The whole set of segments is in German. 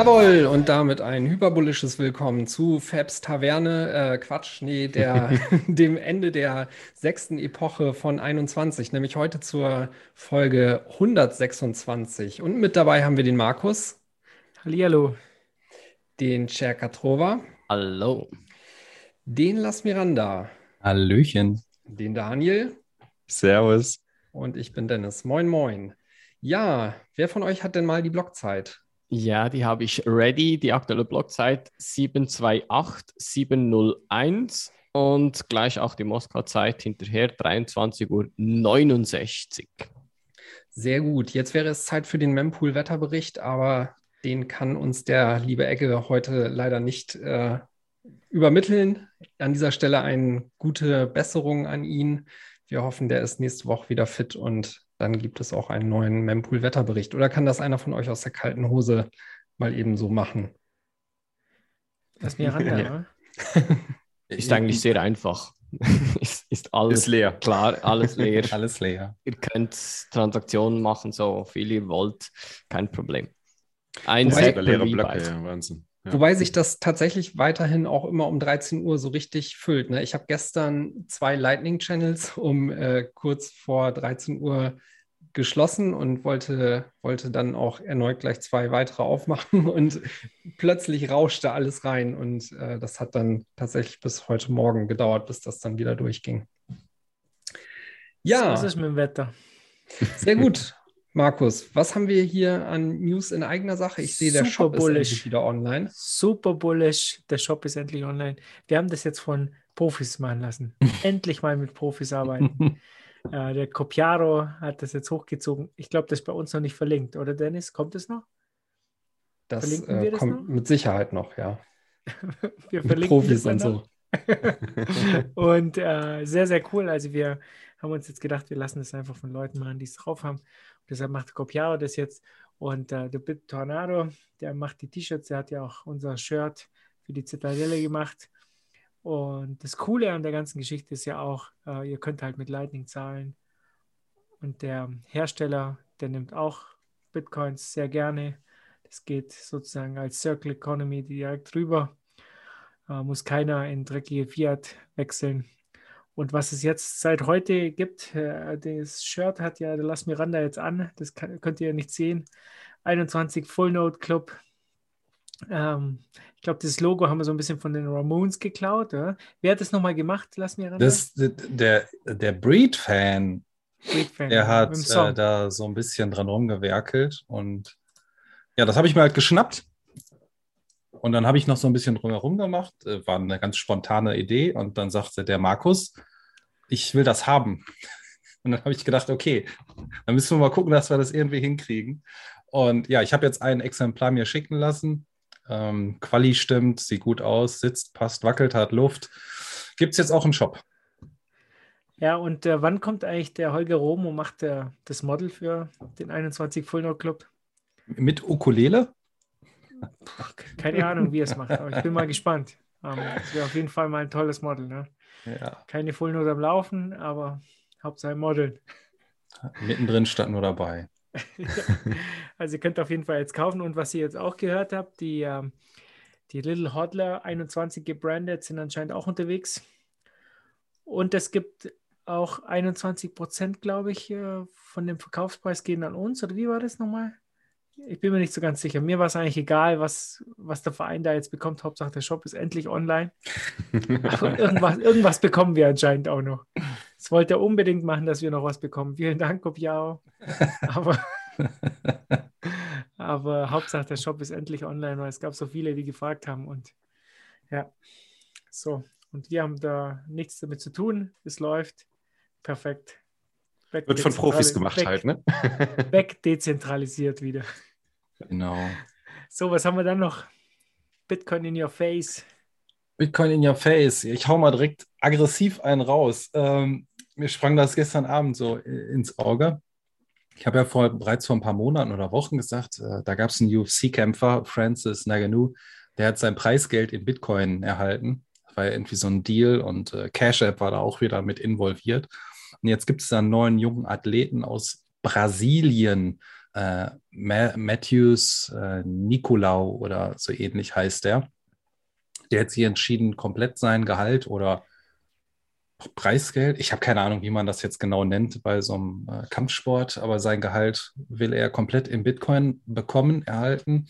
Jawohl, und damit ein hyperbolisches Willkommen zu Fabs Taverne. Äh, Quatsch, nee, der, dem Ende der sechsten Epoche von 21, nämlich heute zur Folge 126. Und mit dabei haben wir den Markus, Hallihallo. den Cher Catrova, Hallo. den Las Miranda, Hallöchen. den Daniel Servus. und ich bin Dennis. Moin, moin. Ja, wer von euch hat denn mal die Blockzeit? Ja, die habe ich ready. Die aktuelle Blockzeit 728701 und gleich auch die Moskau-Zeit hinterher 23.69 Uhr. Sehr gut. Jetzt wäre es Zeit für den Mempool-Wetterbericht, aber den kann uns der liebe Ecke heute leider nicht äh, übermitteln. An dieser Stelle eine gute Besserung an ihn. Wir hoffen, der ist nächste Woche wieder fit und dann gibt es auch einen neuen Mempool-Wetterbericht. Oder kann das einer von euch aus der kalten Hose mal eben so machen? Lass mir ran, Ja. ja. Ist eigentlich sehr einfach. ist, ist alles Ist leer. klar, alles leer. Alles leer. ihr könnt Transaktionen machen, so viel ihr wollt, kein Problem. Ein per leere Blöcke, ja, Wahnsinn. Ja. Wobei sich das tatsächlich weiterhin auch immer um 13 Uhr so richtig füllt. Ne? Ich habe gestern zwei Lightning Channels um äh, kurz vor 13 Uhr geschlossen und wollte, wollte dann auch erneut gleich zwei weitere aufmachen und plötzlich rauschte alles rein und äh, das hat dann tatsächlich bis heute Morgen gedauert, bis das dann wieder durchging. Ja, Was ist mit dem Wetter? sehr gut. Markus, was haben wir hier an News in eigener Sache? Ich sehe, der Super Shop ist bullish. endlich wieder online. Super bullish. Der Shop ist endlich online. Wir haben das jetzt von Profis machen lassen. endlich mal mit Profis arbeiten. äh, der Copiaro hat das jetzt hochgezogen. Ich glaube, das ist bei uns noch nicht verlinkt, oder Dennis? Kommt es noch? Das Verlinken äh, wir das kommt noch? mit Sicherheit noch, ja. Wir Mit verlinken Profis das und so. und äh, sehr, sehr cool. Also wir haben uns jetzt gedacht, wir lassen das einfach von Leuten machen, die es drauf haben. Deshalb macht Copiaro das jetzt. Und äh, der Bit Tornado, der macht die T-Shirts, der hat ja auch unser Shirt für die Zitadelle gemacht. Und das Coole an der ganzen Geschichte ist ja auch, äh, ihr könnt halt mit Lightning zahlen. Und der Hersteller, der nimmt auch Bitcoins sehr gerne. Das geht sozusagen als Circle Economy direkt rüber. Äh, muss keiner in dreckige Fiat wechseln. Und was es jetzt seit heute gibt, äh, das Shirt hat ja der Las Miranda jetzt an, das kann, könnt ihr ja nicht sehen. 21 Full Note Club. Ähm, ich glaube, das Logo haben wir so ein bisschen von den Ramones geklaut. Ja? Wer hat das nochmal gemacht, Las Miranda? Das, der, der Breed-Fan, Fan, der hat äh, da so ein bisschen dran rumgewerkelt und ja, das habe ich mir halt geschnappt. Und dann habe ich noch so ein bisschen drumherum gemacht. Äh, War eine ganz spontane Idee. Und dann sagte der Markus, ich will das haben. Und dann habe ich gedacht, okay, dann müssen wir mal gucken, dass wir das irgendwie hinkriegen. Und ja, ich habe jetzt ein Exemplar mir schicken lassen. Ähm, Quali stimmt, sieht gut aus, sitzt, passt, wackelt, hat Luft. Gibt es jetzt auch im Shop. Ja, und äh, wann kommt eigentlich der Holger Rom und macht äh, das Model für den 21 Full Note Club? Mit Ukulele? Keine Ahnung, wie er es macht, aber ich bin mal gespannt. Ähm, das wäre auf jeden Fall mal ein tolles Model. Ne? Ja. Keine Full Note am Laufen, aber Hauptsache Modeln. Mittendrin stand nur dabei. Also ihr könnt auf jeden Fall jetzt kaufen und was ihr jetzt auch gehört habt, die, ähm, die Little Hodler 21 gebrandet sind anscheinend auch unterwegs. Und es gibt auch 21 Prozent, glaube ich, äh, von dem Verkaufspreis gehen an uns. Oder wie war das nochmal? Ich bin mir nicht so ganz sicher. Mir war es eigentlich egal, was, was der Verein da jetzt bekommt. Hauptsache der Shop ist endlich online. Aber irgendwas, irgendwas bekommen wir anscheinend auch noch. Das wollte er unbedingt machen, dass wir noch was bekommen. Vielen Dank, Kopiao. Aber, aber Hauptsache der Shop ist endlich online, weil es gab so viele, die gefragt haben. Und ja, so. Und wir haben da nichts damit zu tun. Es läuft perfekt. Weg Wird von Profis gemacht weg, halt, ne? Weg dezentralisiert wieder. Genau. So, was haben wir dann noch? Bitcoin in your face. Bitcoin in your face. Ich hau mal direkt aggressiv einen raus. Ähm, mir sprang das gestern Abend so ins Auge. Ich habe ja vor, bereits vor ein paar Monaten oder Wochen gesagt, äh, da gab es einen UFC-Kämpfer, Francis Ngannou, der hat sein Preisgeld in Bitcoin erhalten. Das war ja irgendwie so ein Deal und äh, Cash App war da auch wieder mit involviert. Und jetzt gibt es da einen neuen jungen Athleten aus Brasilien. Äh, Ma Matthews äh, Nicolau oder so ähnlich heißt der. Der hat sich entschieden, komplett sein Gehalt oder Preisgeld, ich habe keine Ahnung, wie man das jetzt genau nennt bei so einem äh, Kampfsport, aber sein Gehalt will er komplett in Bitcoin bekommen, erhalten.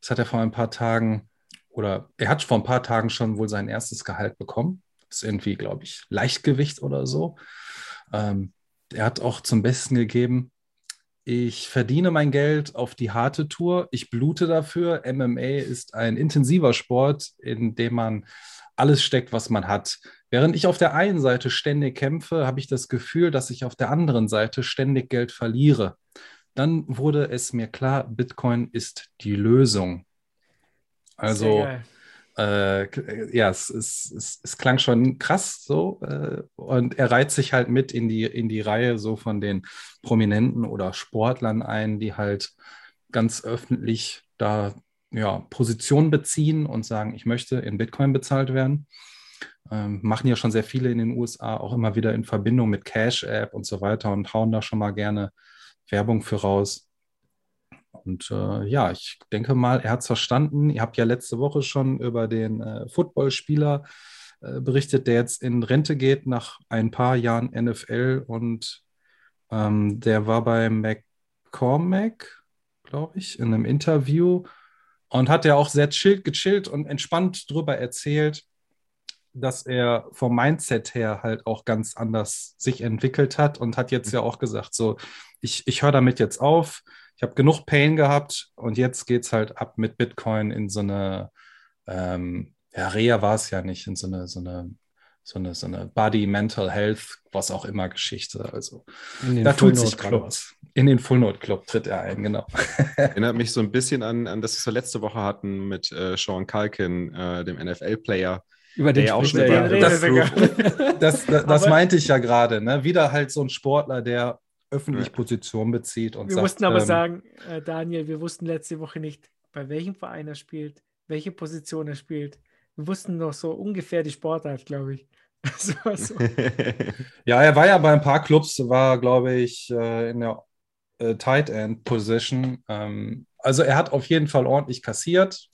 Das hat er vor ein paar Tagen oder er hat vor ein paar Tagen schon wohl sein erstes Gehalt bekommen. Das ist irgendwie, glaube ich, Leichtgewicht oder so. Ähm, er hat auch zum Besten gegeben, ich verdiene mein Geld auf die harte Tour. Ich blute dafür. MMA ist ein intensiver Sport, in dem man alles steckt, was man hat. Während ich auf der einen Seite ständig kämpfe, habe ich das Gefühl, dass ich auf der anderen Seite ständig Geld verliere. Dann wurde es mir klar, Bitcoin ist die Lösung. Also, äh, ja, es, es, es, es, klang schon krass so. Äh, und er reiht sich halt mit in die, in die Reihe so von den Prominenten oder Sportlern ein, die halt ganz öffentlich da ja, Position beziehen und sagen, ich möchte in Bitcoin bezahlt werden. Ähm, machen ja schon sehr viele in den USA auch immer wieder in Verbindung mit Cash App und so weiter und hauen da schon mal gerne Werbung für raus. Und äh, ja, ich denke mal, er hat es verstanden. Ihr habt ja letzte Woche schon über den äh, Footballspieler äh, berichtet, der jetzt in Rente geht nach ein paar Jahren NFL und ähm, der war bei McCormack, glaube ich, in einem Interview und hat ja auch sehr chill, gechillt und entspannt darüber erzählt, dass er vom Mindset her halt auch ganz anders sich entwickelt hat und hat jetzt ja auch gesagt, so, ich, ich höre damit jetzt auf, ich habe genug Pain gehabt und jetzt geht es halt ab mit Bitcoin in so eine, ähm, ja, Reha war es ja nicht, in so eine, so eine, so eine, so eine Body, Mental Health, was auch immer Geschichte. Also da tut sich gerade was. In den Full Note Club tritt er ein, genau. Erinnert mich so ein bisschen an, an das, was wir letzte Woche hatten mit äh, Sean Kalkin, äh, dem NFL-Player, über den auch schon ja, das, das, das, das meinte ich ja gerade. Ne? Wieder halt so ein Sportler, der öffentlich Position bezieht und Wir sagt, mussten aber ähm, sagen, äh, Daniel, wir wussten letzte Woche nicht, bei welchem Verein er spielt, welche Position er spielt. Wir wussten noch so ungefähr die Sportart, glaube ich. War so. Ja, er war ja bei ein paar Clubs, war, glaube ich, äh, in der äh, Tight End Position. Ähm, also er hat auf jeden Fall ordentlich kassiert.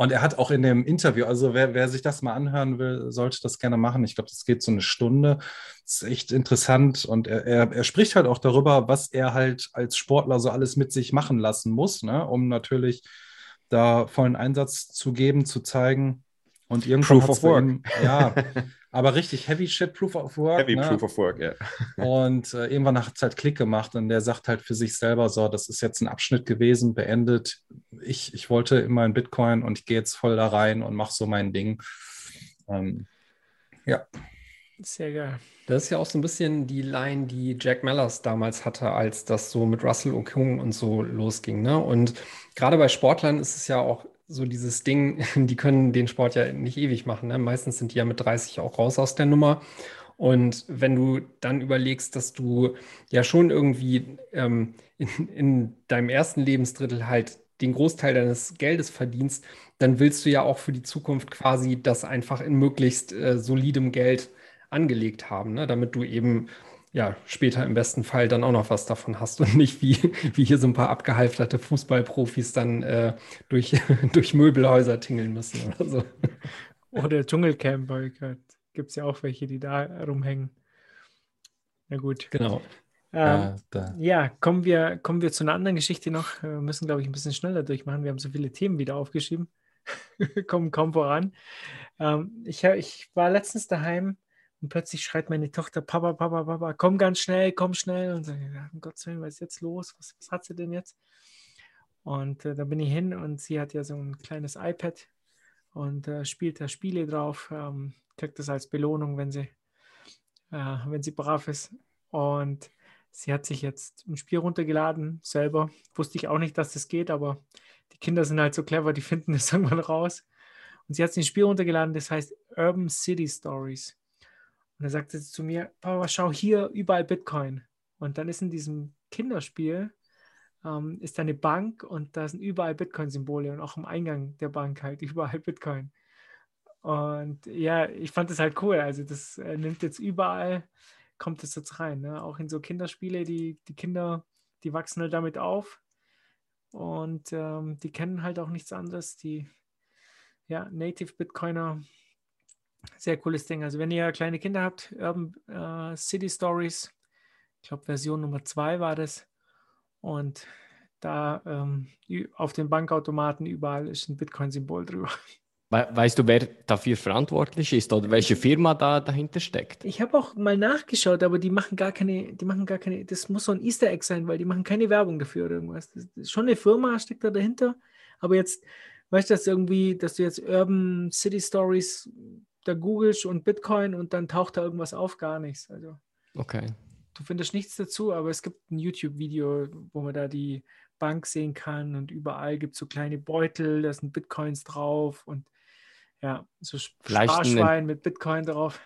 Und er hat auch in dem Interview, also wer, wer sich das mal anhören will, sollte das gerne machen. Ich glaube, das geht so eine Stunde. Das ist echt interessant. Und er, er, er spricht halt auch darüber, was er halt als Sportler so alles mit sich machen lassen muss, ne? um natürlich da vollen Einsatz zu geben, zu zeigen. Und irgendwann Proof of work. ihm- ja, aber richtig Heavy Shit, Proof of Work. Heavy ne? Proof of Work, ja. Und äh, irgendwann hat es halt Klick gemacht und der sagt halt für sich selber so, das ist jetzt ein Abschnitt gewesen, beendet. Ich, ich wollte immer in Bitcoin und ich gehe jetzt voll da rein und mache so mein Ding. Ähm, Sehr geil. Das ist ja auch so ein bisschen die Line, die Jack Mellers damals hatte, als das so mit Russell Okung und so losging. Ne? Und gerade bei Sportlern ist es ja auch so dieses Ding, die können den Sport ja nicht ewig machen. Ne? Meistens sind die ja mit 30 auch raus aus der Nummer. Und wenn du dann überlegst, dass du ja schon irgendwie ähm, in, in deinem ersten Lebensdrittel halt den Großteil deines Geldes verdienst, dann willst du ja auch für die Zukunft quasi das einfach in möglichst äh, solidem Geld angelegt haben, ne? damit du eben ja später im besten Fall dann auch noch was davon hast und nicht wie, wie hier so ein paar abgehalfterte Fußballprofis dann äh, durch, durch Möbelhäuser tingeln müssen oder so. Oder Dschungelcamper. Gibt es ja auch welche, die da rumhängen. Na gut. Genau. Ähm, ja, Ja, kommen wir, kommen wir zu einer anderen Geschichte noch. Wir müssen, glaube ich, ein bisschen schneller durchmachen. Wir haben so viele Themen wieder aufgeschrieben. kommen kaum voran. Ähm, ich, ich war letztens daheim und plötzlich schreit meine Tochter, Papa, Papa, Papa, komm ganz schnell, komm schnell. Und so, um Gottes Willen, was ist jetzt los? Was, was hat sie denn jetzt? Und äh, da bin ich hin und sie hat ja so ein kleines iPad und äh, spielt da Spiele drauf, ähm, kriegt das als Belohnung, wenn sie, äh, wenn sie brav ist. Und sie hat sich jetzt ein Spiel runtergeladen, selber. Wusste ich auch nicht, dass das geht, aber die Kinder sind halt so clever, die finden das irgendwann raus. Und sie hat sich ein Spiel runtergeladen, das heißt Urban City Stories. Und da sagte zu mir, Papa, schau hier, überall Bitcoin. Und dann ist in diesem Kinderspiel ähm, ist da eine Bank und da sind überall Bitcoin-Symbole und auch am Eingang der Bank halt überall Bitcoin. Und ja, ich fand das halt cool. Also das äh, nimmt jetzt überall kommt es jetzt rein. Ne? Auch in so Kinderspiele, die, die Kinder, die wachsen halt damit auf und ähm, die kennen halt auch nichts anderes. Die ja, Native Bitcoiner, sehr cooles Ding. Also wenn ihr kleine Kinder habt, Urban äh, City Stories, ich glaube Version Nummer zwei war das. Und da ähm, auf den Bankautomaten überall ist ein Bitcoin-Symbol drüber. Weißt du, wer dafür verantwortlich ist oder welche Firma da dahinter steckt? Ich habe auch mal nachgeschaut, aber die machen gar keine, die machen gar keine, das muss so ein Easter Egg sein, weil die machen keine Werbung dafür oder irgendwas. Das ist schon eine Firma steckt da dahinter, aber jetzt, weißt du, dass irgendwie, dass du jetzt Urban City Stories da googelst und Bitcoin und dann taucht da irgendwas auf, gar nichts. Also. Okay. Du findest nichts dazu, aber es gibt ein YouTube-Video, wo man da die Bank sehen kann und überall gibt es so kleine Beutel, da sind Bitcoins drauf und ja, so Vielleicht Sparschwein mit Bitcoin drauf.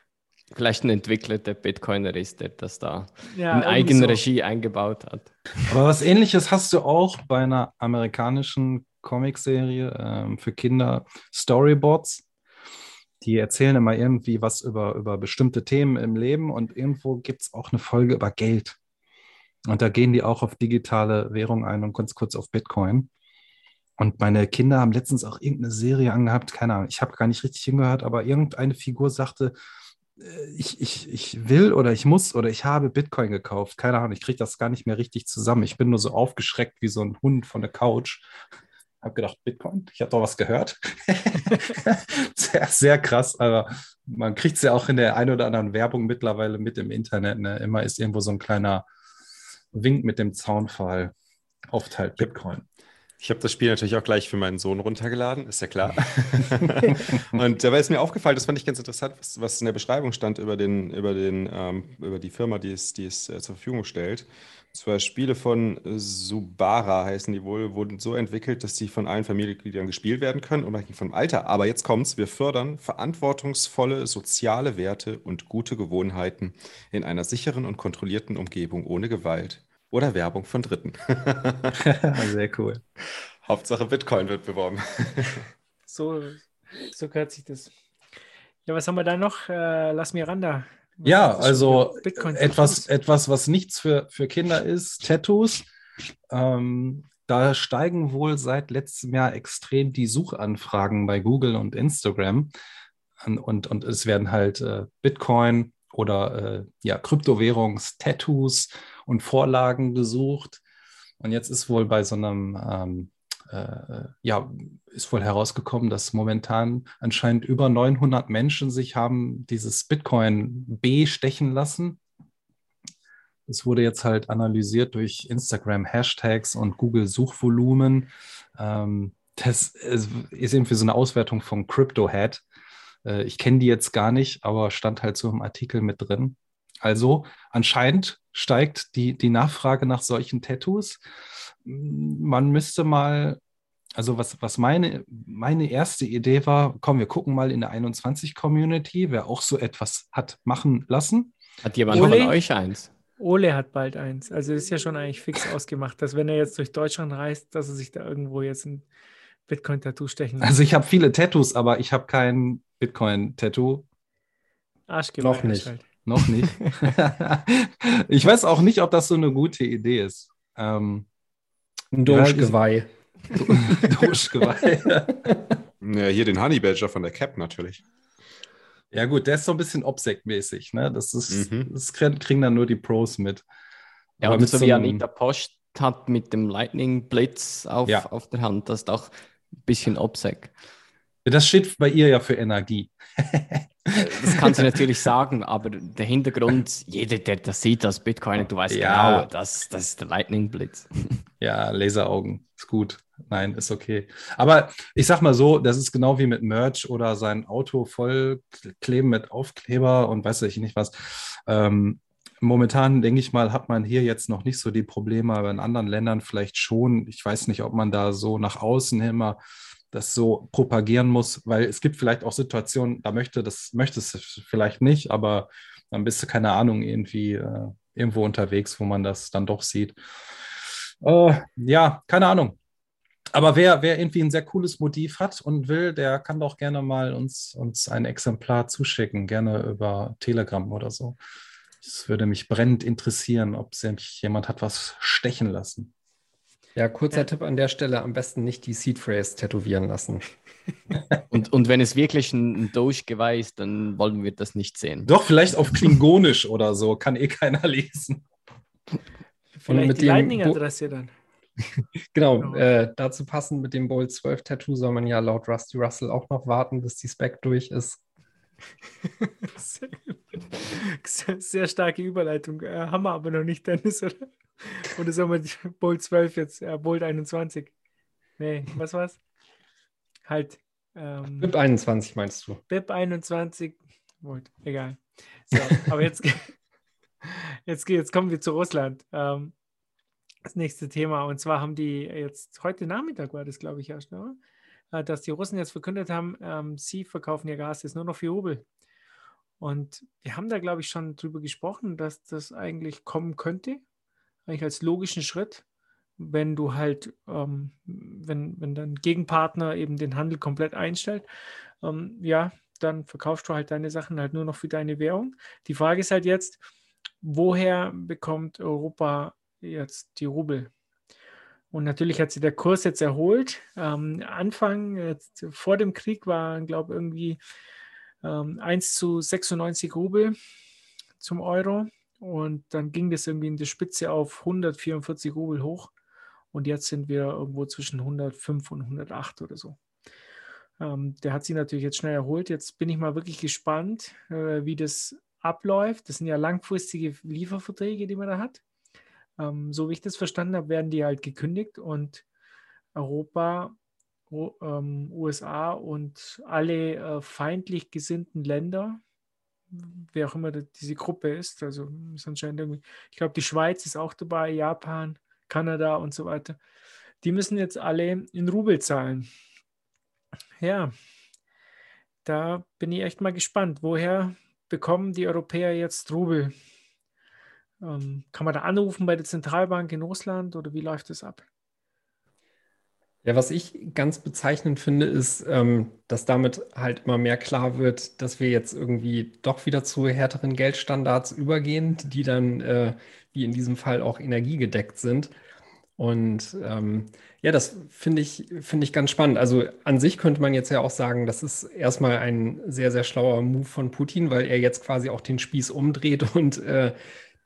Vielleicht ein Entwickler, der Bitcoiner ist, der das da Ja, in Eigenregie eingebaut hat. Aber was ähnliches hast du auch bei einer amerikanischen Comicserie ähm, für Kinder, Storyboards. Die erzählen immer irgendwie was über, über bestimmte Themen im Leben und irgendwo gibt es auch eine Folge über Geld. Und da gehen die auch auf digitale Währung ein und ganz kurz auf Bitcoin. Und meine Kinder haben letztens auch irgendeine Serie angehabt, keine Ahnung, ich habe gar nicht richtig hingehört, aber irgendeine Figur sagte, äh, ich, ich, ich will oder ich muss oder ich habe Bitcoin gekauft. Keine Ahnung, ich kriege das gar nicht mehr richtig zusammen. Ich bin nur so aufgeschreckt wie so ein Hund von der Couch. Habe gedacht, Bitcoin, ich habe doch was gehört. sehr, sehr krass, aber man kriegt es ja auch in der ein oder anderen Werbung mittlerweile mit im Internet. Ne? Immer ist irgendwo so ein kleiner Wink mit dem Zaunpfahl. Aufteilt Bitcoin. Ich habe das Spiel natürlich auch gleich für meinen Sohn runtergeladen, ist ja klar. und dabei ist mir aufgefallen, das fand ich ganz interessant, was, was in der Beschreibung stand über, den, über, den, ähm, über die Firma, die es, die es äh, zur Verfügung stellt. Zwar Spiele von Subara heißen die wohl, wurden so entwickelt, dass sie von allen Familienmitgliedern gespielt werden können, unabhängig vom Alter. Aber jetzt kommt's, wir fördern verantwortungsvolle soziale Werte und gute Gewohnheiten in einer sicheren und kontrollierten Umgebung ohne Gewalt oder Werbung von Dritten. sehr cool. Hauptsache Bitcoin wird beworben. So, so gehört sich das. Ja, was haben wir da noch? Äh, Lass Miranda. Ja, also etwas, etwas, was nichts für, für Kinder ist, Tattoos. Ähm, da steigen wohl seit letztem Jahr extrem die Suchanfragen bei Google und Instagram. Und, und, und es werden halt äh, Bitcoin oder äh, ja, Kryptowährungs-Tattoos und Vorlagen gesucht. Und jetzt ist wohl bei so einem, ähm, äh, ja, ist wohl herausgekommen, dass momentan anscheinend über 900 Menschen sich haben dieses Bitcoin B stechen lassen. Das wurde jetzt halt analysiert durch Instagram-Hashtags und Google-Suchvolumen. Ähm, das ist ist irgendwie so eine Auswertung von CryptoHead. Äh, ich kenne die jetzt gar nicht, aber stand halt so im Artikel mit drin. Also anscheinend steigt die, die Nachfrage nach solchen Tattoos. Man müsste mal, also was, was meine, meine erste Idee war, komm, wir gucken mal in der 21-Community, wer auch so etwas hat machen lassen. Hat jemand Ole? von euch eins? Ole hat bald eins. Also ist ja schon eigentlich fix ausgemacht, dass wenn er jetzt durch Deutschland reist, dass er sich da irgendwo jetzt ein Bitcoin-Tattoo stechen lässt. Also ich habe viele Tattoos, aber ich habe kein Bitcoin-Tattoo. Arschgeweih Noch nicht. halt. Noch nicht. ich weiß auch nicht, ob das so eine gute Idee ist. Ähm, Ein Ja, Dogegeweih. Duschgeweih. Ja, hier den Honey Badger von der Cap natürlich. ja, gut, der ist so ein bisschen Obsec-mäßig. Ne? Das, ist, Mhm. das kriegen kriegen dann nur die Pros mit. Ja, Aber und so so wie Anita Post hat mit dem Lightning Blitz auf, Ja. auf der Hand, das ist auch ein bisschen Obsec. Das steht bei ihr ja für Energie. Das kann sie natürlich sagen, aber der Hintergrund, jeder, der das sieht, das Bitcoin, du weißt Ja. genau, das, das ist der Lightning Blitz. Ja, Laseraugen ist gut. Nein, ist okay. Aber ich sag mal so, das ist genau wie mit Merch oder sein Auto voll kleben mit Aufkleber und weiß ich nicht was. Ähm, momentan, denke ich mal, hat man hier jetzt noch nicht so die Probleme, aber in anderen Ländern vielleicht schon. Ich weiß nicht, ob man da so nach außen immer das so propagieren muss, weil es gibt vielleicht auch Situationen, da möchte das, möchtest du vielleicht nicht, aber dann bist du, keine Ahnung, irgendwie äh, irgendwo unterwegs, wo man das dann doch sieht. Äh, ja, keine Ahnung. Aber wer, wer irgendwie ein sehr cooles Motiv hat und will, der kann doch gerne mal uns, uns ein Exemplar zuschicken, gerne über Telegram oder so. Es würde mich brennend interessieren, ob sich jemand hat was stechen lassen. Ja, kurzer ja. Tipp an der Stelle: am besten nicht die Seed Phrase tätowieren lassen. und, und wenn es wirklich ein, Doge-Geweih ist, dann wollen wir das nicht sehen. Doch, vielleicht auf Klingonisch oder so, kann eh keiner lesen. Vielleicht mit die Lightning-Adresse dann. genau, genau. Äh, dazu passend mit dem Bolt 12 Tattoo soll man ja laut Rusty Russell auch noch warten, bis die Spec durch ist. sehr, sehr, starke Überleitung. Äh, haben wir aber noch nicht, Dennis, oder? Oder soll man Bolt 12 jetzt, äh, Bolt 21? Nee, was war's? Halt. Ähm, BIP 21 meinst du? BIP 21, Volt, egal. So, aber jetzt, jetzt, jetzt kommen wir zu Russland. Ähm, das nächste Thema. Und zwar haben die jetzt, heute Nachmittag war das, glaube ich, erst, ne? dass die Russen jetzt verkündet haben, ähm, sie verkaufen ihr Gas jetzt nur noch für Rubel. Und wir haben da, glaube ich, schon drüber gesprochen, dass das eigentlich kommen könnte, eigentlich als logischen Schritt, wenn du halt, ähm, wenn, wenn dein Gegenpartner eben den Handel komplett einstellt, ähm, ja, dann verkaufst du halt deine Sachen halt nur noch für deine Währung. Die Frage ist halt jetzt, woher bekommt Europa jetzt die Rubel? Und natürlich hat sich der Kurs jetzt erholt. Ähm, Anfang, jetzt, vor dem Krieg war, glaube ich, irgendwie ähm, 1 zu 96 Rubel zum Euro. Und dann ging das irgendwie in die Spitze auf 144 Rubel hoch. Und jetzt sind wir irgendwo zwischen 105 und 108 oder so. Ähm, der hat sich natürlich jetzt schnell erholt. Jetzt bin ich mal wirklich gespannt, äh, wie das abläuft. Das sind ja langfristige Lieferverträge, die man da hat. Ähm, so wie ich das verstanden habe, werden die halt gekündigt und Europa, o, ähm, USA und alle äh, feindlich gesinnten Länder, wer auch immer diese Gruppe ist, also ist anscheinend irgendwie, ich glaube, die Schweiz ist auch dabei, Japan, Kanada und so weiter, die müssen jetzt alle in Rubel zahlen. Ja, da bin ich echt mal gespannt, woher bekommen die Europäer jetzt Rubel? Ähm, kann man da anrufen bei der Zentralbank in Russland oder wie läuft das ab? Ja, was ich ganz bezeichnend finde, ist, ähm, dass damit halt immer mehr klar wird, dass wir jetzt irgendwie doch wieder zu härteren Geldstandards übergehen, die dann, äh, wie in diesem Fall, auch energiegedeckt sind. Und ähm, ja, das finde ich, finde ich ganz spannend. Also an sich könnte man jetzt ja auch sagen, das ist erstmal ein sehr, sehr schlauer Move von Putin, weil er jetzt quasi auch den Spieß umdreht und äh,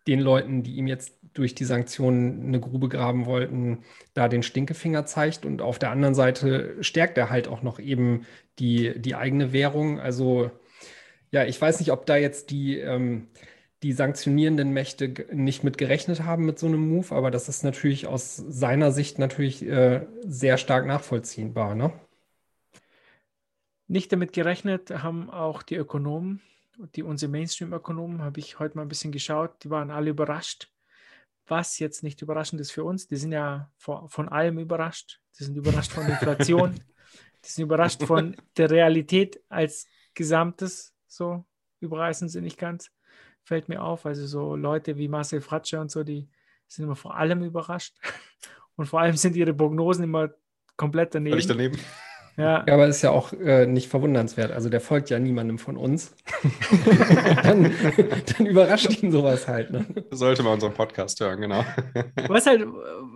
den Leuten, die ihm jetzt durch die Sanktionen eine Grube graben wollten, da den Stinkefinger zeigt. Und auf der anderen Seite stärkt er halt auch noch eben die, die eigene Währung. Also ja, ich weiß nicht, ob da jetzt die, ähm, die sanktionierenden Mächte nicht mit gerechnet haben mit so einem Move, aber das ist natürlich aus seiner Sicht natürlich äh, sehr stark nachvollziehbar. Ne? Nicht damit gerechnet haben auch die Ökonomen die unsere Mainstream-Ökonomen, habe ich heute mal ein bisschen geschaut, die waren alle überrascht. Was jetzt nicht überraschend ist für uns, die sind ja von, von allem überrascht. Die sind überrascht von Inflation, die sind überrascht von der Realität als Gesamtes. So überreißen sie nicht ganz, fällt mir auf. Also so Leute wie Marcel Fratscher und so, die sind immer vor allem überrascht. Und vor allem sind ihre Prognosen immer komplett daneben. Völlig daneben. Ja. ja, aber ist ja auch äh, nicht verwundernswert. Also der folgt ja niemandem von uns. dann, dann, überrascht ihn sowas halt. Ne? Sollte man unseren Podcast hören, genau. was, halt,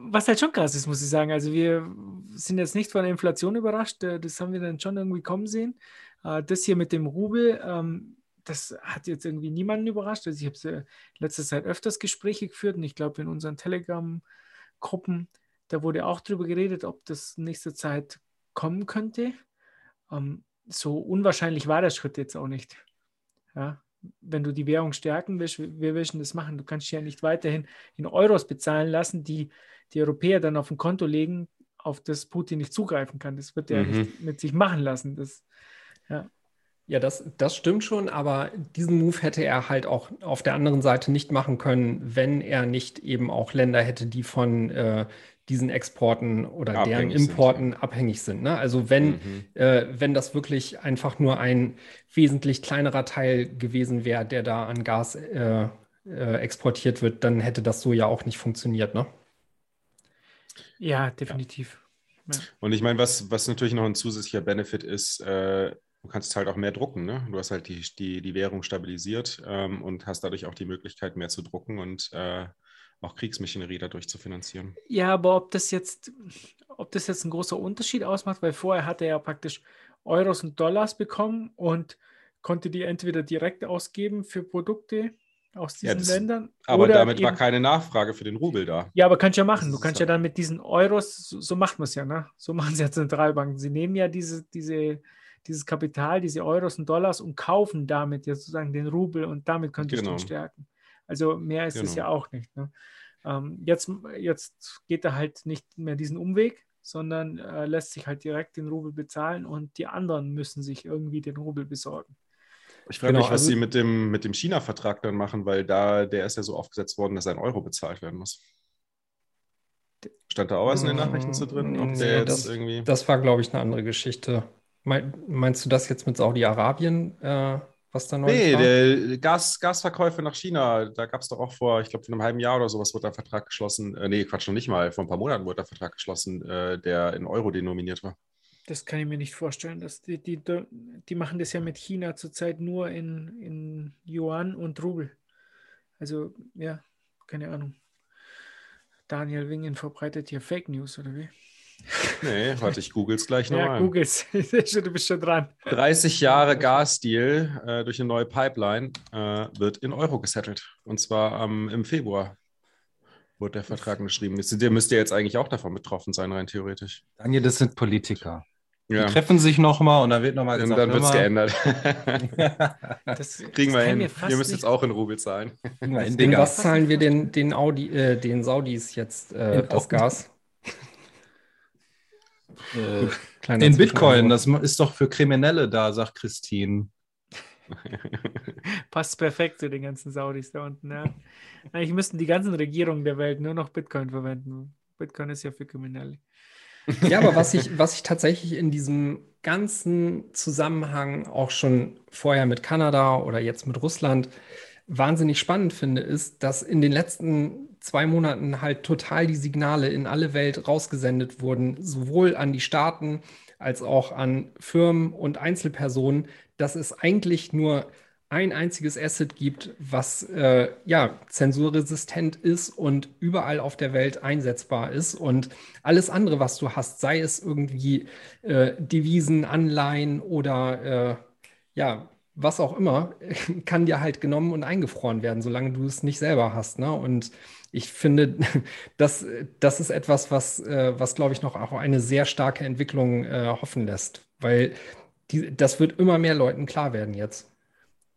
was halt schon krass ist, muss ich sagen. Also wir sind jetzt nicht von der Inflation überrascht. Äh, das haben wir dann schon irgendwie kommen sehen. Äh, das hier mit dem Rubel, ähm, das hat jetzt irgendwie niemanden überrascht. Also ich habe in letzter Zeit öfters Gespräche geführt und ich glaube in unseren Telegram-Gruppen, da wurde auch drüber geredet, ob das nächste Zeit kommen könnte. Ähm, so unwahrscheinlich war der Schritt jetzt auch nicht. Ja, wenn du die Währung stärken willst, wir willst das machen. Du kannst ja nicht weiterhin in Euros bezahlen lassen, die die Europäer dann auf ein Konto legen, auf das Putin nicht zugreifen kann. Das wird er mhm. nicht mit sich machen lassen. Das, ja. Ja, das, das stimmt schon, aber diesen Move hätte er halt auch auf der anderen Seite nicht machen können, wenn er nicht eben auch Länder hätte, die von äh, diesen Exporten oder abhängig deren Importen sind, abhängig sind. Ne? Also wenn, mhm. äh, wenn das wirklich einfach nur ein wesentlich kleinerer Teil gewesen wäre, der da an Gas äh, äh, exportiert wird, dann hätte das so ja auch nicht funktioniert. Ne? Ja, definitiv. Ja. Und ich meine, was, was natürlich noch ein zusätzlicher Benefit ist, äh, Du kannst halt auch mehr drucken, ne? Du hast halt die, die, die Währung stabilisiert ähm, und hast dadurch auch die Möglichkeit, mehr zu drucken und äh, auch Kriegsmaschinerie dadurch zu finanzieren. Ja, aber ob das jetzt, ob das jetzt ein großer Unterschied ausmacht, weil vorher hat er ja praktisch Euros und Dollars bekommen und konnte die entweder direkt ausgeben für Produkte aus diesen Ja, das- Ländern. Aber damit war eben- keine Nachfrage für den Rubel da. Ja, aber kannst ja machen. Du kannst ja- dann mit diesen Euros, so, so macht man es ja, ne? So machen es ja Zentralbanken. Sie nehmen ja diese, diese, dieses Kapital, diese Euros und Dollars und kaufen damit ja sozusagen den Rubel und damit könntest du ihn Genau. stärken. Also mehr ist es Genau. ja auch nicht. Ne? Ähm, jetzt, jetzt geht er halt nicht mehr diesen Umweg, sondern äh, lässt sich halt direkt den Rubel bezahlen und die anderen müssen sich irgendwie den Rubel besorgen. Ich frage Genau, mich, was also- sie mit dem, mit dem China-Vertrag dann machen, weil da der ist ja so aufgesetzt worden, dass ein Euro bezahlt werden muss. Stand da auch was in den Nachrichten zu drin? Ob Nee, jetzt das- irgendwie. Das war, glaube ich, eine andere Geschichte. Mein, meinst du das jetzt mit Saudi-Arabien, äh, was da neulich Nee, war? der Gas, Gasverkäufe nach China, da gab es doch auch vor, ich glaube, vor einem halben Jahr oder sowas wurde der Vertrag geschlossen. Äh, nee, Quatsch, noch nicht mal. Vor ein paar Monaten wurde der Vertrag geschlossen, äh, der in Euro denominiert war. Das kann ich mir nicht vorstellen. Dass die, die, die machen das ja mit China zurzeit nur in, in Yuan und Rubel. Also, ja, keine Ahnung. Daniel Wingen verbreitet hier Fake News, oder wie? Nee, warte, ich google es gleich Ja, nochmal. Googles. Ich sehe schon, du bist schon dran. 30 Jahre Gasdeal äh, durch eine neue Pipeline äh, wird in Euro gesettelt. Und zwar ähm, im Februar wurde der Vertrag geschrieben. Ist- Der müsste jetzt eigentlich auch davon betroffen sein, rein theoretisch. Daniel, das sind Politiker. Ja, Die treffen sich nochmal und dann wird nochmal dann, gesagt, dann wird es geändert. Das, Kriegen wir das kann hin. mir Ihr müsst jetzt auch in Rubel zahlen. In Digga. was zahlen wir den, den, Audi, äh, den Saudis jetzt äh, das. Gas? Äh, in Bitcoin, das ist doch für Kriminelle da, sagt Christine. Passt perfekt zu den ganzen Saudis da unten. Ja. Eigentlich müssten die ganzen Regierungen der Welt nur noch Bitcoin verwenden. Bitcoin ist ja für Kriminelle. Ja, aber was ich, was ich tatsächlich in diesem ganzen Zusammenhang auch schon vorher mit Kanada oder jetzt mit Russland wahnsinnig spannend finde, ist, dass in den letzten zwei Monaten halt total die Signale in alle Welt rausgesendet wurden, sowohl an die Staaten als auch an Firmen und Einzelpersonen, dass es eigentlich nur ein einziges Asset gibt, was äh, ja zensurresistent ist und überall auf der Welt einsetzbar ist. Und alles andere, was du hast, sei es irgendwie äh, Devisen, Anleihen oder äh, ja, was auch immer, kann dir halt genommen und eingefroren werden, solange du es nicht selber hast. Ne? Und ich finde, das, das ist etwas, was, äh, was glaube ich, noch auch eine sehr starke Entwicklung äh, hoffen lässt, weil die, das wird immer mehr Leuten klar werden jetzt.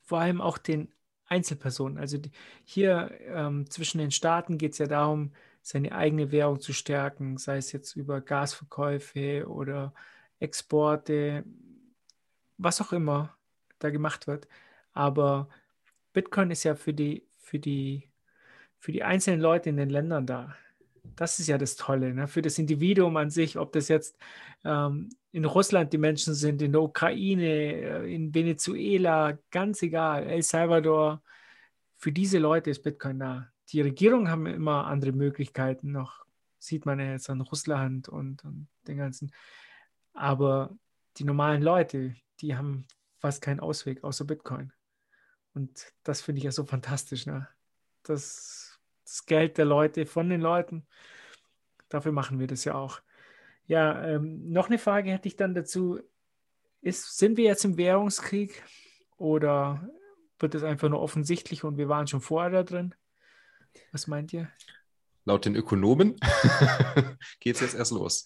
Vor allem auch den Einzelpersonen. Also die, hier ähm, zwischen den Staaten geht es ja darum, seine eigene Währung zu stärken, sei es jetzt über Gasverkäufe oder Exporte, was auch immer da gemacht wird. Aber Bitcoin ist ja für die, für die, für die einzelnen Leute in den Ländern da. Das ist ja das Tolle, ne? für das Individuum an sich, ob das jetzt ähm, in Russland die Menschen sind, in der Ukraine, äh, in Venezuela, ganz egal, El Salvador. Für diese Leute ist Bitcoin da. Die Regierungen haben immer andere Möglichkeiten noch. Sieht man ja jetzt an Russland und, und den ganzen. Aber die normalen Leute, die haben fast keinen Ausweg außer Bitcoin. Und das finde ich ja so fantastisch. Ne? Das, das Geld der Leute von den Leuten. Dafür machen wir das ja auch. Ja, ähm, noch eine Frage hätte ich dann dazu. Ist, sind wir jetzt im Währungskrieg oder wird es einfach nur offensichtlich und wir waren schon vorher da drin? Was meint ihr? Laut den Ökonomen geht es jetzt erst los.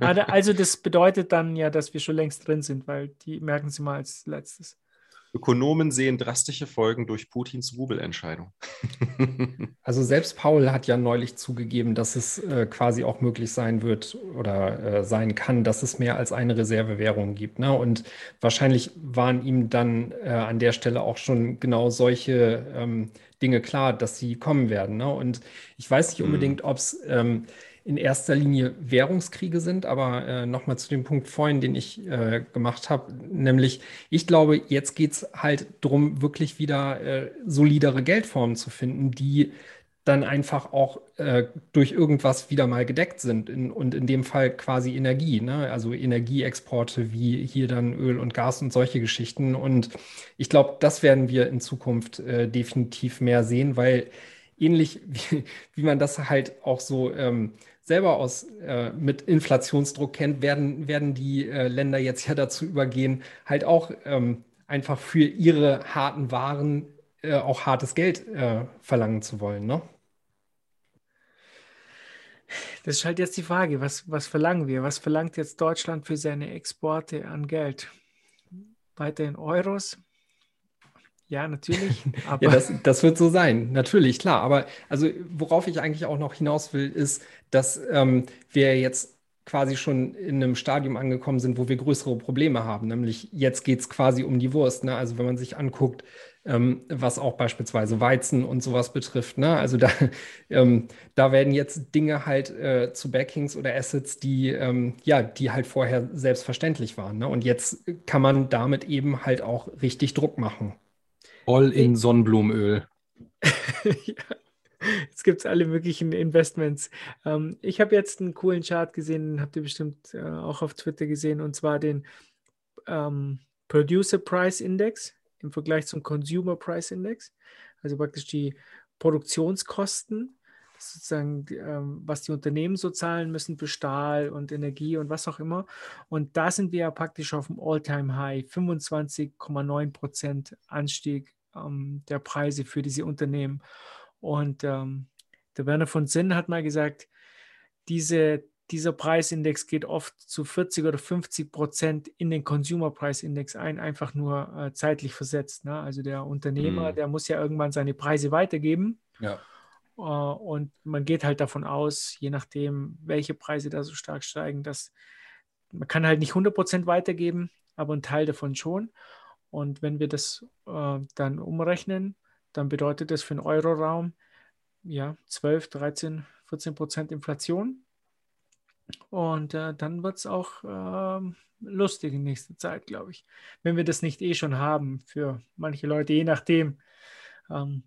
Da- Also das bedeutet dann ja, dass wir schon längst drin sind, weil die merken sie mal als letztes. Ökonomen sehen drastische Folgen durch Putins Rubelentscheidung. Also selbst Paul hat ja neulich zugegeben, dass es äh, quasi auch möglich sein wird oder äh, sein kann, dass es mehr als eine Reservewährung gibt. Ne? Und wahrscheinlich waren ihm dann äh, an der Stelle auch schon genau solche ähm, Dinge klar, dass sie kommen werden. Ne? Und ich weiß nicht Mhm. unbedingt, ob es ähm, in erster Linie Währungskriege sind, aber äh, nochmal zu dem Punkt vorhin, den ich äh, gemacht habe, nämlich ich glaube, jetzt geht es halt darum, wirklich wieder äh, solidere Geldformen zu finden, die dann einfach auch äh, durch irgendwas wieder mal gedeckt sind. In, und in dem Fall quasi Energie, ne? also Energieexporte wie hier dann Öl und Gas und solche Geschichten. Und ich glaube, das werden wir in Zukunft äh, definitiv mehr sehen, weil ähnlich wie, wie man das halt auch so ähm, selber aus äh, mit Inflationsdruck kennt, werden, werden die äh, Länder jetzt ja dazu übergehen, halt auch ähm, einfach für ihre harten Waren äh, auch hartes Geld äh, verlangen zu wollen. Ne? Das ist halt jetzt die Frage, was, was verlangen wir? Was verlangt jetzt Deutschland für seine Exporte an Geld? Weiterhin Euros? Ja, natürlich. ja, das, das wird so sein, natürlich, klar. Aber also worauf ich eigentlich auch noch hinaus will, ist, dass ähm, wir jetzt quasi schon in einem Stadium angekommen sind, wo wir größere Probleme haben. Nämlich jetzt geht es quasi um die Wurst. Ne? Also wenn man sich anguckt, ähm, was auch beispielsweise Weizen und sowas betrifft. Ne? Also da, ähm, da werden jetzt Dinge halt äh, zu Backings oder Assets, die, ähm, ja, die halt vorher selbstverständlich waren. Ne? Und jetzt kann man damit eben halt auch richtig Druck machen. All in Sonnenblumenöl. ja. Jetzt gibt es alle möglichen Investments. Ähm, ich habe jetzt einen coolen Chart gesehen, habt ihr bestimmt äh, auch auf Twitter gesehen, und zwar den ähm, Producer Price Index im Vergleich zum Consumer Price Index, also praktisch die Produktionskosten, sozusagen, ähm, was die Unternehmen so zahlen müssen für Stahl und Energie und was auch immer. Und da sind wir ja praktisch auf dem All-Time-High, 25,9 Prozent Anstieg ähm, der Preise für diese Unternehmen. Und ähm, der Werner von Sinn hat mal gesagt, diese dieser Preisindex geht oft zu 40 oder 50 Prozent in den Consumer Price Index ein, einfach nur äh, zeitlich versetzt. Ne? Also der Unternehmer, mhm. der muss ja irgendwann seine Preise weitergeben. Ja. Äh, und man geht halt davon aus, je nachdem, welche Preise da so stark steigen, dass man kann halt nicht 100 Prozent weitergeben, aber ein Teil davon schon. Und wenn wir das äh, dann umrechnen, dann bedeutet das für den Euroraum ja 12, 13, 14 Prozent Inflation. Und äh, dann wird es auch äh, lustig in nächster Zeit, glaube ich. Wenn wir das nicht eh schon haben für manche Leute, je nachdem, ähm,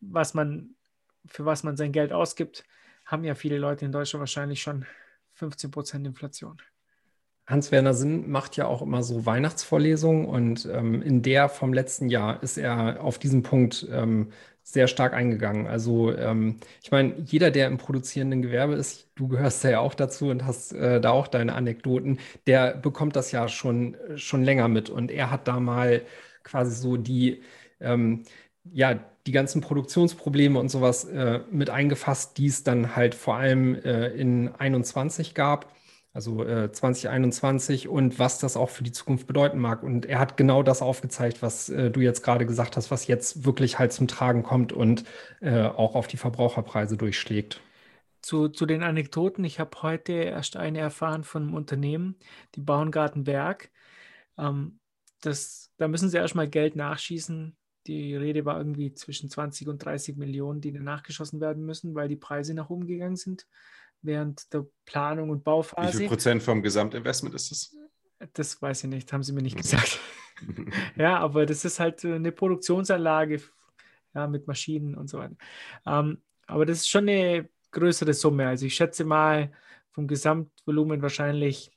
was man, für was man sein Geld ausgibt, haben ja viele Leute in Deutschland wahrscheinlich schon 15 Prozent Inflation. Hans-Werner Sinn macht ja auch immer so Weihnachtsvorlesungen und ähm, in der vom letzten Jahr ist er auf diesen Punkt ähm, sehr stark eingegangen. Also ähm, ich meine, jeder, der im produzierenden Gewerbe ist, du gehörst ja auch dazu und hast äh, da auch deine Anekdoten, der bekommt das ja schon, schon länger mit. Und er hat da mal quasi so die, ähm, ja, die ganzen Produktionsprobleme und sowas äh, mit eingefasst, die es dann halt vor allem äh, in 21 gab also äh, 2021 und was das auch für die Zukunft bedeuten mag. Und er hat genau das aufgezeigt, was äh, du jetzt gerade gesagt hast, was jetzt wirklich halt zum Tragen kommt und äh, auch auf die Verbraucherpreise durchschlägt. Zu, zu den Anekdoten, ich habe heute erst eine erfahren von einem Unternehmen, die Bauerngartenberg. Ähm, das, da müssen sie erstmal Geld nachschießen. Die Rede war irgendwie zwischen 20 und 30 Millionen, die dann nachgeschossen werden müssen, weil die Preise nach oben gegangen sind während der Planung und Bauphase. Wie viel Prozent vom Gesamtinvestment ist das? Das weiß ich nicht, haben sie mir nicht gesagt. ja, aber das ist halt eine Produktionsanlage ja, mit Maschinen und so weiter. Ähm, aber das ist schon eine größere Summe. Also ich schätze mal vom Gesamtvolumen wahrscheinlich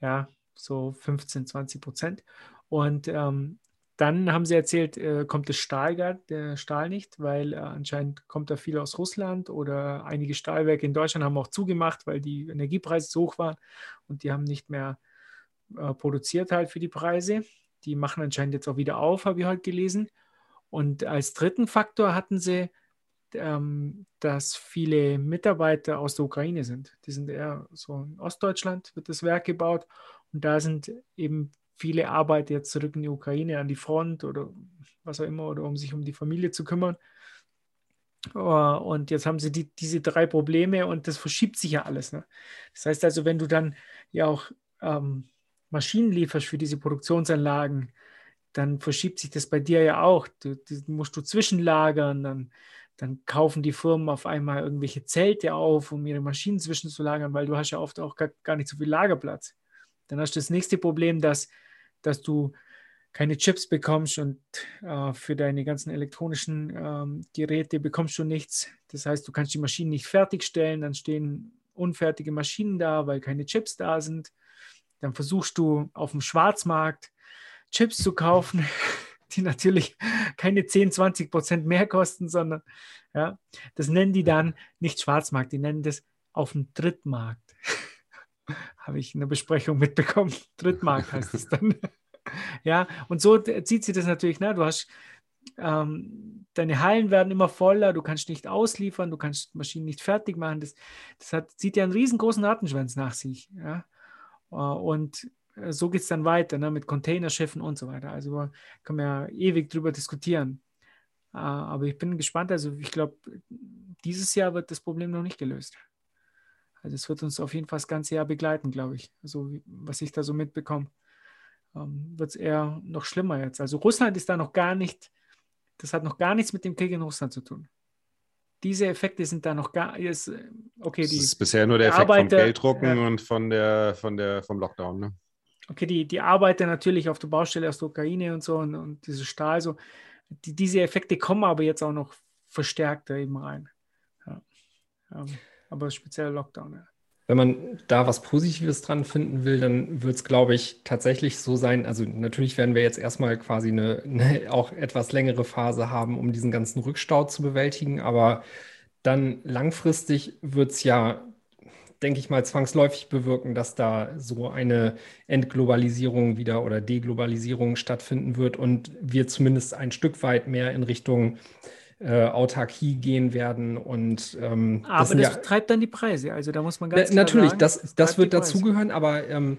ja, so 15, 20 Prozent. Und ähm, dann haben sie erzählt, äh, kommt das Stahl, der Stahl nicht, weil äh, anscheinend kommt da viel aus Russland oder einige Stahlwerke in Deutschland haben auch zugemacht, weil die Energiepreise so hoch waren und die haben nicht mehr äh, produziert halt für die Preise. Die machen anscheinend jetzt auch wieder auf, habe ich heute gelesen. Und als dritten Faktor hatten sie, ähm, dass viele Mitarbeiter aus der Ukraine sind. Die sind eher so in Ostdeutschland, wird das Werk gebaut. Und da sind eben viele arbeiten jetzt zurück in die Ukraine, an die Front oder was auch immer, oder um sich um die Familie zu kümmern. Oh, und jetzt haben sie die, diese drei Probleme und das verschiebt sich ja alles. Ne? Das heißt also, wenn du dann ja auch ähm, Maschinen lieferst für diese Produktionsanlagen, dann verschiebt sich das bei dir ja auch. Du, du musst du zwischenlagern, dann, dann kaufen die Firmen auf einmal irgendwelche Zelte auf, um ihre Maschinen zwischenzulagern, weil du hast ja oft auch gar, gar nicht so viel Lagerplatz. Dann hast du das nächste Problem, dass dass du keine Chips bekommst und äh, für deine ganzen elektronischen ähm, Geräte bekommst du nichts. Das heißt, du kannst die Maschinen nicht fertigstellen, dann stehen unfertige Maschinen da, weil keine Chips da sind. Dann versuchst du auf dem Schwarzmarkt Chips zu kaufen, die natürlich keine 10, 20 Prozent mehr kosten, sondern ja, das nennen die dann nicht Schwarzmarkt, die nennen das auf dem Drittmarkt. Habe ich in der Besprechung mitbekommen. Drittmarkt heißt es dann. ja, und so zieht sie das natürlich. Ne? Du hast ähm, deine Hallen werden immer voller, du kannst nicht ausliefern, du kannst Maschinen nicht fertig machen. Das, das hat, zieht ja einen riesengroßen Rattenschwanz nach sich. Ja? Äh, und äh, so geht es dann weiter ne? mit Containerschiffen und so weiter. Also kann man ja ewig drüber diskutieren. Äh, aber ich bin gespannt. Also ich glaube, dieses Jahr wird das Problem noch nicht gelöst. Also es wird uns auf jeden Fall das ganze Jahr begleiten, glaube ich. Also was ich da so mitbekomme, ähm, wird es eher noch schlimmer jetzt. Also Russland ist da noch gar nicht das hat noch gar nichts mit dem Krieg in Russland zu tun. Diese Effekte sind da noch gar. Ist, okay, die, das ist bisher nur der Effekt Arbeiter, vom Gelddrucken ja. und von der, von der, vom Lockdown. Ne? Okay, die, die Arbeiter natürlich auf der Baustelle aus der Ukraine und so und, und diese Stahl, so, die, diese Effekte kommen aber jetzt auch noch verstärkter eben rein. Ja. Ja, aber speziell Lockdown, ja wenn man da was Positives dran finden will, dann wird es, glaube ich, tatsächlich so sein. Also natürlich werden wir jetzt erstmal quasi eine, eine, auch etwas längere Phase haben, um diesen ganzen Rückstau zu bewältigen. Aber dann langfristig wird es ja, denke ich mal, zwangsläufig bewirken, dass da so eine Entglobalisierung wieder oder Deglobalisierung stattfinden wird und wir zumindest ein Stück weit mehr in Richtung äh, Autarkie gehen werden. Und, ähm, aber das, das ja, treibt dann die Preise. Also da muss man ganz klar Natürlich, sagen, das, das, das wird dazugehören, aber ähm,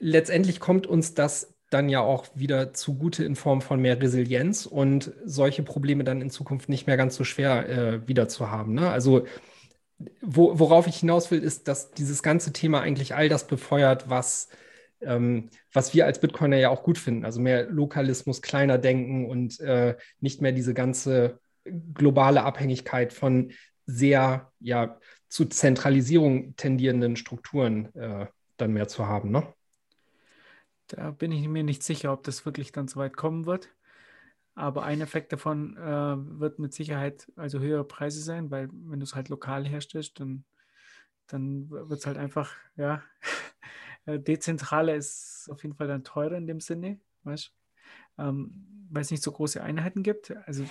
letztendlich kommt uns das dann ja auch wieder zugute in Form von mehr Resilienz und solche Probleme dann in Zukunft nicht mehr ganz so schwer äh, wieder zu haben. Ne? Also wo, worauf ich hinaus will, ist, dass dieses ganze Thema eigentlich all das befeuert, was, ähm, was wir als Bitcoiner ja auch gut finden. Also mehr Lokalismus, kleiner denken und äh, nicht mehr diese ganze globale Abhängigkeit von sehr ja, zu Zentralisierung tendierenden Strukturen äh, dann mehr zu haben. Ne? Da bin ich mir nicht sicher, ob das wirklich dann so weit kommen wird. Aber ein Effekt davon äh, wird mit Sicherheit also höhere Preise sein, weil wenn du es halt lokal herstellst, dann, dann wird es halt einfach, ja, dezentrale ist auf jeden Fall dann teurer in dem Sinne, weißt ähm, weil es nicht so große Einheiten gibt. Also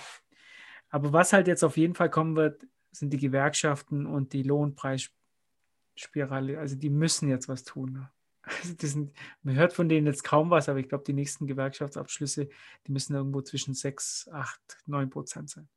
aber was halt jetzt auf jeden Fall kommen wird, sind die Gewerkschaften und die Lohnpreisspirale. Also die müssen jetzt was tun. Ne? Also sind, man hört von denen jetzt kaum was, aber ich glaube, die nächsten Gewerkschaftsabschlüsse, die müssen irgendwo zwischen 6, 8, 9 Prozent sein.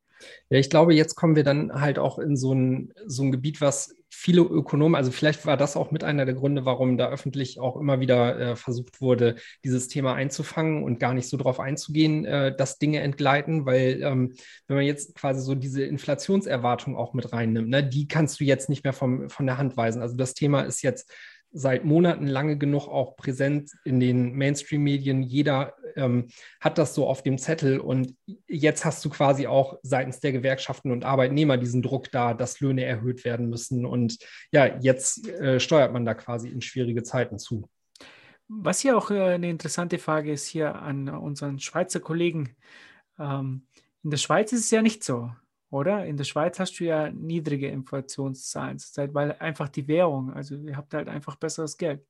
Ja, ich glaube, jetzt kommen wir dann halt auch in so ein, so ein Gebiet, was viele Ökonomen, also vielleicht war das auch mit einer der Gründe, warum da öffentlich auch immer wieder äh, versucht wurde, dieses Thema einzufangen und gar nicht so darauf einzugehen, äh, dass Dinge entgleiten, weil ähm, wenn man jetzt quasi so diese Inflationserwartung auch mit reinnimmt, ne, die kannst du jetzt nicht mehr vom, von der Hand weisen. Also das Thema ist jetzt seit Monaten lange genug auch präsent in den Mainstream-Medien. Jeder ähm, hat das so auf dem Zettel und jetzt hast du quasi auch seitens der Gewerkschaften und Arbeitnehmer diesen Druck da, dass Löhne erhöht werden müssen. Und ja, jetzt äh, steuert man da quasi in schwierige Zeiten zu. Was hier auch äh, eine interessante Frage ist hier an unseren Schweizer Kollegen. Ähm, in der Schweiz ist es ja nicht so oder? In der Schweiz hast du ja niedrige Inflationszahlen zurzeit, weil einfach die Währung, also ihr habt halt einfach besseres Geld.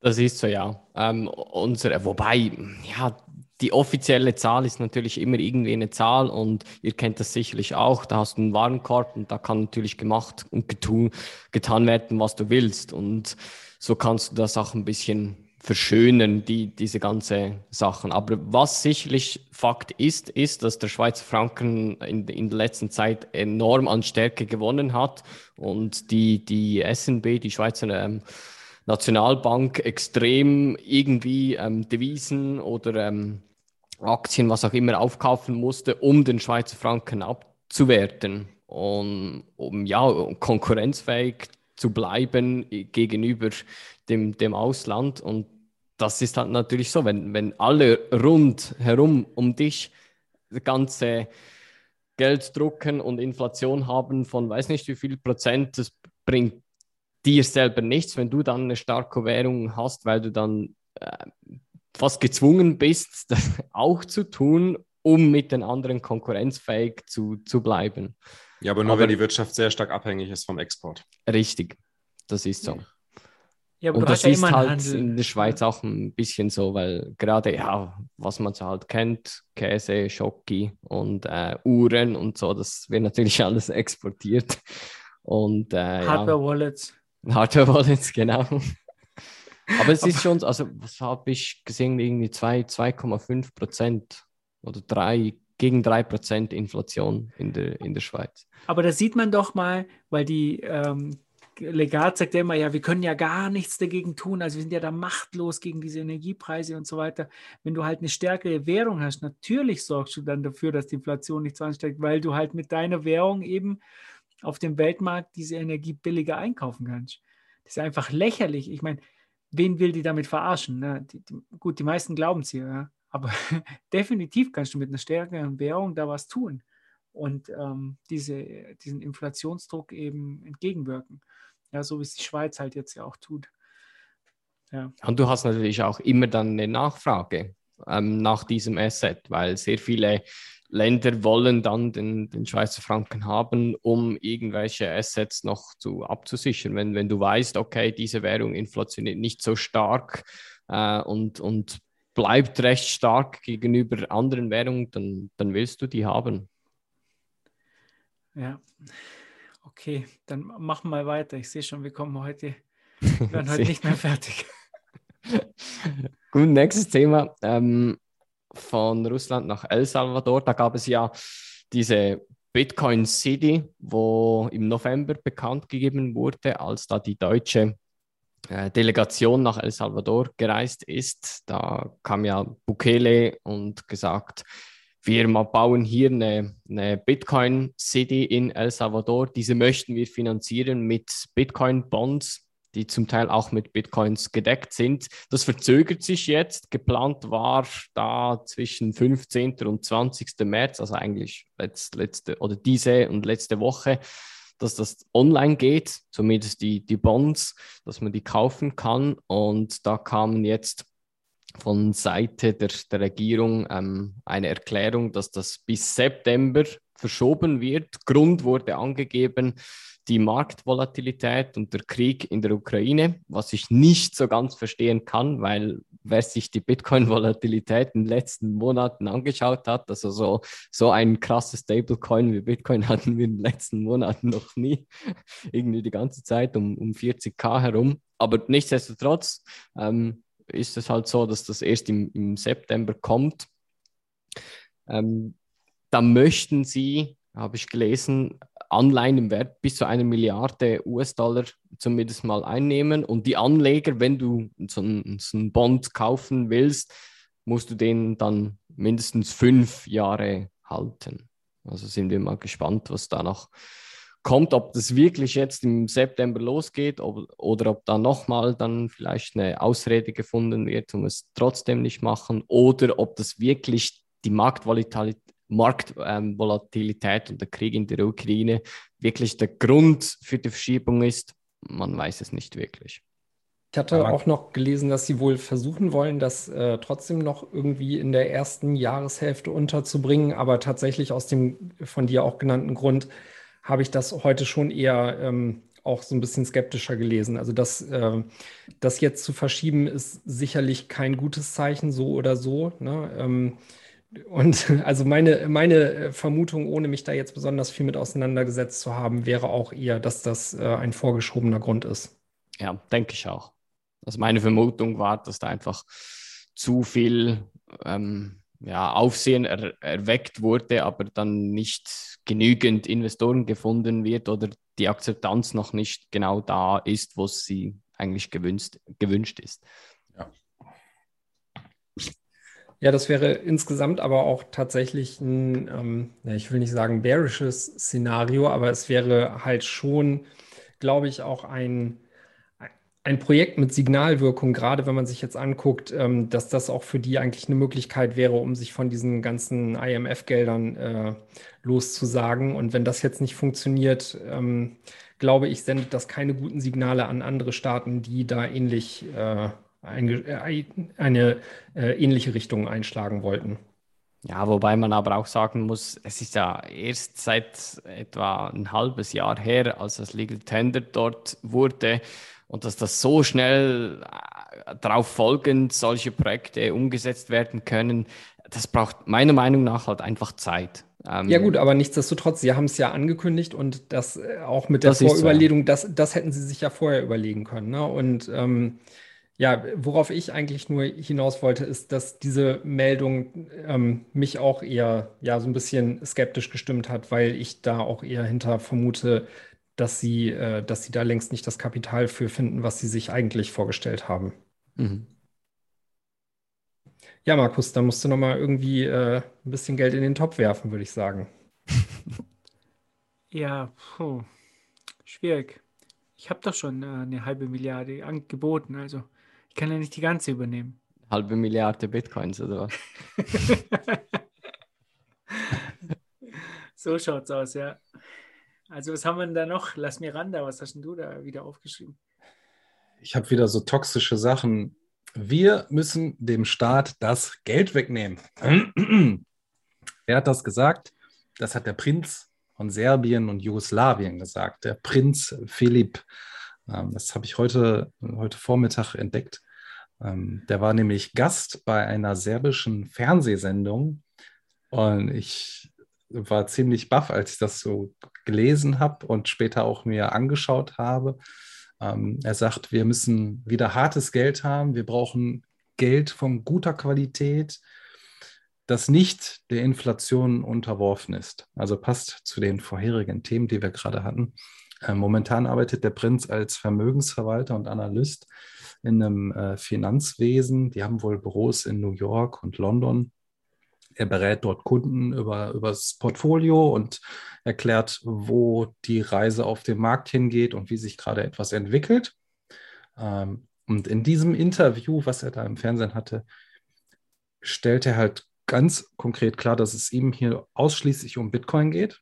Das ist so, ja. Ähm, unsere, wobei, ja, die offizielle Zahl ist natürlich immer irgendwie eine Zahl und ihr kennt das sicherlich auch. Da hast du einen Warenkorb und da kann natürlich gemacht und getan werden, was du willst. Und so kannst du das auch ein bisschen verschönern, die, diese ganze Sachen. Aber was sicherlich Fakt ist, ist, dass der Schweizer Franken in, in der letzten Zeit enorm an Stärke gewonnen hat und die, die SNB, die Schweizer ähm, Nationalbank, extrem irgendwie ähm, Devisen oder ähm, Aktien, was auch immer, aufkaufen musste, um den Schweizer Franken abzuwerten. Und um ja, konkurrenzfähig zu bleiben gegenüber dem, dem Ausland. Und das ist halt natürlich so, wenn, wenn alle rundherum um dich das ganze Geld drucken und Inflation haben von weiß nicht wie viel Prozent, das bringt dir selber nichts, wenn du dann eine starke Währung hast, weil du dann äh, fast gezwungen bist, das auch zu tun, um mit den anderen konkurrenzfähig zu, zu bleiben. Ja, aber nur aber, wenn die Wirtschaft sehr stark abhängig ist vom Export. Richtig, das ist so. Ja, und das ja ist halt Handel. in der Schweiz auch ein bisschen so, weil gerade, ja, was man so halt kennt, Käse, Schoki und äh, Uhren und so, das wird natürlich alles exportiert. Und äh, Hardware-Wallets. Ja, Hardware-Wallets, genau. Aber es ist schon, also was habe ich gesehen, irgendwie 2,5 Prozent oder 3, gegen 3 Prozent Inflation in der, in der Schweiz. Aber da sieht man doch mal, weil die ähm, Legat sagt ja immer, ja, wir können ja gar nichts dagegen tun, also wir sind ja da machtlos gegen diese Energiepreise und so weiter. Wenn du halt eine stärkere Währung hast, natürlich sorgst du dann dafür, dass die Inflation nicht so ansteigt, weil du halt mit deiner Währung eben auf dem Weltmarkt diese Energie billiger einkaufen kannst. Das ist einfach lächerlich. Ich meine, wen will die damit verarschen? Ne? Die, die, gut, die meisten glauben es hier, ja? Aber definitiv kannst du mit einer stärkeren Währung da was tun und ähm, diese, diesen Inflationsdruck eben entgegenwirken. Ja, so wie es die Schweiz halt jetzt ja auch tut. Ja. Und du hast natürlich auch immer dann eine Nachfrage ähm, nach diesem Asset, weil sehr viele Länder wollen dann den, den Schweizer Franken haben, um irgendwelche Assets noch zu abzusichern. Wenn, wenn du weißt, okay, diese Währung inflationiert nicht so stark äh, und, und bleibt recht stark gegenüber anderen Währungen, dann, dann willst du die haben. Ja, okay, dann machen wir weiter. Ich sehe schon, wir kommen heute, wir werden heute nicht mehr fertig. Gut, nächstes Thema. Ähm, von Russland nach El Salvador. Da gab es ja diese Bitcoin City, wo im November bekannt gegeben wurde, als da die deutsche Delegation nach El Salvador gereist ist. Da kam ja Bukele und gesagt, wir bauen hier eine, eine, Bitcoin City in El Salvador. Diese möchten wir finanzieren mit Bitcoin Bonds die zum Teil auch mit Bitcoins gedeckt sind. Das verzögert sich jetzt. Geplant war da zwischen 15. und 20. März, also eigentlich letzte, letzte oder diese und letzte Woche, dass das online geht, zumindest die, die Bonds, dass man die kaufen kann. Und da kamen jetzt von Seite der, der Regierung ähm, eine Erklärung, dass das bis September verschoben wird. Grund wurde angegeben, die Marktvolatilität und der Krieg in der Ukraine, was ich nicht so ganz verstehen kann, weil wer sich die Bitcoin-Volatilität in den letzten Monaten angeschaut hat, also so, so ein krasses Stablecoin wie Bitcoin hatten wir in den letzten Monaten noch nie, irgendwie die ganze Zeit um, um 40k herum. Aber nichtsdestotrotz ähm, ist es halt so, dass das erst im, im September kommt. Ähm, da möchten sie, habe ich gelesen, Anleihen im Wert bis zu einer Milliarde US-Dollar zumindest mal einnehmen. Und die Anleger, wenn du so einen, so einen Bond kaufen willst, musst du den dann mindestens fünf Jahre halten. Also sind wir mal gespannt, was da noch kommt, ob das wirklich jetzt im September losgeht ob, oder ob da nochmal dann vielleicht eine Ausrede gefunden wird, um es trotzdem nicht machen oder ob das wirklich die Marktvolatilität Marktvolatilität ähm, und der Krieg in der Ukraine wirklich der Grund für die Verschiebung ist, man weiß es nicht wirklich. Ich hatte auch noch gelesen, dass sie wohl versuchen wollen, das äh, trotzdem noch irgendwie in der ersten Jahreshälfte unterzubringen, aber tatsächlich aus dem von dir auch genannten Grund habe ich das heute schon eher ähm, auch so ein bisschen skeptischer gelesen. Also das, äh, das jetzt zu verschieben, ist sicherlich kein gutes Zeichen, so oder so. Ne? Ähm, und also meine, meine äh, Vermutung, ohne mich da jetzt besonders viel mit auseinandergesetzt zu haben, wäre auch eher, dass das äh, ein vorgeschobener Grund ist. Ja, denke ich auch. Also meine Vermutung war, dass da einfach zu viel ähm, ja, Aufsehen er erweckt wurde, aber dann nicht genügend Investoren gefunden wird oder die Akzeptanz noch nicht genau da ist, wo sie eigentlich gewünscht, gewünscht ist. Ja, das wäre insgesamt aber auch tatsächlich ein, ähm, ich will nicht sagen bearisches Szenario, aber es wäre halt schon, glaube ich, auch ein, ein Projekt mit Signalwirkung, gerade wenn man sich jetzt anguckt, ähm, dass das auch für die eigentlich eine Möglichkeit wäre, um sich von diesen ganzen IMF-Geldern äh, loszusagen. Und wenn das jetzt nicht funktioniert, ähm, glaube ich, sendet das keine guten Signale an andere Staaten, die da ähnlich äh, eine, eine äh, ähnliche Richtung einschlagen wollten. Ja, wobei man aber auch sagen muss, es ist ja erst seit etwa ein halbes Jahr her, als das Legal Tender dort wurde und dass das so schnell äh, darauf folgend solche Projekte umgesetzt werden können, das braucht meiner Meinung nach halt einfach Zeit. Ähm, ja gut, aber nichtsdestotrotz, Sie haben es ja angekündigt und das äh, auch mit der Vorüberlegung, so, ja. das, das hätten Sie sich ja vorher überlegen können. Ne? Und ähm, ja, worauf ich eigentlich nur hinaus wollte, ist, dass diese Meldung ähm, mich auch eher ja so ein bisschen skeptisch gestimmt hat, weil ich da auch eher hinter vermute, dass sie, äh, dass sie da längst nicht das Kapital für finden, was sie sich eigentlich vorgestellt haben. Mhm. Ja, Markus, da musst du noch mal irgendwie äh, ein bisschen Geld in den Topf werfen, würde ich sagen. Ja, puh. schwierig. Ich habe doch schon äh, eine halbe Milliarde angeboten, also kann ja nicht die ganze übernehmen. Halbe Milliarde Bitcoins oder was? so schaut's aus, ja. Also was haben wir denn da noch? Lass mir ran da, was hast denn du da wieder aufgeschrieben? Ich habe wieder so toxische Sachen. Wir müssen dem Staat das Geld wegnehmen. Wer hat das gesagt? Das hat der Prinz von Serbien und Jugoslawien gesagt, der Prinz Philipp. Ähm, das habe ich heute, heute Vormittag entdeckt. Ähm, der war nämlich Gast bei einer serbischen Fernsehsendung und ich war ziemlich baff, als ich das so gelesen habe und später auch mir angeschaut habe. Ähm, er sagt, wir müssen wieder hartes Geld haben, wir brauchen Geld von guter Qualität, das nicht der Inflation unterworfen ist. Also passt zu den vorherigen Themen, die wir gerade hatten. Äh, momentan arbeitet der Prinz als Vermögensverwalter und Analyst in einem äh, Finanzwesen. Die haben wohl Büros in New York und London. Er berät dort Kunden über, über das Portfolio und erklärt, wo die Reise auf dem Markt hingeht und wie sich gerade etwas entwickelt. Ähm, und in diesem Interview, was er da im Fernsehen hatte, stellt er halt ganz konkret klar, dass es ihm hier ausschließlich um Bitcoin geht.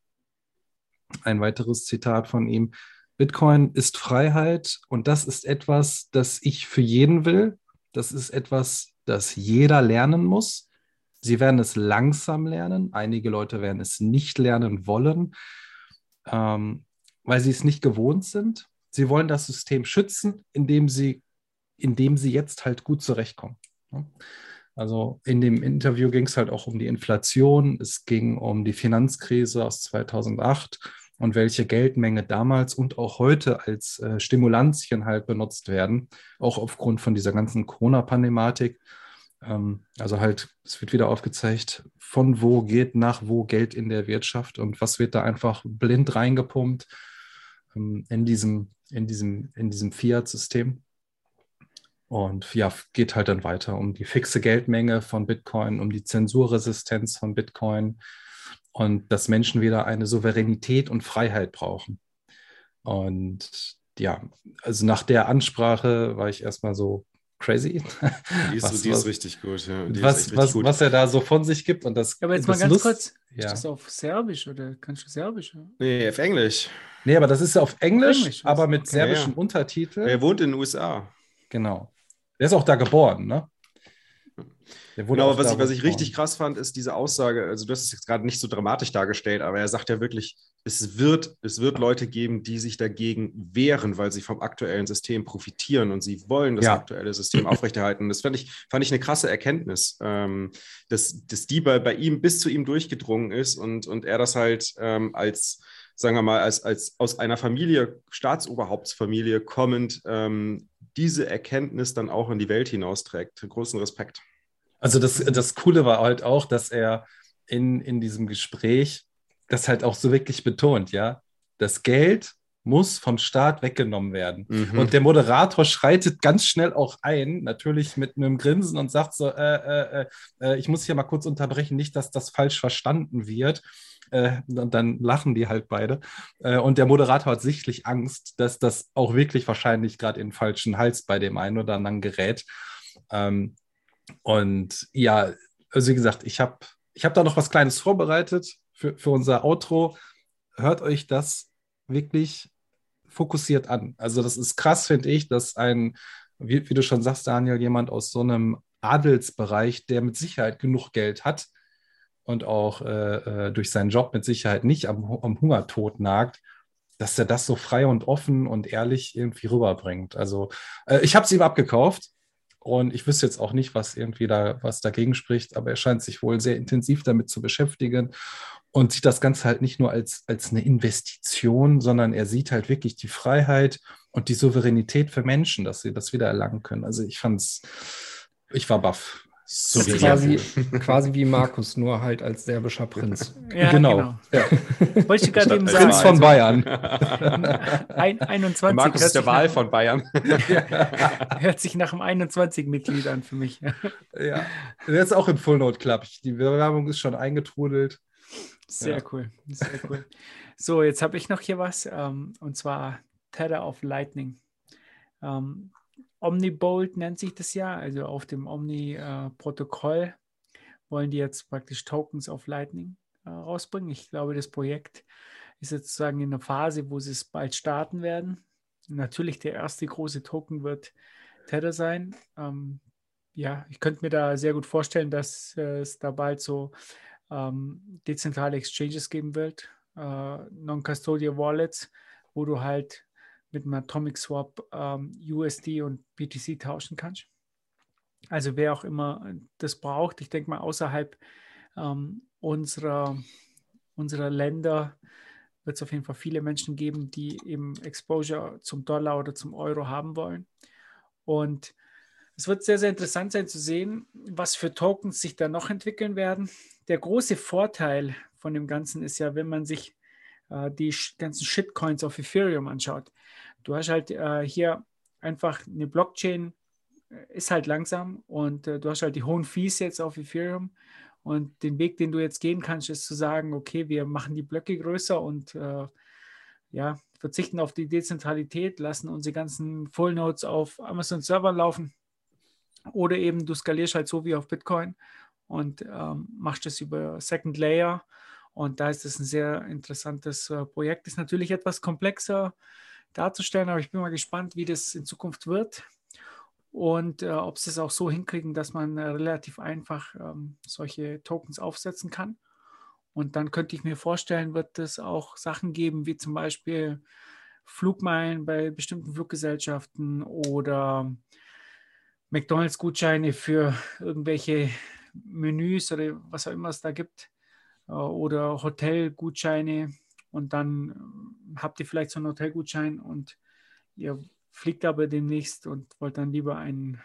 Ein weiteres Zitat von ihm. Bitcoin ist Freiheit und das ist etwas, das ich für jeden will. Das ist etwas, das jeder lernen muss. Sie werden es langsam lernen. Einige Leute werden es nicht lernen wollen, ähm, weil sie es nicht gewohnt sind. Sie wollen das System schützen, indem sie, indem sie jetzt halt gut zurechtkommen. Also in dem Interview ging es halt auch um die Inflation, es ging um die Finanzkrise aus 2008 und welche Geldmenge damals und auch heute als äh, Stimulantien halt benutzt werden, auch aufgrund von dieser ganzen Corona-Pandematik. Ähm, also halt, es wird wieder aufgezeigt, von wo geht nach wo Geld in der Wirtschaft und was wird da einfach blind reingepumpt ähm, in diesem, in diesem, in diesem Fiat-System. Und ja, geht halt dann weiter um die fixe Geldmenge von Bitcoin, um die Zensurresistenz von Bitcoin, und dass Menschen wieder eine Souveränität und Freiheit brauchen. Und ja, also nach der Ansprache war ich erstmal so crazy. Die ist, was, die ist richtig gut. Ja. was, was, gut. was er da so von sich gibt. Und das, aber jetzt das mal ganz Lust, kurz, ja. ist das auf Serbisch oder kannst du Serbisch? Nee, auf Englisch. Nee, aber das ist ja auf Englisch, Englisch aber mit okay. serbischen ja. Untertiteln. Er wohnt in den USA. Genau. Der ist auch da geboren, ne? Genau, aber was ich, was ich richtig krass fand, ist diese Aussage, also du hast es jetzt gerade nicht so dramatisch dargestellt, aber er sagt ja wirklich, es wird, es wird Leute geben, die sich dagegen wehren, weil sie vom aktuellen System profitieren und sie wollen das ja. aktuelle System aufrechterhalten. Das fand ich, fand ich eine krasse Erkenntnis, ähm, dass, dass die bei, bei ihm bis zu ihm durchgedrungen ist und, und er das halt ähm, als sagen wir mal, als, als aus einer Familie, Staatsoberhauptsfamilie kommend, ähm, diese Erkenntnis dann auch in die Welt hinausträgt. Großen Respekt. Also das, das Coole war halt auch, dass er in, in diesem Gespräch das halt auch so wirklich betont, ja. Das Geld muss vom Staat weggenommen werden. Mhm. Und der Moderator schreitet ganz schnell auch ein, natürlich mit einem Grinsen und sagt so, äh, äh, äh, äh ich muss hier mal kurz unterbrechen, nicht, dass das falsch verstanden wird. Äh, und dann lachen die halt beide. Äh, und der Moderator hat sichtlich Angst, dass das auch wirklich wahrscheinlich gerade in den falschen Hals bei dem einen oder anderen gerät. Ähm, und ja, also wie gesagt, ich habe ich hab da noch was Kleines vorbereitet für, für unser Outro. Hört euch das wirklich fokussiert an. Also das ist krass, finde ich, dass ein, wie, wie du schon sagst, Daniel, jemand aus so einem Adelsbereich, der mit Sicherheit genug Geld hat und auch äh, äh durch seinen Job mit Sicherheit nicht am, am Hungertod nagt, dass er das so frei und offen und ehrlich irgendwie rüberbringt. Also äh, ich habe es ihm abgekauft und ich wüsste jetzt auch nicht, was irgendwie da was dagegen spricht, aber er scheint sich wohl sehr intensiv damit zu beschäftigen und sieht das Ganze halt nicht nur als, als eine Investition, sondern er sieht halt wirklich die Freiheit und die Souveränität für Menschen, dass sie das wieder erlangen können. Also ich fand's, ich war baff. So das ist quasi, quasi wie Markus, nur halt als serbischer Prinz. Ja, genau. genau. Ja. Wollte ich gerade eben sagen. Prinz von Bayern. Ein, 21. Markus ist der Wahl von Bayern. hört sich nach einem 21-Mitglied an für mich. ja, jetzt auch im Full Note Club. Die Bewerbung ist schon eingetrudelt. Sehr ja. cool, sehr cool. So, jetzt habe ich noch hier was, ähm, und zwar Tether of Lightning. Ähm, Omnibolt nennt sich das ja, also auf dem Omni-Protokoll wollen die jetzt praktisch Tokens auf Lightning äh, rausbringen. Ich glaube, das Projekt ist jetzt sozusagen in einer Phase, wo sie es bald starten werden. Natürlich der erste große Token wird Tether sein. Ähm, ja, ich könnte mir da sehr gut vorstellen, dass äh, es da bald so ähm, dezentrale Exchanges geben wird, äh, Non-Custodial Wallets, wo du halt mit einem Atomic Swap ähm, USD und BTC tauschen kannst. Also wer auch immer das braucht, ich denke mal außerhalb ähm, unserer, unserer Länder wird es auf jeden Fall viele Menschen geben, die eben Exposure zum Dollar oder zum Euro haben wollen. Und es wird sehr, sehr interessant sein zu sehen, was für Tokens sich da noch entwickeln werden. Der große Vorteil von dem Ganzen ist ja, wenn man sich äh, die ganzen Shitcoins auf Ethereum anschaut. Du hast halt äh, hier einfach eine Blockchain, äh, ist halt langsam und äh, du hast halt die hohen Fees jetzt auf Ethereum. Und den Weg, den du jetzt gehen kannst, ist zu sagen, okay, wir machen die Blöcke größer und äh, ja, verzichten auf die Dezentralität, lassen unsere ganzen Full Nodes auf Amazon Server laufen. Oder eben du skalierst halt so wie auf Bitcoin und ähm, machst das über Second Layer. Und da ist es ein sehr interessantes äh, Projekt. Ist natürlich etwas komplexer darzustellen, aber ich bin mal gespannt, wie das in Zukunft wird und äh, ob sie es auch so hinkriegen, dass man äh, relativ einfach ähm, solche Tokens aufsetzen kann. Und dann könnte ich mir vorstellen, wird es auch Sachen geben, wie zum Beispiel Flugmeilen bei bestimmten Fluggesellschaften oder McDonalds-Gutscheine für irgendwelche Menüs oder was auch immer es da gibt äh, oder Hotelgutscheine und dann habt ihr vielleicht so einen Hotelgutschein und ihr fliegt aber demnächst und wollt dann lieber einen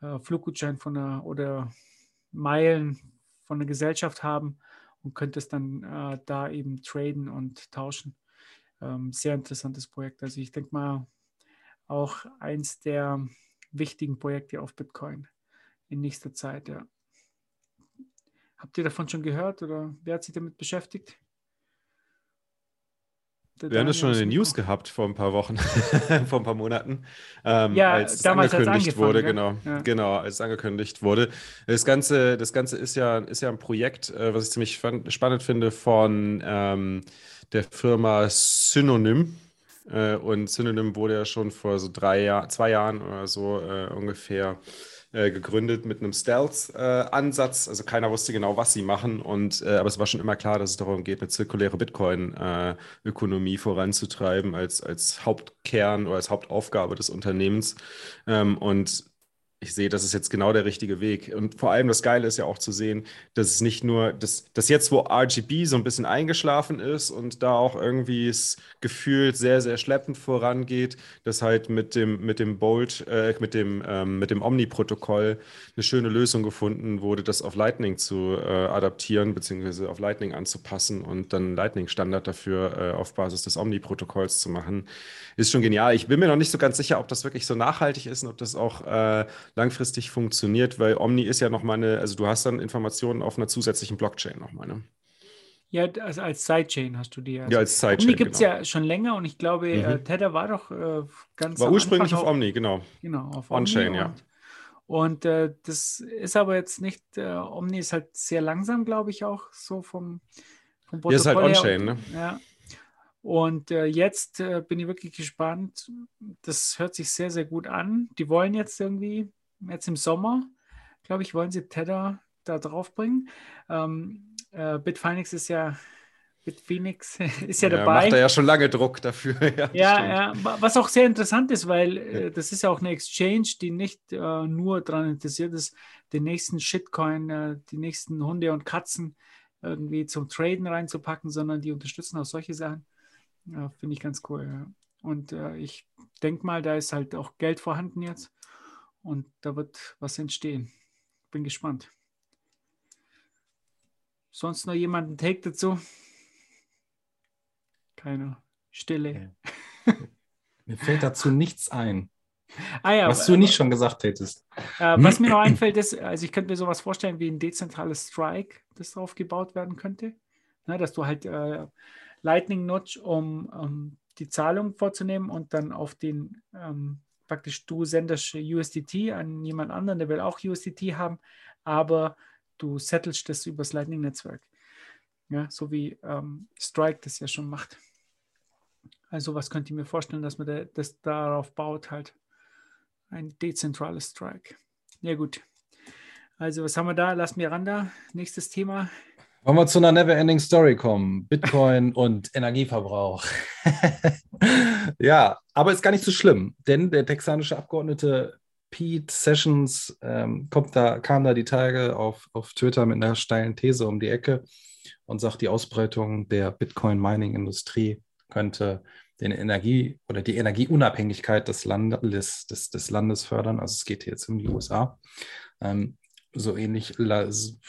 äh, Fluggutschein von einer oder Meilen von einer Gesellschaft haben und könnt es dann äh, da eben traden und tauschen. Ähm, sehr interessantes Projekt. Also ich denke mal auch eins der wichtigen Projekte auf Bitcoin in nächster Zeit, ja. Habt ihr davon schon gehört oder wer hat sich damit beschäftigt? Wir haben das schon in den News gehabt vor ein paar Wochen, vor ein paar Monaten. Ähm, ja, als damals angekündigt wurde, genau, ja. genau, als es angekündigt wurde. Das Ganze, das Ganze ist ja, ist ja ein Projekt, äh, was ich ziemlich spannend finde, von ähm, der Firma Synonym. Äh, und Synonym wurde ja schon vor so drei Jahren, zwei Jahren oder so äh, ungefähr äh, gegründet mit einem Stealth-Ansatz. also keiner wusste genau, was sie machen. Und, äh, aber es war schon immer klar, dass es darum geht, eine zirkuläre Bitcoin-Ökonomie voranzutreiben als, als Hauptkern oder als Hauptaufgabe des Unternehmens. Ähm, und ich sehe, das ist jetzt genau der richtige Weg. Und vor allem das Geile ist ja auch zu sehen, dass es nicht nur, dass, dass jetzt, wo RGB so ein bisschen eingeschlafen ist und da auch irgendwie es gefühlt sehr, sehr schleppend vorangeht, dass halt mit dem, mit dem Bolt, äh, mit dem, ähm, mit dem Omni-Protokoll eine schöne Lösung gefunden wurde, das auf Lightning zu äh, adaptieren, beziehungsweise auf Lightning anzupassen und dann Lightning-Standard dafür äh, auf Basis des Omni-Protokolls zu machen ist schon genial. Ich bin mir noch nicht so ganz sicher, ob das wirklich so nachhaltig ist und ob das auch äh, langfristig funktioniert, weil Omni ist ja nochmal eine, also du hast dann Informationen auf einer zusätzlichen Blockchain nochmal, ne? Ja, also als Sidechain hast du die. Also ja, als Sidechain. Omni gibt es genau. ja schon länger und ich glaube, mhm. äh, Tether war doch äh, ganz. War ursprünglich auf, auf Omni, genau. Genau, auf On-Chain, ja. Und äh, das ist aber jetzt nicht, äh, Omni ist halt sehr langsam, glaube ich, auch so vom, vom Protokoll. Ja, ist halt On-Chain, ne? Ja. Und äh, jetzt äh, bin ich wirklich gespannt. Das hört sich sehr, sehr gut an. Die wollen jetzt irgendwie, jetzt im Sommer, glaube ich, wollen sie Tether da draufbringen. Ähm, äh, Bitfinex ist ja Bitfinex ist ja, Ja, dabei. macht er ja schon lange Druck dafür. Ja, Ja, ja, wa- was auch sehr interessant ist, weil äh, das ist ja auch eine Exchange, die nicht äh, nur daran interessiert ist, den nächsten Shitcoin, äh, die nächsten Hunde und Katzen irgendwie zum Traden reinzupacken, sondern die unterstützen auch solche Sachen. Finde ich ganz cool. Und äh, ich denke mal, da ist halt auch Geld vorhanden jetzt und da wird was entstehen. Bin gespannt. Sonst noch jemand einen Take dazu? Keiner. Stille. Mir fällt dazu nichts ein, Ah ja, was du nicht schon gesagt hättest. Äh, was mir noch einfällt, ist, also ich könnte mir sowas vorstellen wie ein dezentrales Strike, das drauf gebaut werden könnte. Ne, dass du halt äh, Lightning nutzt, um, um die Zahlung vorzunehmen und dann auf den ähm, praktisch du sendest USDT an jemand anderen, der will auch USDT haben, aber du settelst das übers Lightning-Netzwerk. Ja, so wie ähm, Strike das ja schon macht. Also was könnte ich mir vorstellen, dass man da, das darauf baut halt. Ein dezentrales Strike. Ja, gut. Also, was haben wir da? Lass Miranda. Nächstes Thema. Wollen wir zu einer Never-Ending Story kommen? Bitcoin und Energieverbrauch. ja, aber ist gar nicht so schlimm, denn der texanische Abgeordnete Pete Sessions ähm, kommt da, kam da die Tage auf, auf Twitter mit einer steilen These um die Ecke und sagt, die Ausbreitung der Bitcoin-Mining-Industrie könnte den Energie oder die Energieunabhängigkeit des Landes, des, des Landes fördern. Also es geht hier jetzt um die USA. Ähm, so ähnlich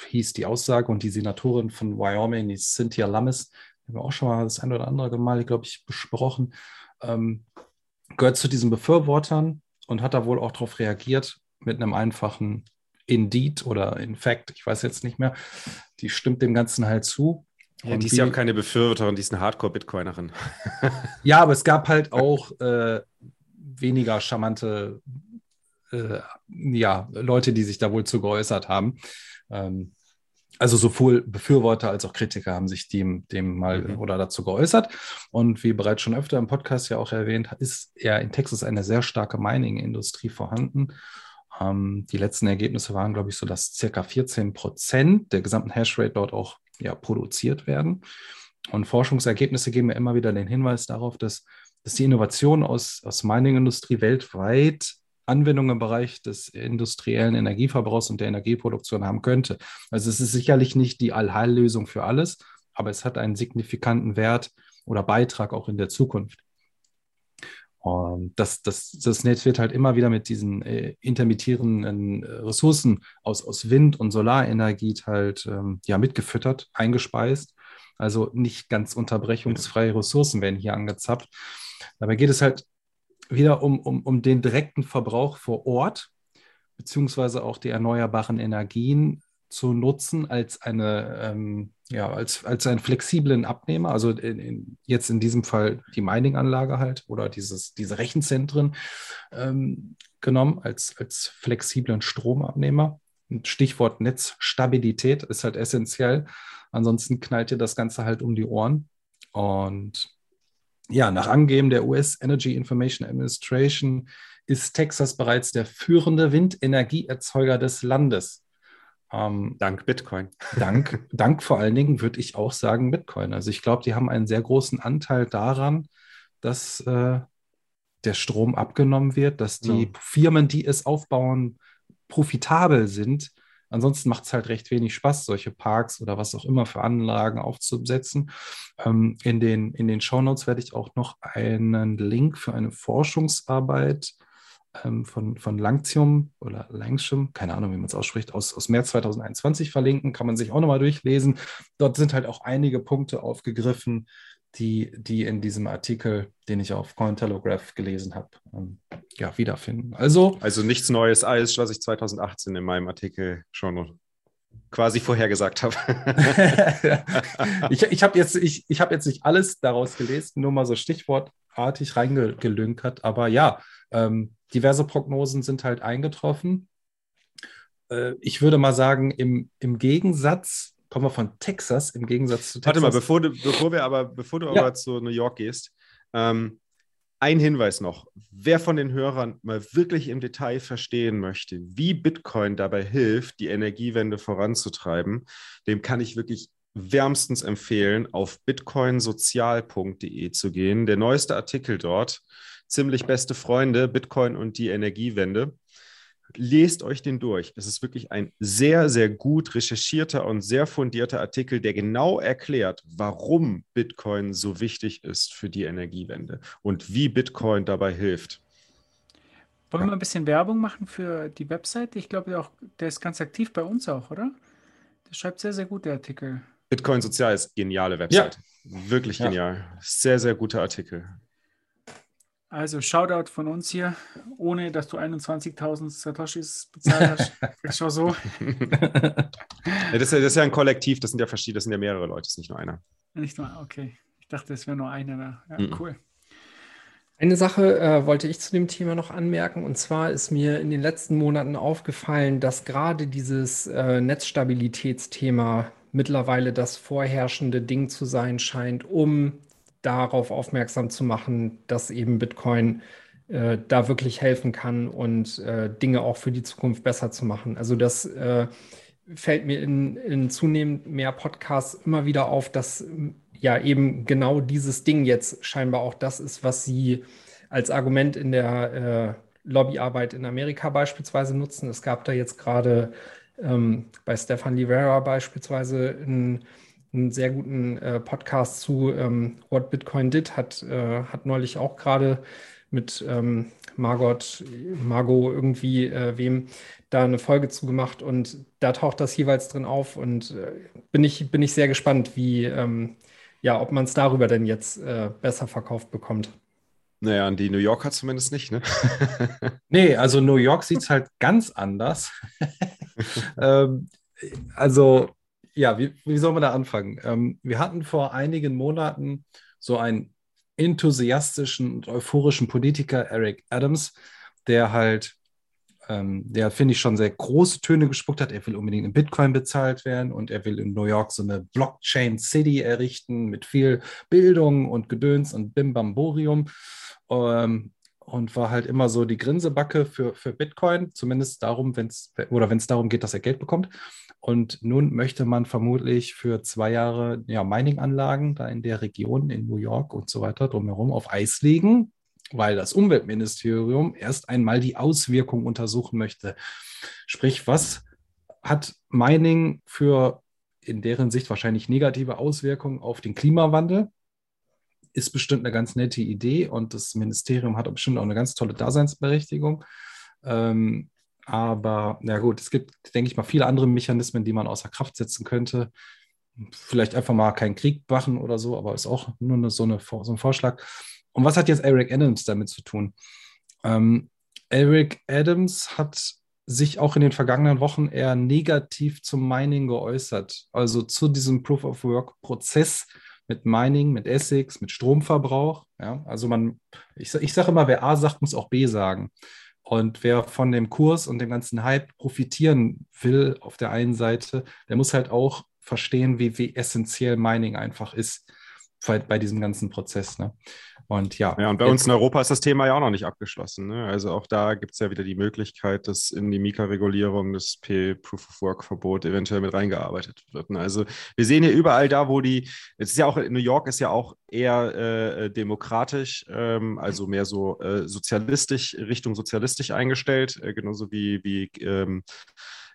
hieß die Aussage und die Senatorin von Wyoming, die Cynthia Lummis, haben wir auch schon mal das ein oder andere Mal, glaube ich, besprochen, ähm, gehört zu diesen Befürwortern und hat da wohl auch darauf reagiert mit einem einfachen Indeed oder in fact, ich weiß jetzt nicht mehr. Die stimmt dem Ganzen halt zu. Ja, die ist ja auch keine Befürworterin, die ist eine Hardcore-Bitcoinerin. Ja, aber es gab halt auch äh, weniger charmante äh, ja, Leute, die sich da wohl zu geäußert haben. Ähm, also sowohl Befürworter als auch Kritiker haben sich dem, dem mal Mhm. oder dazu geäußert. Und wie bereits schon öfter im Podcast ja auch erwähnt, ist ja in Texas eine sehr starke Mining-Industrie vorhanden. Ähm, die letzten Ergebnisse waren, glaube ich, so, dass circa 14 Prozent der gesamten Hashrate dort auch ja, produziert werden. Und Forschungsergebnisse geben ja immer wieder den Hinweis darauf, dass, dass die Innovation aus, aus Mining-Industrie weltweit Anwendungen im Bereich des industriellen Energieverbrauchs und der Energieproduktion haben könnte. Also es ist sicherlich nicht die Allheillösung für alles, aber es hat einen signifikanten Wert oder Beitrag auch in der Zukunft. Und das, das, das Netz wird halt immer wieder mit diesen äh, intermittierenden äh, Ressourcen aus, aus Wind- und Solarenergie halt ähm, ja, mitgefüttert, eingespeist. Also nicht ganz unterbrechungsfreie Ressourcen werden hier angezapft. Dabei geht es halt wieder um, um, um den direkten Verbrauch vor Ort, beziehungsweise auch die erneuerbaren Energien zu nutzen als eine, ähm, ja, als, als einen flexiblen Abnehmer, also in, in, jetzt in diesem Fall die Mining-Anlage halt oder dieses, diese Rechenzentren ähm, genommen als, als flexiblen Stromabnehmer. Stichwort Netzstabilität ist halt essentiell. Ansonsten knallt dir das Ganze halt um die Ohren. Und ja, nach Angeben der US Energy Information Administration ist Texas bereits der führende Windenergieerzeuger des Landes. Ähm, Dank Bitcoin. dank, dank vor allen Dingen würde ich auch sagen Bitcoin. Also ich glaube, die haben einen sehr großen Anteil daran, dass äh, der Strom abgenommen wird, dass die Ja. Firmen, die es aufbauen, profitabel sind. Ansonsten macht es halt recht wenig Spaß, solche Parks oder was auch immer für Anlagen aufzusetzen. Ähm, in den, in den Shownotes werde ich auch noch einen Link für eine Forschungsarbeit ähm, von, von Langtium oder Langtium, keine Ahnung, wie man es ausspricht, aus, aus März 2021 verlinken, kann man sich auch nochmal durchlesen. Dort sind halt auch einige Punkte aufgegriffen, die, die in diesem Artikel, den ich auf Cointelegraph gelesen habe, ähm, ja, wiederfinden. Also, Also nichts Neues als, was ich 2018 in meinem Artikel schon quasi vorhergesagt habe. ich ich habe jetzt, ich, ich hab jetzt nicht alles daraus gelesen, nur mal so stichwortartig reingelünkert, aber ja, ähm, diverse Prognosen sind halt eingetroffen. Äh, ich würde mal sagen, im, im Gegensatz kommen wir von Texas im Gegensatz zu Texas. Warte mal, bevor, du, bevor wir aber, bevor du Ja. aber zu New York gehst, ähm, ein Hinweis noch. Wer von den Hörern mal wirklich im Detail verstehen möchte, wie Bitcoin dabei hilft, die Energiewende voranzutreiben, dem kann ich wirklich wärmstens empfehlen, auf bitcoinsozial.de zu gehen. Der neueste Artikel dort, ziemlich beste Freunde, Bitcoin und die Energiewende. Lest euch den durch. Es ist wirklich ein sehr, sehr gut recherchierter und sehr fundierter Artikel, der genau erklärt, warum Bitcoin so wichtig ist für die Energiewende und wie Bitcoin dabei hilft. Wollen wir mal ein bisschen Werbung machen für die Webseite? Ich glaube, der, auch, der ist ganz aktiv bei uns auch, oder? Der schreibt sehr, sehr gut, der Artikel. Bitcoin Sozial ist geniale Website. Wirklich Ja. genial. Sehr, sehr guter Artikel. Also Shoutout von uns hier, ohne dass du 21.000 Satoshis bezahlt hast. Ist schon so. Ja, das, ist ja, das ist ja ein Kollektiv, das sind ja verschiedene, das sind ja mehrere Leute, das ist nicht nur einer. Nicht nur, okay. Ich dachte, es wäre nur einer da. Ja, Mhm. cool. Eine Sache äh, wollte ich zu dem Thema noch anmerken, und zwar ist mir in den letzten Monaten aufgefallen, dass gerade dieses äh, Netzstabilitätsthema mittlerweile das vorherrschende Ding zu sein scheint, um darauf aufmerksam zu machen, dass eben Bitcoin äh, da wirklich helfen kann und äh, Dinge auch für die Zukunft besser zu machen. Also das äh, fällt mir in, in zunehmend mehr Podcasts immer wieder auf, dass ähm, ja eben genau dieses Ding jetzt scheinbar auch das ist, was sie als Argument in der äh, Lobbyarbeit in Amerika beispielsweise nutzen. Es gab da jetzt gerade ähm, bei Stefan Rivera beispielsweise einen, einen sehr guten äh, Podcast zu ähm, What Bitcoin Did, hat, äh, hat neulich auch gerade mit ähm, Margot, Margot irgendwie äh, wem da eine Folge zu gemacht und da taucht das jeweils drin auf und äh, bin ich, bin ich sehr gespannt, wie, ähm, ja, ob man es darüber denn jetzt äh, besser verkauft bekommt. Naja, an die New Yorker zumindest nicht, ne? Nee, also New York sieht es halt ganz anders. ähm, also, ja, wie, wie soll man da anfangen? Ähm, wir hatten vor einigen Monaten so einen enthusiastischen und euphorischen Politiker, Eric Adams, der halt, ähm, der finde ich schon sehr große Töne gespuckt hat. Er will unbedingt in Bitcoin bezahlt werden und er will in New York so eine Blockchain City errichten mit viel Bildung und Gedöns und Bimbamborium. Ähm, und war halt immer so die Grinsebacke für, für Bitcoin, zumindest darum, wenn es oder wenn es darum geht, dass er Geld bekommt. Und nun möchte man vermutlich für zwei Jahre ja, Mining-Anlagen da in der Region, in New York und so weiter drumherum auf Eis legen, weil das Umweltministerium erst einmal die Auswirkungen untersuchen möchte. Sprich, was hat Mining für in deren Sicht wahrscheinlich negative Auswirkungen auf den Klimawandel? Ist bestimmt eine ganz nette Idee und das Ministerium hat bestimmt auch eine ganz tolle Daseinsberechtigung. Ähm, aber na gut, es gibt, denke ich mal, viele andere Mechanismen, die man außer Kraft setzen könnte. Vielleicht einfach mal keinen Krieg machen oder so, aber ist auch nur eine, so, eine, so ein Vorschlag. Und was hat jetzt Eric Adams damit zu tun? Ähm, Eric Adams hat sich auch in den vergangenen Wochen eher negativ zum Mining geäußert, also zu diesem Proof of Work-Prozess mit Mining, mit Essex, mit Stromverbrauch. Ja, also man, ich, ich sage immer, wer A sagt, muss auch B sagen. Und wer von dem Kurs und dem ganzen Hype profitieren will auf der einen Seite, der muss halt auch verstehen, wie, wie essentiell Mining einfach ist bei, bei diesem ganzen Prozess. Ne? Und ja. Ja, und bei uns in Europa ist das Thema ja auch noch nicht abgeschlossen. Ne? Also auch da gibt es ja wieder die Möglichkeit, dass in die Mika-Regulierung das P-Proof-of-Work-Verbot eventuell mit reingearbeitet wird. Ne? Also wir sehen hier überall da, wo die, es ist ja auch, New York ist ja auch eher äh, demokratisch, ähm, also mehr so äh, sozialistisch, Richtung sozialistisch eingestellt, äh, genauso wie, wie ähm,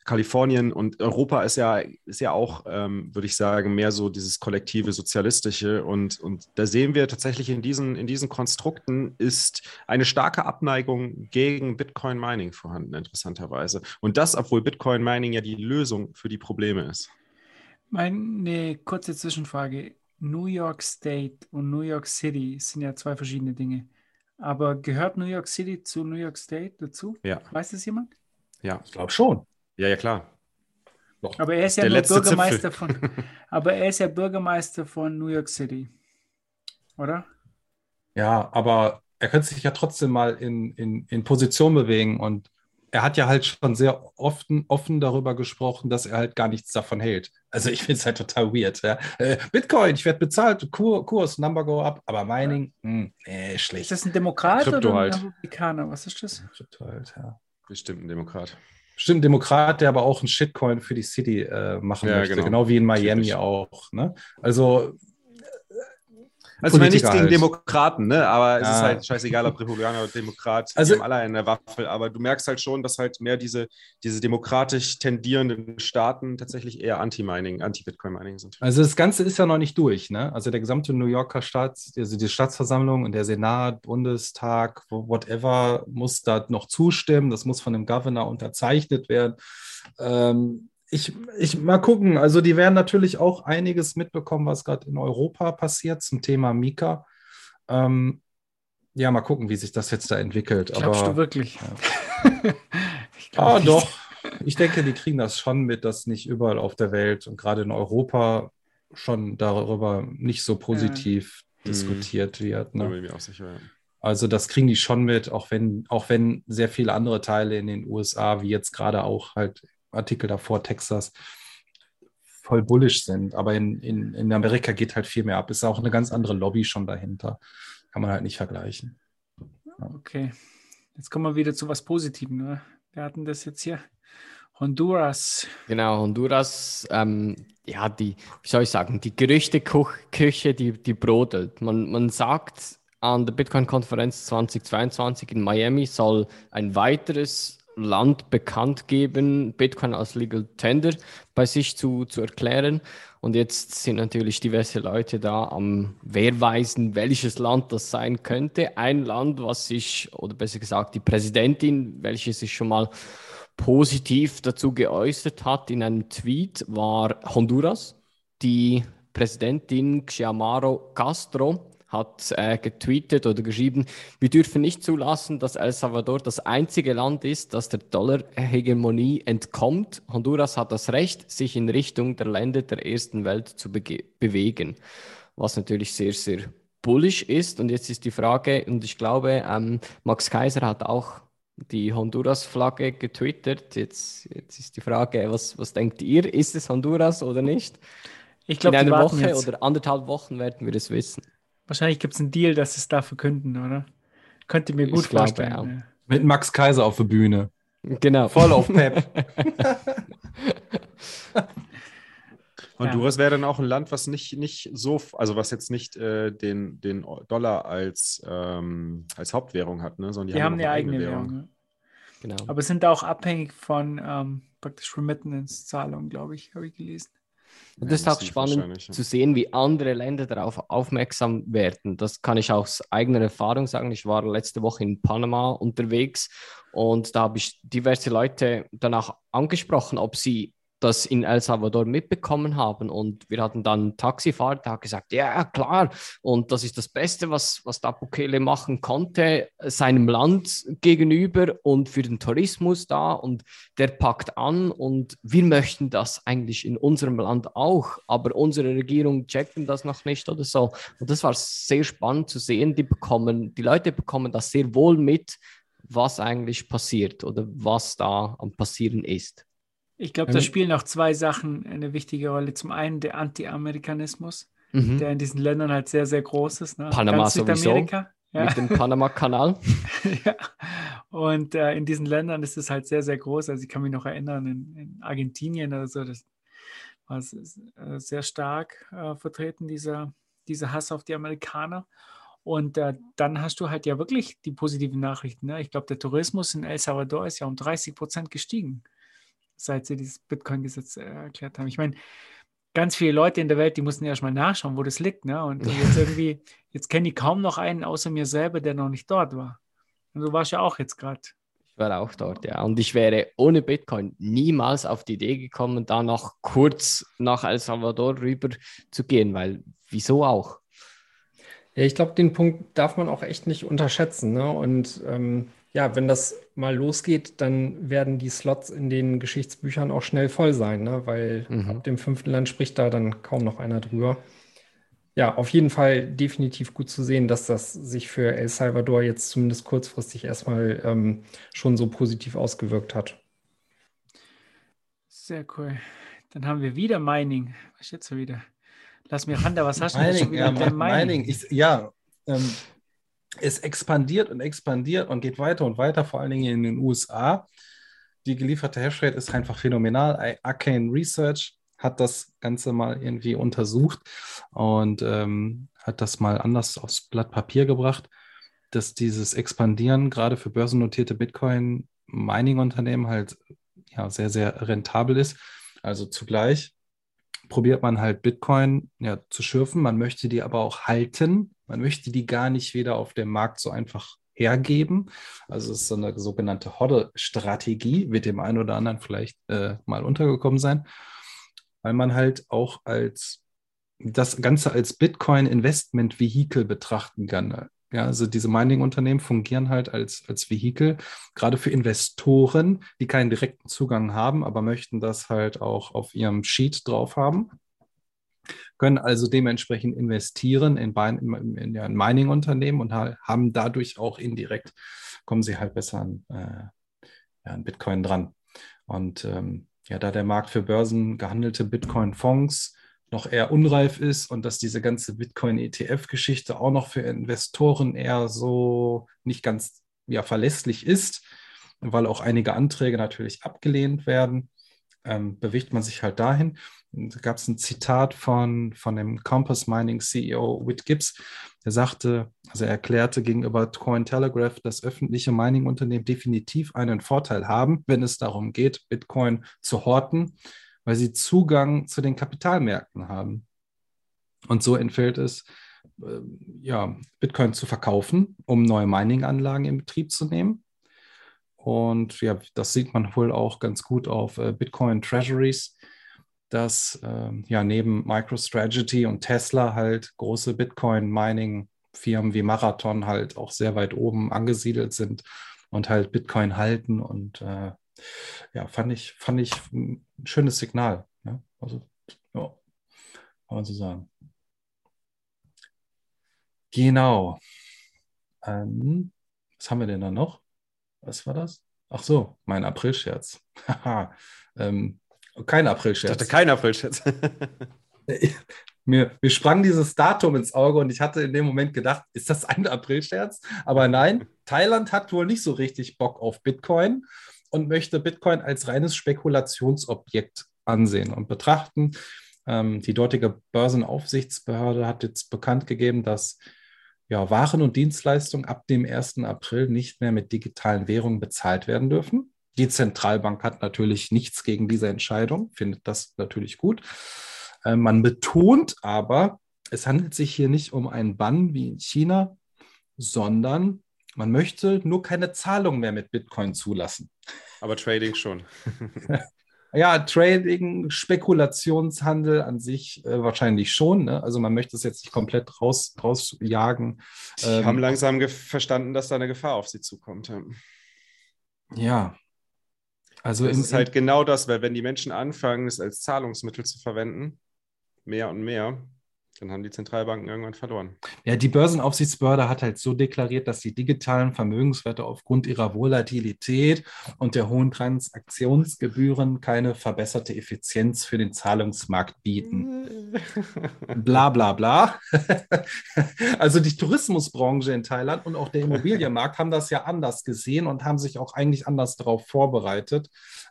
Kalifornien und Europa ist ja, ist ja auch, ähm, würde ich sagen, mehr so dieses kollektive Sozialistische. Und, und da sehen wir tatsächlich in diesen, in diesen Konstrukten ist eine starke Abneigung gegen Bitcoin Mining vorhanden, interessanterweise. Und das, obwohl Bitcoin Mining ja die Lösung für die Probleme ist. Meine kurze Zwischenfrage. New York State und New York City sind ja zwei verschiedene Dinge. Aber gehört New York City zu New York State dazu? Ja. Weiß das jemand? Ja, Ich glaube schon. Ja, ja, klar. Aber er ist ja Bürgermeister Zipfel. von. Aber er ist ja Bürgermeister von New York City. Oder? Ja, aber er könnte sich ja trotzdem mal in, in, in Position bewegen und er hat ja halt schon sehr offen, offen darüber gesprochen, dass er halt gar nichts davon hält. Also ich finde es halt total weird. Ja. Äh, Bitcoin, ich werde bezahlt, Kur, Kurs, Number go up, aber Mining, mh, hm, nee, schlecht. Ist das ein Demokrat Krypto oder ein halt. Republikaner? Was ist das? Krypto halt, ja. Bestimmt ein Demokrat. Bestimmt ein Demokrat, der aber auch einen Shitcoin für die City äh, machen Ja, möchte, genau. genau. wie in Miami Typisch. auch. Ne? Also Also wenn nichts Politiker gegen halt. Demokraten, ne? aber es Ja. ist halt scheißeigal, ob Republikaner oder Demokrat, Also- die haben alle eine Waffel, aber du merkst halt schon, dass halt mehr diese, diese demokratisch tendierenden Staaten tatsächlich eher Anti-Mining, Anti-Bitcoin-Mining sind. Also das Ganze ist ja noch nicht durch, ne? Also der gesamte New Yorker Staat, also die Staatsversammlung und der Senat, Bundestag, whatever, muss da noch zustimmen. Das muss von dem Governor unterzeichnet werden. Ähm, ich, ich mal gucken. Also die werden natürlich auch einiges mitbekommen, was gerade in Europa passiert zum Thema Mika. Ähm, ja, mal gucken, wie sich das jetzt da entwickelt. Glaubst Aber du wirklich? ich glaub Ah, nicht. doch. Ich denke, die kriegen das schon mit, dass nicht überall auf der Welt und gerade in Europa schon darüber nicht so positiv Mhm. diskutiert wird. Da Ne? bin ich mir auch sicher. Ja. Also das kriegen die schon mit, auch wenn, auch wenn sehr viele andere Teile in den USA, wie jetzt gerade auch halt Artikel davor, Texas, voll bullish sind. Aber in, in, in Amerika geht halt viel mehr ab. Ist auch eine ganz andere Lobby schon dahinter. Kann man halt nicht vergleichen. Okay. Jetzt kommen wir wieder zu was Positivem. Ne? Wir hatten das jetzt hier. Honduras. Genau, Honduras, ähm, ja, die, wie soll ich sagen, die Gerüchteküche, die, die brodelt. Man, man sagt, an der Bitcoin-Konferenz 2022 in Miami soll ein weiteres Land bekannt geben, Bitcoin als Legal Tender bei sich zu, zu erklären. Und jetzt sind natürlich diverse Leute da am Wehrweisen, welches Land das sein könnte. Ein Land, was sich, oder besser gesagt die Präsidentin, welche sich schon mal positiv dazu geäußert hat in einem Tweet, war Honduras. Die Präsidentin Xiomara Castro hat äh, getweetet oder geschrieben, wir dürfen nicht zulassen, dass El Salvador das einzige Land ist, das der Dollarhegemonie entkommt. Honduras hat das Recht, sich in Richtung der Länder der ersten Welt zu bege- bewegen, was natürlich sehr, sehr bullish ist. Und jetzt ist die Frage, und ich glaube, ähm, Max Kaiser hat auch die Honduras-Flagge getwittert. Jetzt, jetzt ist die Frage, was, was denkt ihr? Ist es Honduras oder nicht? Ich In glaube, die einer Woche jetzt. oder anderthalb Wochen werden wir es wissen. Wahrscheinlich gibt es einen Deal, dass sie es da verkünden, oder? Könnte mir Ich gut glaube, vorstellen. ja. ja. Mit Max Kaiser auf der Bühne. Genau. Voll auf Pep. Honduras wäre dann auch ein Land, was nicht, nicht so, also was jetzt nicht äh, den, den Dollar als, ähm, als Hauptwährung hat, ne? sondern die, Die haben noch eine eigene Währung. ja. genau. Aber sind da auch abhängig von ähm, praktisch Remittance-Zahlungen, glaube ich, habe ich gelesen. Und das ist auch spannend ja. zu sehen, wie andere Länder darauf aufmerksam werden. Das kann ich aus eigener Erfahrung sagen. Ich war letzte Woche in Panama unterwegs und da habe ich diverse Leute danach angesprochen, ob sie das in El Salvador mitbekommen haben. Und wir hatten dann einen Taxifahrer, der hat gesagt, ja, klar. Und das ist das Beste, was, was da Bukele machen konnte, seinem Land gegenüber und für den Tourismus da. Und der packt an und wir möchten das eigentlich in unserem Land auch, aber unsere Regierung checken das noch nicht oder so. Und das war sehr spannend zu sehen. Die bekommen, die Leute bekommen das sehr wohl mit, was eigentlich passiert oder was da am passieren ist. Ich glaube, da spielen auch zwei Sachen eine wichtige Rolle. Zum einen der Anti-Amerikanismus, Mhm. der in diesen Ländern halt sehr, sehr groß ist. Ne? Panama Ganz. Südamerika. Ja. Mit dem Panama-Kanal. ja. Und äh, in diesen Ländern ist es halt sehr, sehr groß. Also ich kann mich noch erinnern, in, in Argentinien oder so, das war äh, sehr stark äh, vertreten, dieser, dieser Hass auf die Amerikaner. Und äh, dann hast du halt ja wirklich die positiven Nachrichten. Ne? Ich glaube, der Tourismus in El Salvador ist ja um 30 Prozent gestiegen, seit sie dieses Bitcoin-Gesetz äh, erklärt haben. Ich meine, ganz viele Leute in der Welt, die mussten ja erstmal nachschauen, wo das liegt. Ne? Und jetzt irgendwie, jetzt kenne ich kaum noch einen außer mir selber, der noch nicht dort war. Und du warst ja auch jetzt gerade. Ich war auch dort, ja. Und ich wäre ohne Bitcoin niemals auf die Idee gekommen, da noch kurz nach El Salvador rüber zu gehen, weil wieso auch? Ja, ich glaube, den Punkt darf man auch echt nicht unterschätzen. Ne? Und ähm, ja, wenn das mal losgeht, dann werden die Slots in den Geschichtsbüchern auch schnell voll sein, ne? weil Mhm. ab dem fünften Land spricht da dann kaum noch einer drüber. ja, auf jeden Fall definitiv gut zu sehen, dass das sich für El Salvador jetzt zumindest kurzfristig erstmal ähm, schon so positiv ausgewirkt hat. Sehr cool. Dann haben wir wieder Mining. Was ist jetzt wieder? Lass mir Handa, was hast du denn Mining, schon wieder ja, mit dem Mining. Mining? Ich, ja, ähm, es expandiert und expandiert und geht weiter und weiter, vor allen Dingen in den USA. Die gelieferte Hashrate ist einfach phänomenal. Arcane Research hat das Ganze mal irgendwie untersucht und ähm, hat das mal anders aufs Blatt Papier gebracht, dass dieses Expandieren gerade für börsennotierte Bitcoin-Mining-Unternehmen halt ja, sehr, sehr rentabel ist. Also zugleich probiert man halt Bitcoin ja, zu schürfen, man möchte die aber auch halten, man möchte die gar nicht wieder auf dem Markt so einfach hergeben. Also es ist so eine sogenannte Hodde-Strategie, wird dem einen oder anderen vielleicht äh, mal untergekommen sein weil man halt auch als das Ganze als Bitcoin-Investment-Vehikel betrachten kann. Ja, also diese Mining-Unternehmen fungieren halt als, als Vehikel, gerade für Investoren, die keinen direkten Zugang haben, aber möchten das halt auch auf ihrem Sheet drauf haben, können also dementsprechend investieren in, in, in ein Mining-Unternehmen und haben dadurch auch indirekt, kommen sie halt besser an, äh, an Bitcoin dran. Und ähm, ja, da der Markt für börsengehandelte Bitcoin-Fonds noch eher unreif ist und dass diese ganze Bitcoin-ETF-Geschichte auch noch für Investoren eher so nicht ganz ja, verlässlich ist, weil auch einige Anträge natürlich abgelehnt werden, ähm, bewegt man sich halt dahin. Da gab es ein Zitat von, von dem Compass Mining CEO Whit Gibbs, der sagte, also er erklärte gegenüber Cointelegraph, dass öffentliche Mining-Unternehmen definitiv einen Vorteil haben, wenn es darum geht, Bitcoin zu horten, weil sie Zugang zu den Kapitalmärkten haben. Und so entfällt es, äh, ja, Bitcoin zu verkaufen, um neue Mining-Anlagen in Betrieb zu nehmen. Und ja, das sieht man wohl auch ganz gut auf äh, Bitcoin Treasuries, dass äh, ja neben MicroStrategy und Tesla halt große Bitcoin-Mining-Firmen wie Marathon halt auch sehr weit oben angesiedelt sind und halt Bitcoin halten. Und äh, ja, fand ich, fand ich ein schönes Signal. Ja? Also, ja, kann man so sagen. Genau. Ähm, was haben wir denn da noch? Was war das? Ach so, mein Aprilscherz. ähm, kein Ich Aprilscherz. dachte, kein Aprilscherz. mir, mir sprang dieses Datum ins Auge und ich hatte in dem Moment gedacht, ist das ein Aprilscherz? Aber nein, Thailand hat wohl nicht so richtig Bock auf Bitcoin und möchte Bitcoin als reines Spekulationsobjekt ansehen und betrachten. Ähm, die dortige Börsenaufsichtsbehörde hat jetzt bekannt gegeben, dass ja, Waren und Dienstleistungen ab dem 1. April nicht mehr mit digitalen Währungen bezahlt werden dürfen. Die Zentralbank hat natürlich nichts gegen diese Entscheidung, findet das natürlich gut. Äh, man betont aber, es handelt sich hier nicht um einen Bann wie in China, sondern man möchte nur keine Zahlung mehr mit Bitcoin zulassen. Aber Trading schon. Ja, Trading, Spekulationshandel an sich äh, wahrscheinlich schon. Ne? Also man möchte es jetzt nicht komplett raus, rausjagen. Die Ähm, haben langsam verstanden, dass da eine Gefahr auf sie zukommt. Ja. Ja. Also im, ist halt genau das, weil wenn die Menschen anfangen, es als Zahlungsmittel zu verwenden, mehr und mehr, dann haben die Zentralbanken irgendwann verloren. Ja, die Börsenaufsichtsbehörde hat halt so deklariert, dass die digitalen Vermögenswerte aufgrund ihrer Volatilität und der hohen Transaktionsgebühren keine verbesserte Effizienz für den Zahlungsmarkt bieten. Bla bla bla. Also die Tourismusbranche in Thailand und auch der Immobilienmarkt haben das ja anders gesehen und haben sich auch eigentlich anders darauf vorbereitet.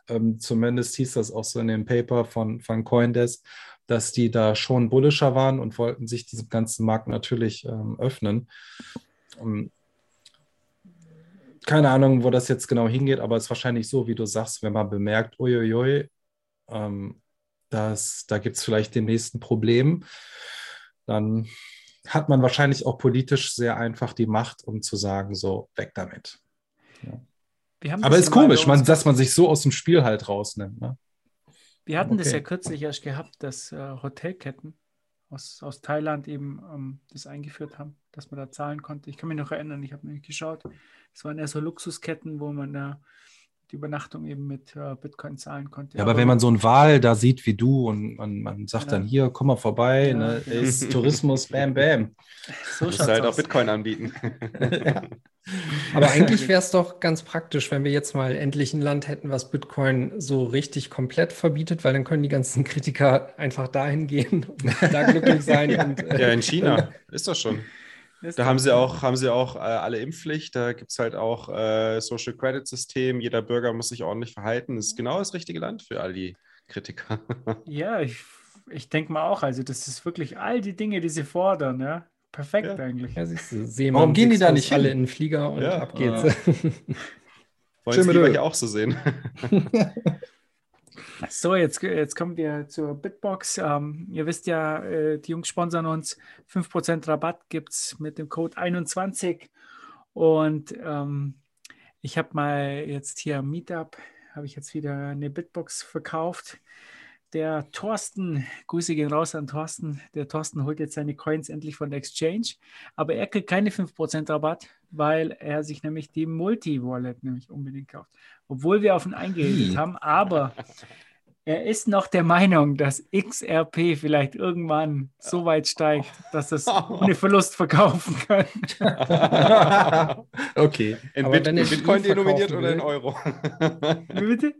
Ähm, zumindest hieß das auch so in dem Paper von, von Coindesk, dass die da schon bullischer waren und wollten sich diesem ganzen Markt natürlich ähm, öffnen. Ähm, keine Ahnung, wo das jetzt genau hingeht, aber es ist wahrscheinlich so, wie du sagst, wenn man bemerkt, uiuiui, ähm, dass, da gibt es vielleicht den nächsten Problem, dann hat man wahrscheinlich auch politisch sehr einfach die Macht, um zu sagen, so, weg damit. Haben Aber ist ja komisch, man, dass man sich so aus dem Spiel halt rausnimmt. Ne? Wir hatten das Okay. ja kürzlich erst gehabt, dass äh, Hotelketten aus, aus Thailand eben ähm, das eingeführt haben, dass man da zahlen konnte. Ich kann mich noch erinnern, ich habe nämlich geschaut. Es waren eher so Luxusketten, wo man da die Übernachtung eben mit äh, Bitcoin zahlen konnte. Ja, aber wenn man so einen Wal da sieht wie du und man, man sagt Ja. dann hier, komm mal vorbei, Ja, ne, genau. ist Tourismus, bam, bam. so Musst schaut's halt auch aus. Bitcoin anbieten. Aber eigentlich wäre es doch ganz praktisch, wenn wir jetzt mal endlich ein Land hätten, was Bitcoin so richtig komplett verbietet, weil dann können die ganzen Kritiker einfach dahin gehen und da glücklich sein. und, äh, Ja, in China ist das schon. Das Da haben sie auch, haben sie auch äh, alle Impfpflicht. Da gibt es halt auch äh, Social Credit System. Jeder Bürger muss sich ordentlich verhalten. Das ist genau das richtige Land für all die Kritiker. Ja, ich, ich denke mal auch. Also, das ist wirklich all die Dinge, die sie fordern. Ja? Perfekt Ja. eigentlich. Ja, siehst du, Seemann, Warum gehen die da nicht hin? alle in den Flieger und Ja. ab geht's. Wollen es Tschüss, lieber Mittel. hier auch so sehen. So, jetzt, jetzt kommen wir zur Bitbox. Ähm, ihr wisst ja, äh, die Jungs sponsern uns. 5% Rabatt gibt es mit dem Code 21. Und ähm, ich habe mal jetzt hier am Meetup, habe ich jetzt wieder eine Bitbox verkauft. Der Thorsten, Grüße gehen raus an Thorsten. Der Thorsten holt jetzt seine Coins endlich von der Exchange, aber er kriegt keine 5% Rabatt, weil er sich nämlich die Multi-Wallet nämlich unbedingt kauft. Obwohl wir auf ihn eingeredet Wie? haben, aber er ist noch der Meinung, dass XRP vielleicht irgendwann so weit steigt, dass es ohne Verlust verkaufen kann. okay. In, Bit in Bitcoin denominiert oder in Euro? Wie bitte?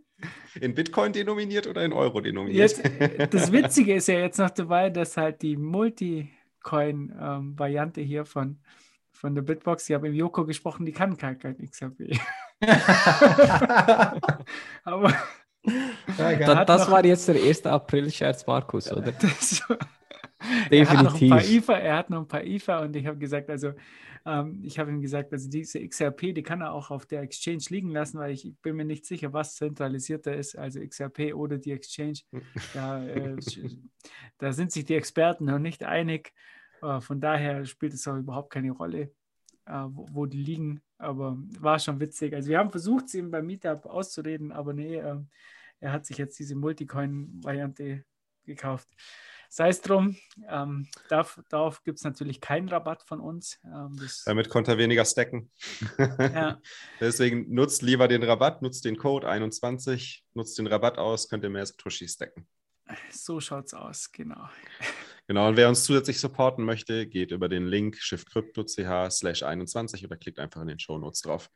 In Bitcoin denominiert oder in Euro denominiert? Jetzt, das Witzige ist ja jetzt noch dabei, dass halt die Multicoin-Variante hier von, von der Bitbox, ich habe mit Joko gesprochen, die kann gar kein XRP. Aber Ja, das war jetzt der 1. April-Scherz, Markus, oder? das, er hat noch ein Definitiv. paar IFA, er hat noch ein paar IFA und ich habe gesagt, also ähm, ich habe ihm gesagt, also diese XRP, die kann er auch auf der Exchange liegen lassen, weil ich bin mir nicht sicher, was zentralisierter ist, also XRP oder die Exchange. Da, äh, da sind sich die Experten noch nicht einig. Äh, von daher spielt es auch überhaupt keine Rolle, äh, wo, wo die liegen. Aber war schon witzig. Also wir haben versucht, es ihm beim Meetup auszureden, aber nee, äh, er hat sich jetzt diese Multicoin-Variante gekauft. Sei es drum, ähm, darf, darauf gibt es natürlich keinen Rabatt von uns. Ähm, Damit konnte er weniger stacken. ja, Deswegen nutzt lieber den Rabatt, nutzt den Code 21, nutzt den Rabatt aus, könnt ihr mehr Satoshi stacken. so schaut es aus, genau. Genau, und wer uns zusätzlich supporten möchte, geht über den Link shiftcrypto.ch slash 21 oder klickt einfach in den Shownotes drauf.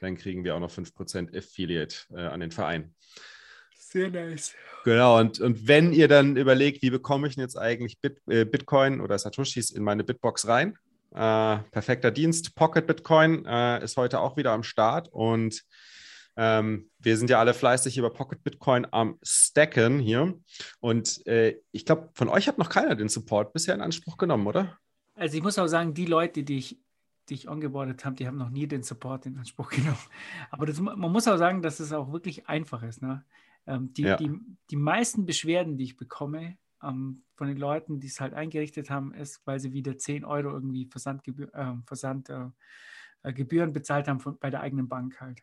Dann kriegen wir auch noch 5% Affiliate äh, an den Verein. Sehr nice. Genau, und, und wenn ihr dann überlegt, wie bekomme ich denn jetzt eigentlich Bit, äh, Bitcoin oder Satoshis in meine Bitbox rein? Äh, perfekter Dienst. Pocket Bitcoin äh, ist heute auch wieder am Start und ähm, wir sind ja alle fleißig über Pocket Bitcoin am Stacken hier. Und äh, ich glaube, von euch hat noch keiner den Support bisher in Anspruch genommen, oder? Also ich muss auch sagen, die Leute, die ich, die ich ongeboardet habe, die haben noch nie den Support in Anspruch genommen. Aber das, man muss auch sagen, dass es auch wirklich einfach ist. Ne? Ähm, die, Ja. die, die meisten Beschwerden, die ich bekomme ähm, von den Leuten, die es halt eingerichtet haben, ist, weil sie wieder 10 Euro irgendwie Versandgebühr, äh, Versand, äh, äh, bezahlt haben von, bei der eigenen Bank halt.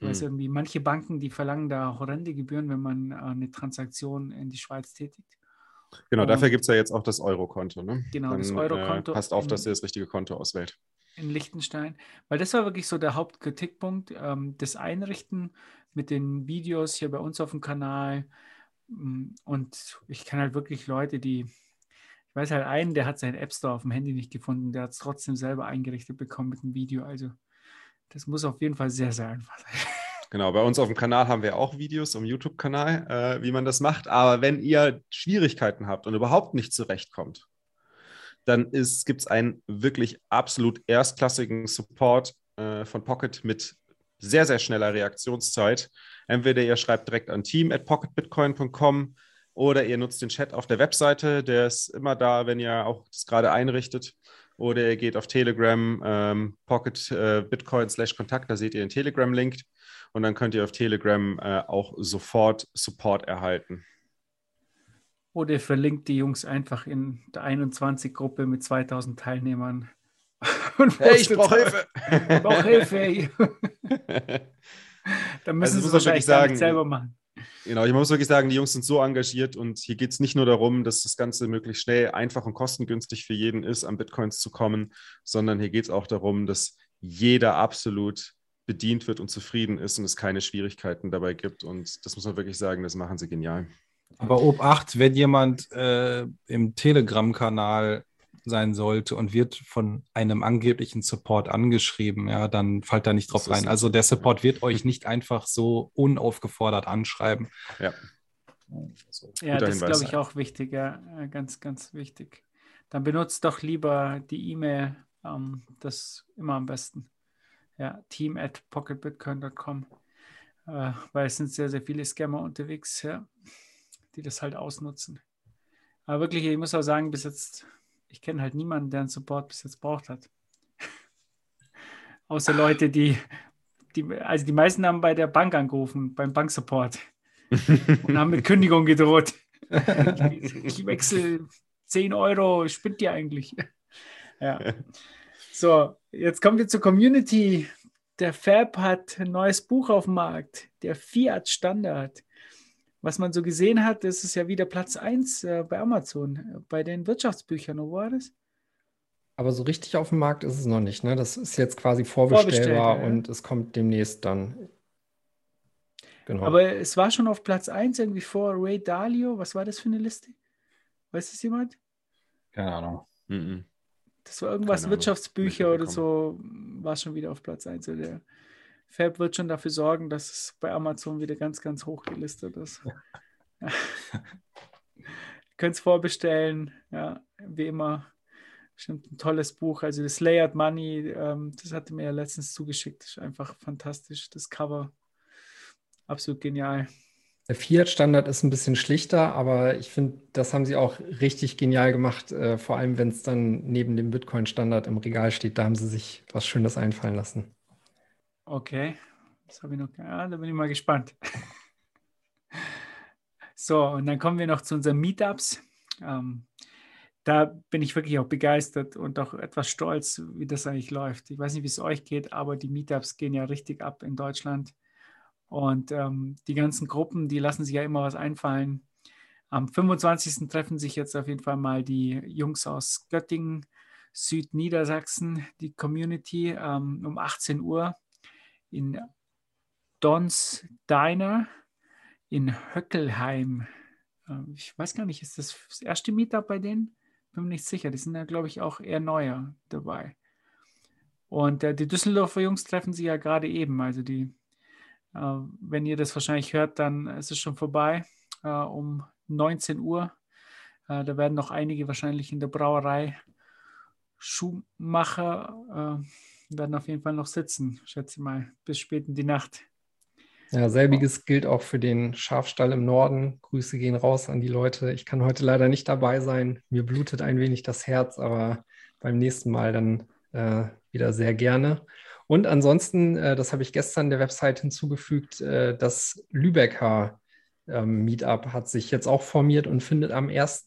Weil es Mhm. irgendwie manche Banken, die verlangen da horrende Gebühren, wenn man äh, eine Transaktion in die Schweiz tätigt. Genau, Und- dafür gibt es ja jetzt auch das Eurokonto. Ne? Genau, das Dann, Eurokonto Äh, passt auf, in- dass ihr das richtige Konto auswählt. in Liechtenstein, weil das war wirklich so der Hauptkritikpunkt, ähm, das Einrichten mit den Videos hier bei uns auf dem Kanal. Mm, Und ich kann halt wirklich Leute, die, ich weiß halt einen, der hat seinen App Store auf dem Handy nicht gefunden, der hat es trotzdem selber eingerichtet bekommen mit dem Video. Also das muss auf jeden Fall sehr, sehr einfach sein. Genau, bei uns auf dem Kanal haben wir auch Videos im YouTube-Kanal, äh, wie man das macht. Aber wenn ihr Schwierigkeiten habt und überhaupt nicht zurechtkommt, dann gibt es einen wirklich absolut erstklassigen Support äh, von Pocket mit sehr, sehr schneller Reaktionszeit. Entweder ihr schreibt direkt an team at pocketbitcoin.com oder ihr nutzt den Chat auf der Webseite, der ist immer da, wenn ihr auch das gerade einrichtet. Oder ihr geht auf Telegram, ähm, Pocket äh, Bitcoin slash Kontakt, da seht ihr den Telegram-Link und dann könnt ihr auf Telegram äh, auch sofort Support erhalten. Oder ihr verlinkt die Jungs einfach in der 21-Gruppe mit 2000 Teilnehmern. Und postet- Ich brauche Hilfe. Dann müssen Also, sie es wahrscheinlich sagen, selber machen. Genau, ich muss wirklich sagen, die Jungs sind so engagiert und hier geht es nicht nur darum, dass das Ganze möglichst schnell, einfach und kostengünstig für jeden ist, an Bitcoins zu kommen, sondern hier geht es auch darum, dass jeder absolut bedient wird und zufrieden ist und es keine Schwierigkeiten dabei gibt. Und das muss man wirklich sagen, das machen sie genial. Aber Obacht, wenn jemand äh, im Telegram-Kanal sein sollte und wird von einem angeblichen Support angeschrieben, ja, dann fallt da nicht drauf rein. Also der Support wird euch nicht einfach so unaufgefordert anschreiben. Ja. Also, ja, das ist, glaube ich, auch wichtig, ja, ganz, ganz wichtig. Dann benutzt doch lieber die E-Mail, ähm, das immer am besten. Ja, team at pocketbitcoin.com, äh, weil es sind sehr, sehr viele Scammer unterwegs, ja, die das halt ausnutzen. Aber wirklich, ich muss auch sagen, bis jetzt ich kenne halt niemanden, der einen Support bis jetzt braucht hat. Außer Leute, die, die, also die meisten haben bei der Bank angerufen, beim Banksupport und haben mit Kündigung gedroht. ich, ich wechsle 10 Euro, spinnt ihr eigentlich? ja. So, jetzt kommen wir zur Community. Der Fab hat ein neues Buch auf dem Markt, der Fiat Standard was man so gesehen hat, ist es ja wieder Platz 1 äh, bei Amazon, bei den Wirtschaftsbüchern. Wo war das? Aber so richtig auf dem Markt ist es noch nicht. Ne? Das ist jetzt quasi vorbestellbar ja. und es kommt demnächst dann. Genau. Aber es war schon auf Platz 1 irgendwie vor Ray Dalio. Was war das für eine Liste? Weiß das jemand? Keine Ahnung. Mhm. Das war irgendwas Wirtschaftsbücher oder so, war schon wieder auf Platz 1. Der, Fab wird schon dafür sorgen, dass es bei Amazon wieder ganz, ganz hoch gelistet ist. Ja. Könnt es vorbestellen, ja, wie immer. Bestimmt ein tolles Buch. Also das Layered Money, ähm, das hatte mir ja letztens zugeschickt. Ist einfach fantastisch. Das Cover. Absolut genial. Der Fiat-Standard ist ein bisschen schlichter, aber ich finde, das haben sie auch richtig genial gemacht. Äh, vor allem, wenn es dann neben dem Bitcoin-Standard im Regal steht, da haben sie sich was Schönes einfallen lassen. Okay, das habe ich noch. Ja, da bin ich mal gespannt. so, und dann kommen wir noch zu unseren Meetups. Ähm, da bin ich wirklich auch begeistert und auch etwas stolz, wie das eigentlich läuft. Ich weiß nicht, wie es euch geht, aber die Meetups gehen ja richtig ab in Deutschland. Und ähm, die ganzen Gruppen, die lassen sich ja immer was einfallen. Am 25. treffen sich jetzt auf jeden Fall mal die Jungs aus Göttingen, Südniedersachsen, die Community ähm, um 18 Uhr in Dons Diner in Höckelheim. Ähm, ich weiß gar nicht, ist das das erste Meetup bei denen? Bin mir nicht sicher. Die sind ja, glaube ich, auch eher neuer dabei. Und äh, die Düsseldorfer Jungs treffen sie ja gerade eben. Also die, äh, wenn ihr das wahrscheinlich hört, dann ist es schon vorbei äh, um 19 Uhr. Äh, da werden noch einige wahrscheinlich in der Brauerei Schuhmacher äh, werden auf jeden Fall noch sitzen, schätze ich mal, bis spät in die Nacht. Ja, selbiges gilt auch für den Schafstall im Norden. Grüße gehen raus an die Leute. Ich kann heute leider nicht dabei sein. Mir blutet ein wenig das Herz, aber beim nächsten Mal dann äh, wieder sehr gerne. Und ansonsten, äh, das habe ich gestern der Website hinzugefügt, äh, das Lübecker ähm, Meetup hat sich jetzt auch formiert und findet am 1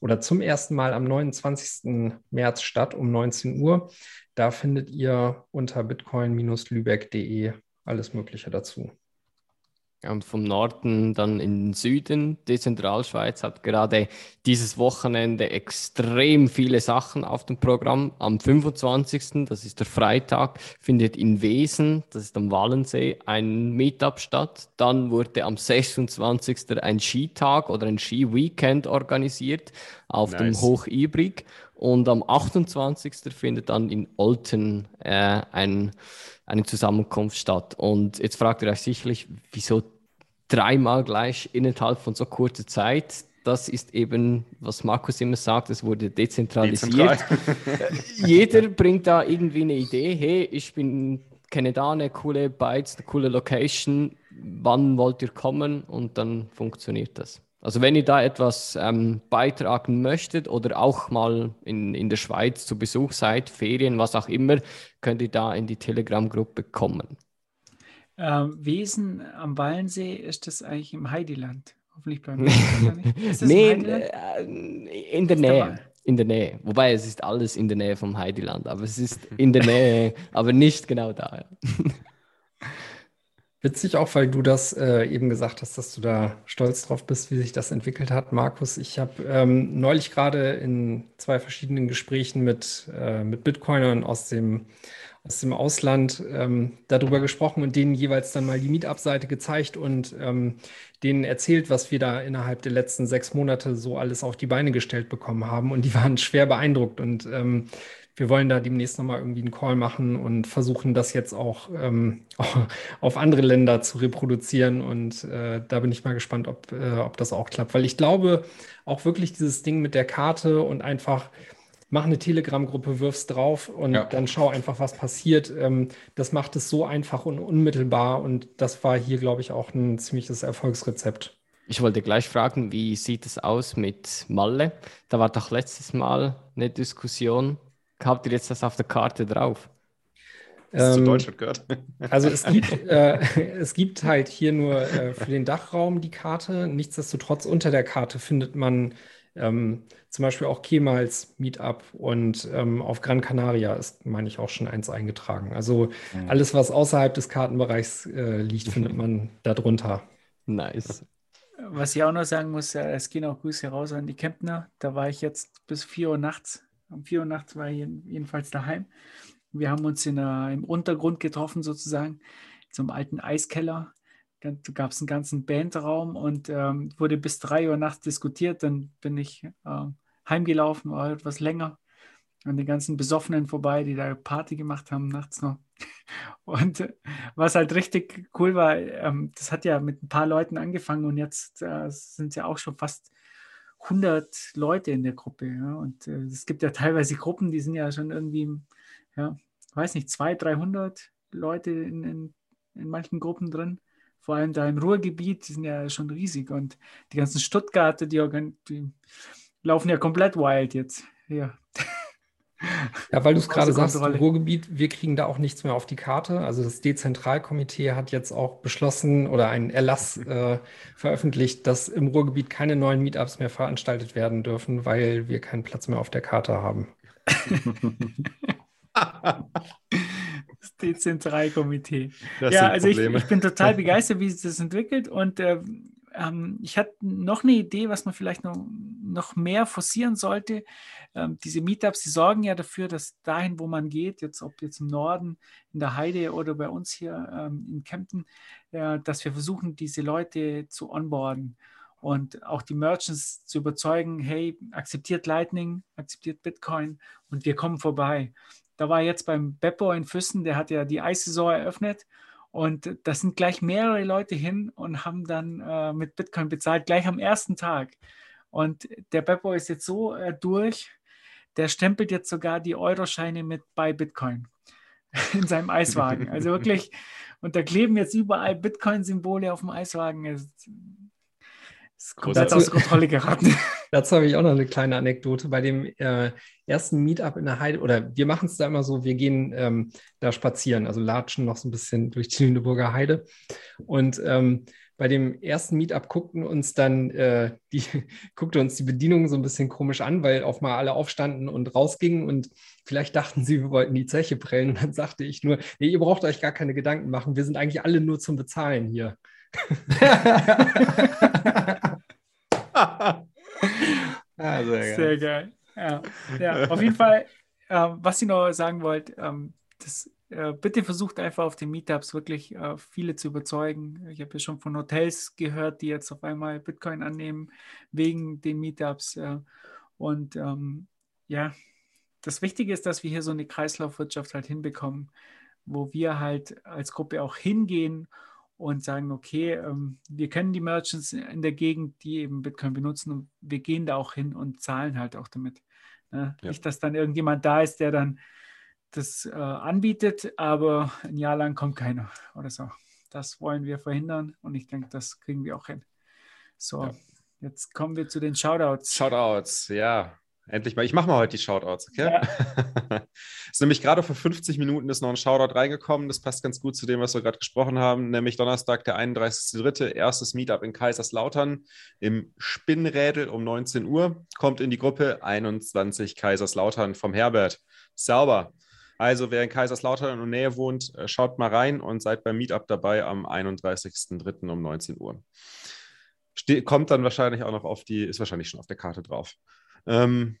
oder zum ersten Mal am 29. März statt um 19 Uhr. Da findet ihr unter bitcoin-lübeck.de alles Mögliche dazu. Und vom Norden dann in den Süden. Die Zentralschweiz hat gerade dieses Wochenende extrem viele Sachen auf dem Programm. Am 25., das ist der Freitag, findet in Wesen, das ist am Wallensee, ein Meetup statt. Dann wurde am 26. ein Skitag oder ein Ski-Weekend organisiert auf nice. dem Hochibrig. Und am 28. findet dann in Olten äh, ein eine Zusammenkunft statt. Und jetzt fragt ihr euch sicherlich, wieso dreimal gleich innerhalb von so kurzer Zeit? Das ist eben, was Markus immer sagt, es wurde dezentralisiert. Jeder bringt da irgendwie eine Idee. Hey, ich bin, kenne da eine coole Bytes, eine coole Location. Wann wollt ihr kommen? Und dann funktioniert das. Also wenn ihr da etwas ähm, beitragen möchtet oder auch mal in, in der Schweiz zu Besuch seid, Ferien, was auch immer, könnt ihr da in die Telegram-Gruppe kommen. Ähm, Wesen am Wallensee, ist das eigentlich im Heidiland? Hoffentlich bleiben wir nicht. nee, äh, in der Nähe. In der Nähe. Wobei es ist alles in der Nähe vom Heidiland, aber es ist in der Nähe, aber nicht genau da. Witzig auch, weil du das äh, eben gesagt hast, dass du da stolz drauf bist, wie sich das entwickelt hat, Markus. Ich habe ähm, neulich gerade in zwei verschiedenen Gesprächen mit, äh, mit Bitcoinern aus dem, aus dem Ausland ähm, darüber gesprochen und denen jeweils dann mal die Meetup-Seite gezeigt und ähm, denen erzählt, was wir da innerhalb der letzten sechs Monate so alles auf die Beine gestellt bekommen haben. Und die waren schwer beeindruckt. Und ähm, wir wollen da demnächst nochmal irgendwie einen Call machen und versuchen das jetzt auch, ähm, auf andere Länder zu reproduzieren. Und äh, da bin ich mal gespannt, ob, äh, ob das auch klappt. Weil ich glaube, auch wirklich dieses Ding mit der Karte und einfach mach eine Telegram-Gruppe, wirf's drauf und ja. dann schau einfach, was passiert. Ähm, das macht es so einfach und unmittelbar und das war hier, glaube ich, auch ein ziemliches Erfolgsrezept. Ich wollte gleich fragen, wie sieht es aus mit Malle? Da war doch letztes Mal eine Diskussion. Habt ihr jetzt das auf der Karte drauf? Das ähm, zu Deutschland gehört. Also es gibt, äh, es gibt halt hier nur äh, für den Dachraum die Karte. Nichtsdestotrotz unter der Karte findet man ähm, zum Beispiel auch Kemals Meetup und ähm, auf Gran Canaria ist, meine ich, auch schon eins eingetragen. Also mhm. alles, was außerhalb des Kartenbereichs äh, liegt, findet man darunter. Nice. Was ich auch noch sagen muss, äh, es gehen auch Grüße raus an die Kempner. Da war ich jetzt bis 4 Uhr nachts. Um 4 Uhr nachts war ich jedenfalls daheim. Wir haben uns in, uh, im Untergrund getroffen, sozusagen, zum alten Eiskeller da gab es einen ganzen Bandraum und ähm, wurde bis drei Uhr nachts diskutiert. Dann bin ich äh, heimgelaufen, war etwas länger an den ganzen Besoffenen vorbei, die da Party gemacht haben nachts noch. Und äh, was halt richtig cool war, ähm, das hat ja mit ein paar Leuten angefangen und jetzt äh, sind ja auch schon fast 100 Leute in der Gruppe. Ja? Und äh, es gibt ja teilweise Gruppen, die sind ja schon irgendwie, ja, weiß nicht, 200, 300 Leute in, in, in manchen Gruppen drin vor allem da im Ruhrgebiet, die sind ja schon riesig und die ganzen Stuttgarter, die, die laufen ja komplett wild jetzt. Ja. Ja, weil du es gerade sagst, Ruhrgebiet, wir kriegen da auch nichts mehr auf die Karte. Also das Dezentralkomitee hat jetzt auch beschlossen oder einen Erlass äh, veröffentlicht, dass im Ruhrgebiet keine neuen Meetups mehr veranstaltet werden dürfen, weil wir keinen Platz mehr auf der Karte haben. Das Dezentralkomitee. Ja, also ich, ich, bin total begeistert, wie sich das entwickelt und äh, ähm, ich hatte noch eine Idee, was man vielleicht noch, noch mehr forcieren sollte. Ähm, diese Meetups, die sorgen ja dafür, dass dahin, wo man geht, jetzt ob jetzt im Norden, in der Heide oder bei uns hier ähm, in Kempten, äh, dass wir versuchen, diese Leute zu onboarden und auch die Merchants zu überzeugen, hey, akzeptiert Lightning, akzeptiert Bitcoin und wir kommen vorbei. Da war jetzt beim Beppo in Füssen, der hat ja die Eissaison eröffnet und da sind gleich mehrere Leute hin und haben dann äh, mit Bitcoin bezahlt, gleich am ersten Tag. Und der Beppo ist jetzt so äh, durch, der stempelt jetzt sogar die Euroscheine mit bei Bitcoin in seinem Eiswagen. Also wirklich, und da kleben jetzt überall Bitcoin-Symbole auf dem Eiswagen. Das ist komplett aus Kontrolle geraten. Dazu habe ich auch noch eine kleine Anekdote. Bei dem äh, ersten Meetup in der Heide, oder wir machen es da immer so, wir gehen ähm, da spazieren, also latschen noch so ein bisschen durch die Lüneburger Heide. Und ähm, bei dem ersten Meetup guckten uns dann äh, die, guckte uns die Bedienung so ein bisschen komisch an, weil auf mal alle aufstanden und rausgingen und vielleicht dachten sie, wir wollten die Zeche prellen. Und dann sagte ich nur, nee, ihr braucht euch gar keine Gedanken machen, wir sind eigentlich alle nur zum Bezahlen hier. ah, sehr, sehr geil. Ja, ja, auf jeden Fall, äh, was ich noch sagen wollte, ähm, das, äh, bitte versucht einfach auf den Meetups wirklich äh, viele zu überzeugen. Ich habe ja schon von Hotels gehört, die jetzt auf einmal Bitcoin annehmen wegen den Meetups. Äh, und ähm, ja, das Wichtige ist, dass wir hier so eine Kreislaufwirtschaft halt hinbekommen, wo wir halt als Gruppe auch hingehen und sagen, okay, ähm, wir kennen die Merchants in der Gegend, die eben Bitcoin benutzen und wir gehen da auch hin und zahlen halt auch damit. Ne? Ja. Nicht, dass dann irgendjemand da ist, der dann das äh, anbietet, aber ein Jahr lang kommt keiner oder so. Das wollen wir verhindern und ich denke, das kriegen wir auch hin. So, ja. jetzt kommen wir zu den Shoutouts. Shoutouts, ja. Endlich mal. Ich mache mal heute die Shoutouts, okay? Ja. ist nämlich gerade vor 50 Minuten ist noch ein Shoutout reingekommen. Das passt ganz gut zu dem, was wir gerade gesprochen haben. Nämlich Donnerstag, der 31.3., erstes Meetup in Kaiserslautern im Spinnrädel um 19 Uhr. Kommt in die Gruppe 21 Kaiserslautern vom Herbert. Sauber. Also, wer in Kaiserslautern und Nähe wohnt, äh, schaut mal rein und seid beim Meetup dabei am 31.3. um 19 Uhr. Ste kommt dann wahrscheinlich auch noch auf die, ist wahrscheinlich schon auf der Karte drauf. Ähm,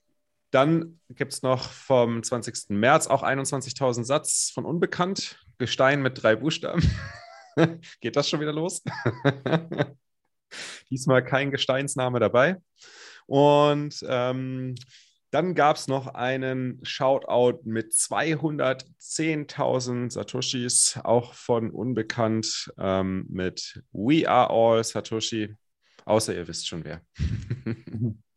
Dann gibt es noch vom 20. März auch 21.000 Satz von Unbekannt. Gestein mit drei Buchstaben. Geht das schon wieder los? Diesmal kein Gesteinsname dabei. Und ähm, dann gab es noch einen Shoutout mit 210.000 Satoshis, auch von Unbekannt, ähm, mit We Are All Satoshi. Außer ihr wisst schon wer.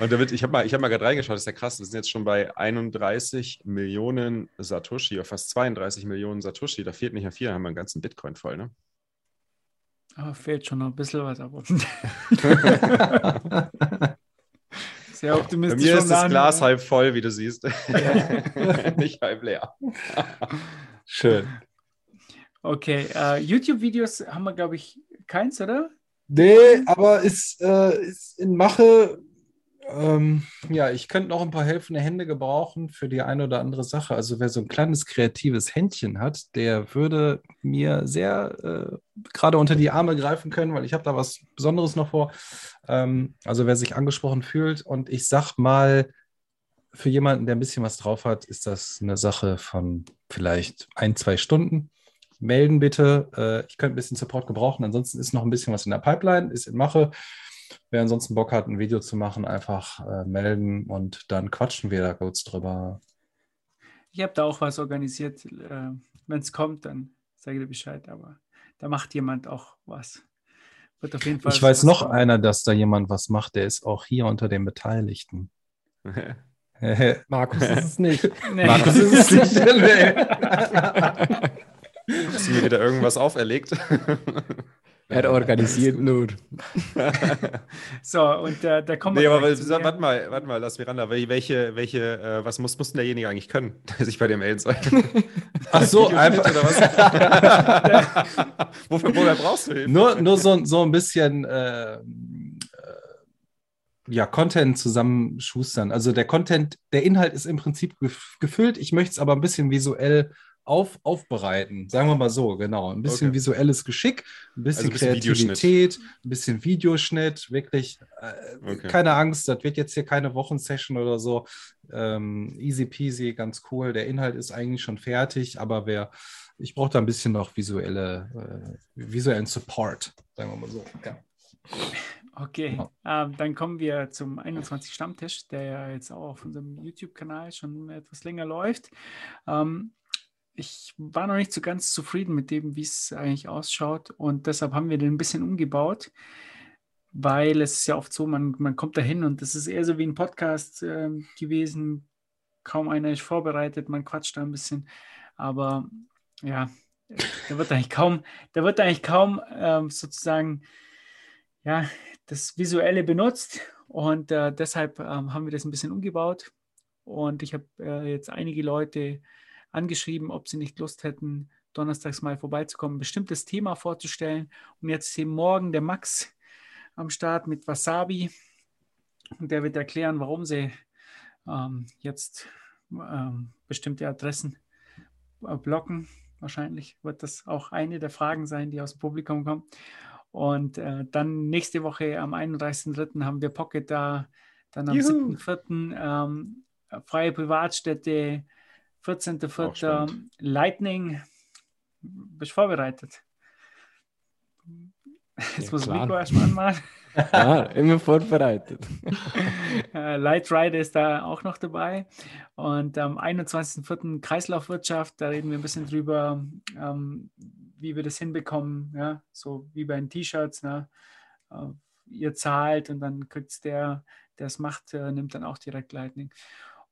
Und da wird, ich habe mal, hab mal gerade reingeschaut, das ist ja krass, wir sind jetzt schon bei 31 Millionen Satoshi, oder fast 32 Millionen Satoshi. Da fehlt nicht mehr viel, dann haben wir einen ganzen Bitcoin voll, ne? Aber fehlt schon noch ein bisschen was, aber. Sehr optimistisch. Bei mir ist das Glas halb voll, wie du siehst. Nicht halb leer. Schön. Okay, uh, YouTube-Videos haben wir, glaube ich, keins, oder? Nee, aber ist, äh, ist in Mache. Ähm, ja, ich könnte noch ein paar helfende Hände gebrauchen für die eine oder andere Sache. Also wer so ein kleines kreatives Händchen hat, der würde mir sehr äh, gerade unter die Arme greifen können, weil ich habe da was Besonderes noch vor. Ähm, also wer sich angesprochen fühlt und ich sag mal, für jemanden, der ein bisschen was drauf hat, ist das eine Sache von vielleicht ein, zwei Stunden melden bitte. Äh, ich könnte ein bisschen Support gebrauchen. Ansonsten ist noch ein bisschen was in der Pipeline, ist in Mache. Wer ansonsten Bock hat, ein Video zu machen, einfach äh, melden und dann quatschen wir da kurz drüber. Ich habe da auch was organisiert. Äh, Wenn es kommt, dann sage ich dir Bescheid. Aber da macht jemand auch was. Wird auf jeden Fall ich weiß noch kommen. einer, dass da jemand was macht. Der ist auch hier unter den Beteiligten. Markus ist es nicht. Nee. Markus ist es nicht. Hast du mir wieder irgendwas auferlegt? Er organisiert nur. so, und äh, da kommen wir. Nee, aber warte mal, warte mal, lass Miranda, welche, welche, äh, was muss, muss denn derjenige eigentlich können, der sich bei dir melden soll? Ach so, einfach. Oder was? wofür, wofür brauchst du Hilfe? Nur, nur so, so ein bisschen. Äh, ja, Content zusammenschustern. Also der Content, der Inhalt ist im Prinzip gefüllt. Ich möchte es aber ein bisschen visuell auf, aufbereiten. Sagen wir mal so, genau. Ein bisschen okay. visuelles Geschick, ein bisschen, also ein bisschen Kreativität, ein bisschen Videoschnitt, wirklich äh, okay. keine Angst, das wird jetzt hier keine Wochensession oder so. Ähm, easy peasy, ganz cool. Der Inhalt ist eigentlich schon fertig, aber wer, ich brauche da ein bisschen noch visuelle, äh, visuellen Support, sagen wir mal so. Ja. Okay, ja. ähm, dann kommen wir zum 21 Stammtisch, der ja jetzt auch auf unserem YouTube-Kanal schon etwas länger läuft. Ähm, ich war noch nicht so ganz zufrieden mit dem, wie es eigentlich ausschaut. Und deshalb haben wir den ein bisschen umgebaut, weil es ist ja oft so, man, man kommt da hin und das ist eher so wie ein Podcast äh, gewesen. Kaum einer ist vorbereitet, man quatscht da ein bisschen. Aber ja, da wird eigentlich kaum, da wird eigentlich kaum äh, sozusagen ja, das Visuelle benutzt. Und äh, deshalb ähm, haben wir das ein bisschen umgebaut. Und ich habe äh, jetzt einige Leute angeschrieben, ob sie nicht Lust hätten, donnerstags mal vorbeizukommen, ein bestimmtes Thema vorzustellen. Und jetzt ist eben morgen der Max am Start mit Wasabi. Und der wird erklären, warum sie ähm, jetzt ähm, bestimmte Adressen äh, blocken. Wahrscheinlich wird das auch eine der Fragen sein, die aus dem Publikum kommen. Und äh, dann nächste Woche am 31.03. haben wir Pocket da. Dann am 7.04. Ähm, freie Privatstätte 14.04. Lightning. Bist du vorbereitet? Jetzt ja, muss klar. Rico erstmal anmachen. Ja, immer vorbereitet. Äh, Light Rider ist da auch noch dabei. Und am 21.04. Kreislaufwirtschaft, da reden wir ein bisschen drüber, ähm, wie wir das hinbekommen, ja, so wie bei den T-Shirts. Ne? Uh, ihr zahlt und dann kriegt es der, der es macht, äh, nimmt dann auch direkt Lightning.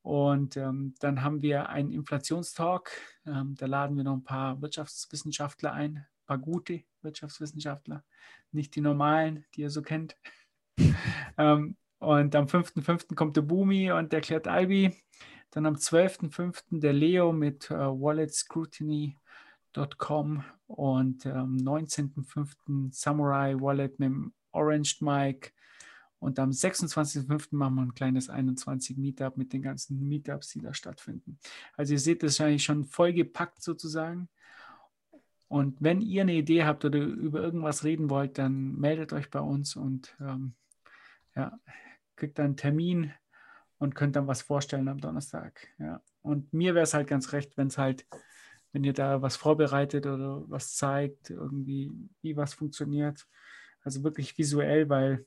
Und ähm, dann haben wir einen Inflationstalk. Ähm, da laden wir noch ein paar Wirtschaftswissenschaftler ein, ein paar gute Wirtschaftswissenschaftler, nicht die normalen, die ihr so kennt. ähm, und am 5.5. kommt der Boomi und erklärt Albi. Dann am 12.5. der Leo mit äh, walletscrutiny.com und am 19.5. Samurai Wallet mit dem Orange Mike und am 26.05. machen wir ein kleines 21 Meetup mit den ganzen Meetups, die da stattfinden. Also ihr seht, das ist eigentlich schon vollgepackt sozusagen. Und wenn ihr eine Idee habt oder über irgendwas reden wollt, dann meldet euch bei uns und ähm, ja, kriegt einen Termin und könnt dann was vorstellen am Donnerstag. Ja. Und mir wäre es halt ganz recht, wenn es halt, wenn ihr da was vorbereitet oder was zeigt, irgendwie, wie was funktioniert. Also wirklich visuell, weil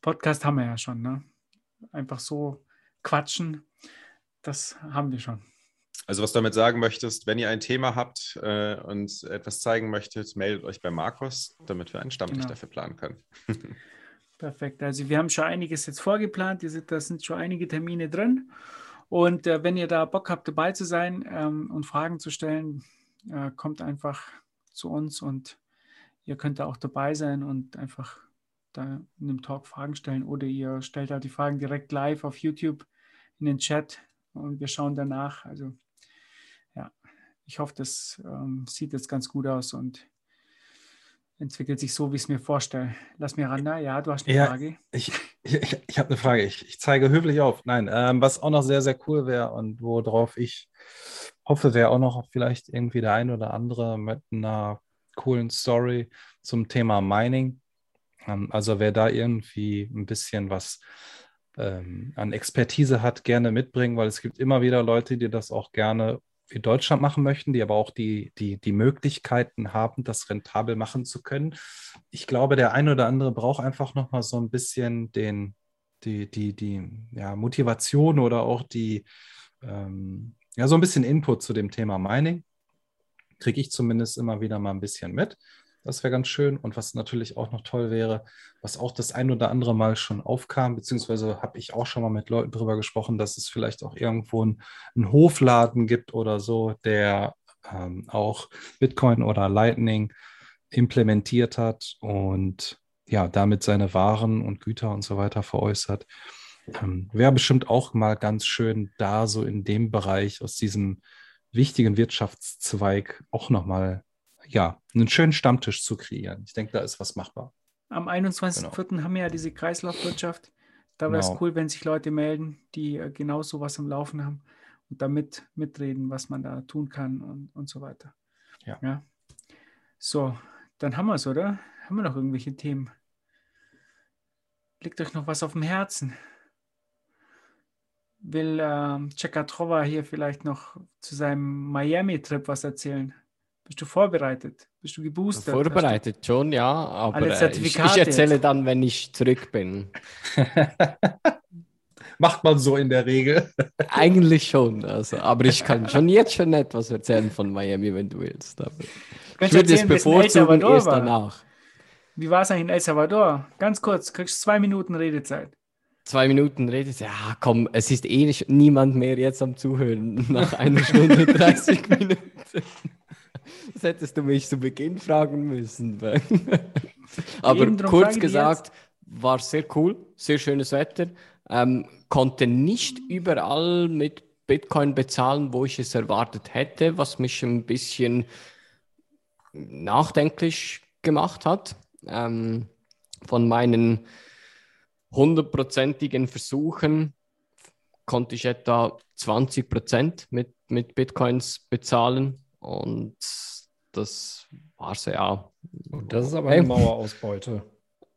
Podcast haben wir ja schon, ne? Einfach so quatschen, das haben wir schon. Also was du damit sagen möchtest, wenn ihr ein Thema habt äh, und etwas zeigen möchtet, meldet euch bei Markus, damit wir einen Stammtisch Genau. dafür planen können. Perfekt. Also wir haben schon einiges jetzt vorgeplant. Da sind schon einige Termine drin. Und äh, wenn ihr da Bock habt, dabei zu sein ähm, und Fragen zu stellen, äh, kommt einfach zu uns und ihr könnt da auch dabei sein und einfach da in dem Talk Fragen stellen oder ihr stellt halt die Fragen direkt live auf YouTube in den Chat und wir schauen danach. Also ja, ich hoffe, das ähm, sieht jetzt ganz gut aus und entwickelt sich so, wie ich es mir vorstelle. Lass mir ran, da. ja, du hast eine Ja. Frage. Ich, ich, ich habe eine Frage. Ich, ich zeige höflich auf. Nein, ähm, was auch noch sehr, sehr cool wäre und worauf ich hoffe, wäre auch noch vielleicht irgendwie der ein oder andere mit einer coolen Story zum Thema Mining. Also wer da irgendwie ein bisschen was ähm, an Expertise hat, gerne mitbringen, weil es gibt immer wieder Leute, die das auch gerne in Deutschland machen möchten, die aber auch die, die, die Möglichkeiten haben, das rentabel machen zu können. Ich glaube, der ein oder andere braucht einfach noch mal so ein bisschen den, die, die, die ja, Motivation oder auch die, ähm, ja, so ein bisschen Input zu dem Thema Mining. Kriege ich zumindest immer wieder mal ein bisschen mit. Das wäre ganz schön. Und was natürlich auch noch toll wäre, was auch das ein oder andere Mal schon aufkam, beziehungsweise habe ich auch schon mal mit Leuten drüber gesprochen, dass es vielleicht auch irgendwo ein, einen Hofladen gibt oder so, der ähm, auch Bitcoin oder Lightning implementiert hat und ja, damit seine Waren und Güter und so weiter veräußert. Ähm, Wäre bestimmt auch mal ganz schön, da so in dem Bereich aus diesem wichtigen Wirtschaftszweig auch nochmal ja, einen schönen Stammtisch zu kreieren. Ich denke, da ist was machbar. Am 21.04. haben wir ja diese Kreislaufwirtschaft. Da wäre es Genau. cool, wenn sich Leute melden, die äh, genau sowas am Laufen haben und damit mitreden, was man da tun kann und, und so weiter. Ja. So, dann haben wir es, oder? Haben wir noch irgendwelche Themen? Liegt euch noch was auf dem Herzen? Will ähm, Cekatrova hier vielleicht noch zu seinem Miami-Trip was erzählen? Bist du vorbereitet? Bist du geboostert? Vorbereitet schon, ja, aber Alle äh, ich, ich erzähle jetzt. dann, wenn ich zurück bin. Macht man so in der Regel. Eigentlich schon, also, aber ich kann schon jetzt schon etwas erzählen von Miami, wenn du willst. Aber ich würde es bevorzugen erst danach. Wie war es eigentlich in El Salvador? Ganz kurz, kriegst zwei Minuten Redezeit. Zwei Minuten redet, ja komm, es ist eh nicht, niemand mehr jetzt am Zuhören nach einer Stunde 30 Minuten. Das hättest du mich zu Beginn fragen müssen. Aber Eben, kurz gesagt, war sehr cool, sehr schönes Wetter. Ähm, konnte nicht überall mit Bitcoin bezahlen, wo ich es erwartet hätte, was mich ein bisschen nachdenklich gemacht hat. Ähm, von meinen hundertprozentigen Versuchen konnte ich etwa 20 Prozent mit, mit Bitcoins bezahlen und das war so, ja. Und das ist aber eine Mauerausbeute.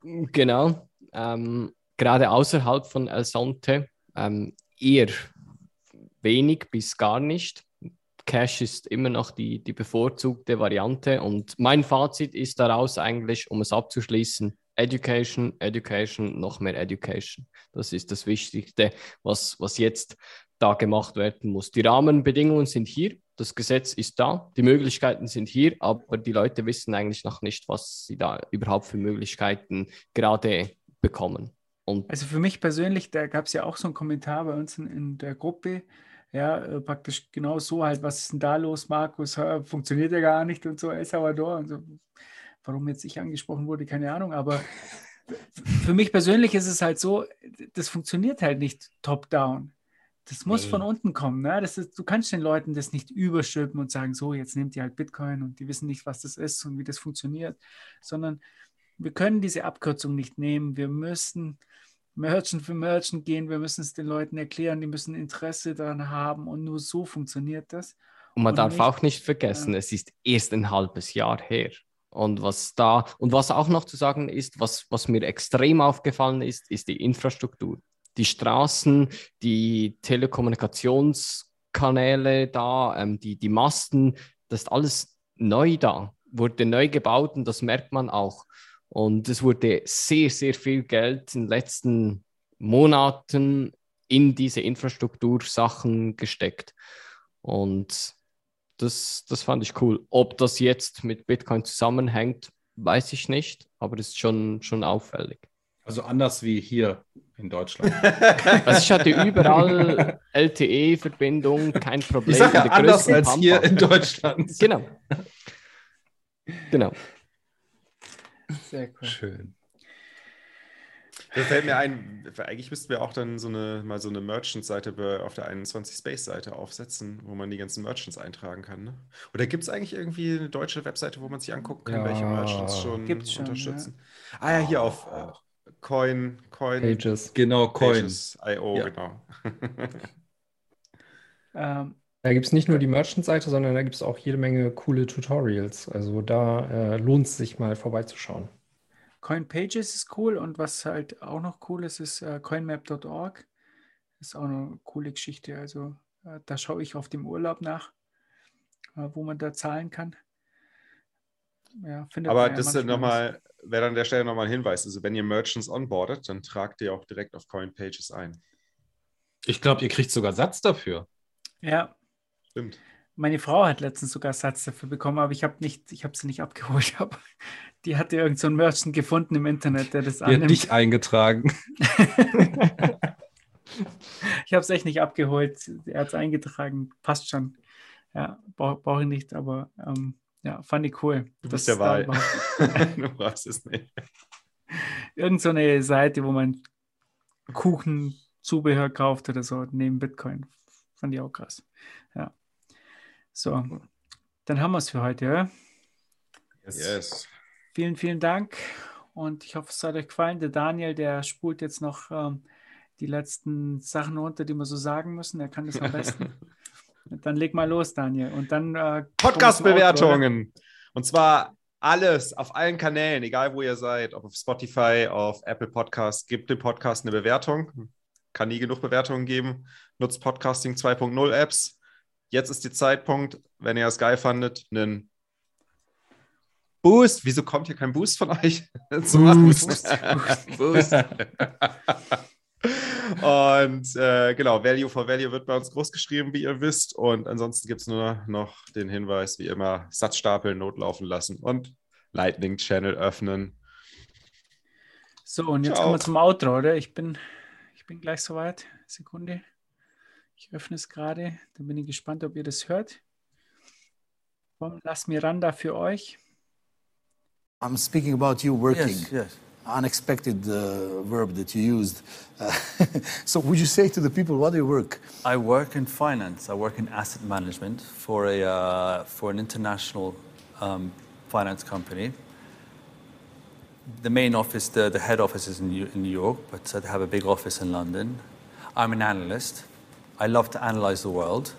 Genau. Ähm, gerade außerhalb von El Sonte ähm, eher wenig bis gar nicht. Cash ist immer noch die, die bevorzugte Variante und mein Fazit ist daraus eigentlich, um es abzuschließen, Education, Education, noch mehr Education. Das ist das Wichtigste, was, was jetzt da gemacht werden muss. Die Rahmenbedingungen sind hier, das Gesetz ist da, die Möglichkeiten sind hier, aber die Leute wissen eigentlich noch nicht, was sie da überhaupt für Möglichkeiten gerade bekommen. Und Also für mich persönlich, da gab es ja auch so einen Kommentar bei uns in, in der Gruppe, ja, äh, praktisch genau so halt, was ist denn da los, Markus? Funktioniert ja gar nicht und so, El Salvador und so. Warum jetzt ich angesprochen wurde, keine Ahnung, aber für mich persönlich ist es halt so, das funktioniert halt nicht top-down. Das muss von unten kommen. Ne? Das ist, du kannst den Leuten das nicht überstülpen und sagen, so, jetzt nehmt ihr halt Bitcoin und die wissen nicht, was das ist und wie das funktioniert, sondern wir können diese Abkürzung nicht nehmen. Wir müssen Merchant für Merchant gehen, wir müssen es den Leuten erklären, die müssen Interesse daran haben und nur so funktioniert das. Und man Und darf nicht- auch nicht vergessen, ja. es ist erst ein halbes Jahr her. Und was da, und was auch noch zu sagen ist, was, was mir extrem aufgefallen ist, ist die Infrastruktur. Die Straßen, die Telekommunikationskanäle da, ähm, die, die Masten, das ist alles neu da, wurde neu gebaut und das merkt man auch. Und es wurde sehr, sehr viel Geld in den letzten Monaten in diese Infrastruktursachen gesteckt. Und das, das fand ich cool. Ob das jetzt mit Bitcoin zusammenhängt, weiß ich nicht, aber das ist schon, schon auffällig. Also anders wie hier in Deutschland. Also ich hatte überall LTE-Verbindung, kein Problem. Ich sage ja anders als hier Pampa. in Deutschland. Genau. Genau. Sehr cool. Schön. Da fällt mir ein, eigentlich müssten wir auch dann so eine, mal so eine Merchant-Seite auf der 21 Space-Seite aufsetzen, wo man die ganzen Merchants eintragen kann. Ne? Oder gibt es eigentlich irgendwie eine deutsche Webseite, wo man sich angucken kann, Ja. welche Merchants schon Gibt's schon, unterstützen? Ah ja, hier auf äh, Coin, Coin Pages. Genau, Coin. Pages.io, Ja. genau. Ähm, Da gibt es nicht nur die Merchant-Seite, sondern da gibt es auch jede Menge coole Tutorials. Also da äh, lohnt es sich mal vorbeizuschauen. CoinPages ist cool und was halt auch noch cool ist, ist äh, coinmap.org. Ist auch eine coole Geschichte. Also äh, da schaue ich auf dem Urlaub nach, äh, wo man da zahlen kann. Ja, Aber man ja das ist nochmal, wäre an der Stelle nochmal ein Hinweis. Also wenn ihr Merchants onboardet, dann tragt ihr auch direkt auf Coinpages ein. Ich glaube, ihr kriegt sogar Satz dafür. Ja, Stimmt. meine Frau hat letztens sogar Satz dafür bekommen, aber ich habe nicht, ich habe sie nicht abgeholt. Aber die hatte irgend so einen Merchant gefunden im Internet, der das Die hat annimmt. dich eingetragen. Ich habe es echt nicht abgeholt. Er hat es eingetragen. Passt schon. Ja, brauche brauch ich nicht, aber ähm, ja, fand ich cool. Du bist der Wahl. du brauchst es nicht. Irgend so eine Seite, wo man Kuchen, Zubehör kauft oder so, neben Bitcoin. Fand ich auch krass. Ja. So, dann haben wir es für heute. Ja? Yes. Vielen, vielen Dank und ich hoffe, es hat euch gefallen. Der Daniel, der spult jetzt noch ähm, die letzten Sachen runter, die wir so sagen müssen. Er kann das am besten. dann leg mal los, Daniel. Und dann äh, Podcast-Bewertungen. Und zwar alles auf allen Kanälen, egal wo ihr seid, ob auf Spotify, auf Apple Podcast, gebt dem Podcast eine Bewertung. Kann nie genug Bewertungen geben. Nutzt Podcasting 2.0 Apps. Jetzt ist die Zeitpunkt, wenn ihr es geil fandet, einen Boost. Wieso kommt hier kein Boost von euch? machen? Boost. Boost. Und äh, genau, Value for Value wird bei uns groß geschrieben, wie ihr wisst. Und ansonsten gibt es nur noch den Hinweis, wie immer, Satzstapel notlaufen lassen und Lightning Channel öffnen. So, und jetzt Ciao. kommen wir zum Outro, oder? Ich bin, ich bin gleich soweit. Sekunde. Ich öffne es gerade. Dann bin ich gespannt, ob ihr das hört. Komm, lass Miranda für euch. I'm speaking about you working. Yes, yes. Unexpected uh, verb that you used. Uh, so, would you say to the people, what do you work? I work in finance. I work in asset management for a uh, for an international um, finance company. The main office, the, the head office is in New, in New York, but they have a big office in London. I'm an analyst. I love to analyze the world.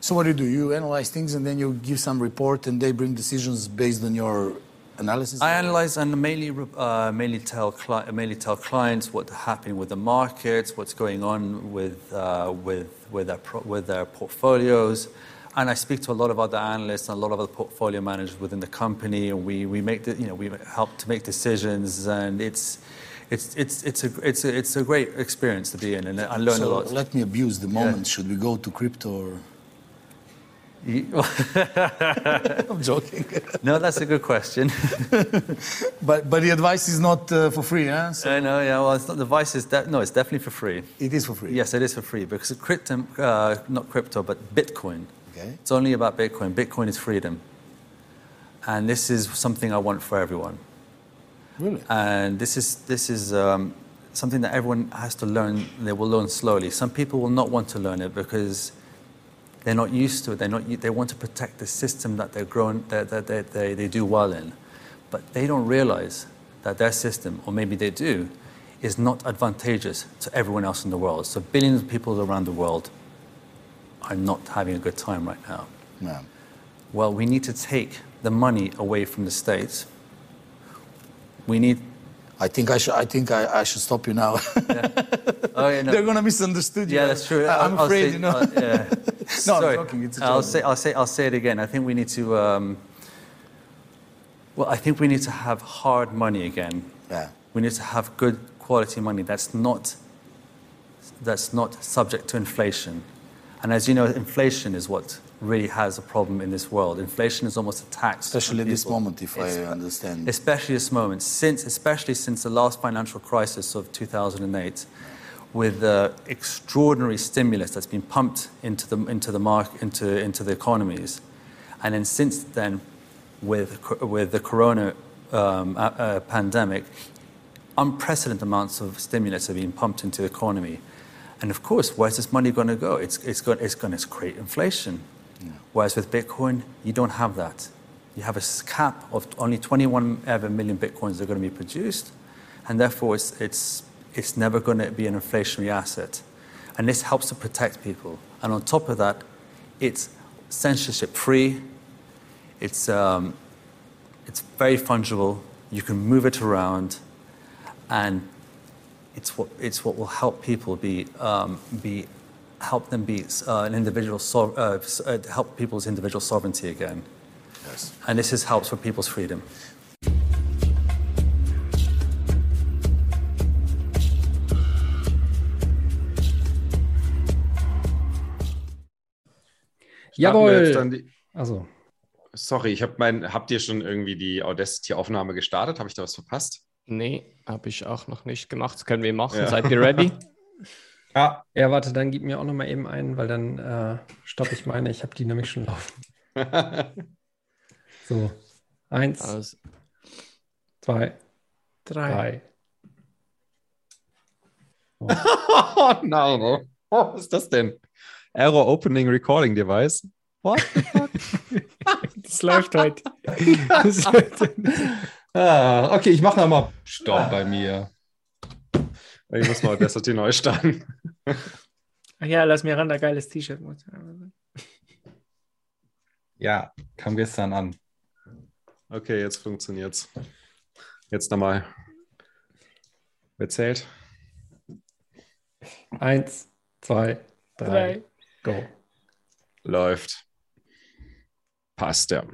So, what do you do? You analyze things and then you give some report and they bring decisions based on your analysis? I analyze and mainly uh, mainly tell cli- mainly tell clients what's happening with the markets, what's going on with uh, with with their pro- with their portfolios, and I speak to a lot of other analysts and a lot of other portfolio managers within the company, and we we make the, you know we help to make decisions, and it's. It's, it's, it's, a, it's, a, it's a great experience to be in, and I learn a so lot. let me abuse the moment. Should we go to crypto or. I'm joking. no, that's a good question. but, but the advice is not uh, for free, huh? So I know, yeah. Well, it's not, the device is de- no, it's definitely for free. it is for free. Yes, it is for free because crypto, uh, not crypto, but Bitcoin. Okay. It's only about Bitcoin. Bitcoin is freedom. And this is something I want for everyone. Really? And this is, this is um, something that everyone has to learn. They will learn slowly. Some people will not want to learn it because they're not used to it. They're not, they want to protect the system that they're grown, that, that, that they, they do well in. But they don't realize that their system, or maybe they do, is not advantageous to everyone else in the world. So billions of people around the world are not having a good time right now. Yeah. Well, we need to take the money away from the states. We need I think I should. I think I, I should stop you now. yeah. Oh, yeah, no. They're gonna misunderstand you. Yeah, that's true. I- I'll afraid, say- you know. uh, yeah. No, I'm joking. It's a I'll, say, I'll say, I'll say it again. I think we need to. Um, well, I think we need to have hard money again. Yeah. We need to have good quality money that's not that's not subject to inflation. And as you know, inflation is what really has a problem in this world. Inflation is almost a tax, Especially at this moment, if I understand. especially this moment, since especially since the last financial crisis of 2008, with the extraordinary stimulus that's been pumped into the into the mark into into the economies, and then since then, with with the corona um, uh, uh, pandemic, unprecedented amounts of stimulus are being pumped into the economy, and of course, where's this money going to go? It's it's going it's going to create inflation. Whereas with Bitcoin, you don't have that. You have a cap of only 21 ever million Bitcoins that are going to be produced, and therefore it's, it's, it's never going to be an inflationary asset. And this helps to protect people. And on top of that, it's censorship free, it's, um, it's very fungible, you can move it around, and it's what, it's what will help people be, um, be help them be uh, an individual, so, uh, uh, help people's individual sovereignty again. Yes. And this is helps for people's freedom. Jawohl. Also, Sorry, ich habe mein, habt ihr schon irgendwie die Audacity-Aufnahme gestartet? Habe ich da was verpasst? Nee, habe ich auch noch nicht gemacht. Das können wir machen. Ja. Seid ihr ready? Ja, ja, warte, dann gib mir auch noch mal eben einen, weil dann äh, stoppe ich meine. Ich habe die nämlich schon laufen. So, eins, Also, zwei, Drei. drei. oh nein. Oh, was ist das denn? Error Opening Recording Device. What? Das läuft heute. Das läuft- ah, okay, ich mache nochmal Stopp bei mir. Ich muss mal Audacity neu starten. Ach ja, lass mir ran, ein geiles T-Shirt. Ja, kam gestern an. Okay, jetzt funktioniert's. Jetzt nochmal. Wer zählt? Eins, zwei, drei, Drei. Go. Läuft. Passt, ja.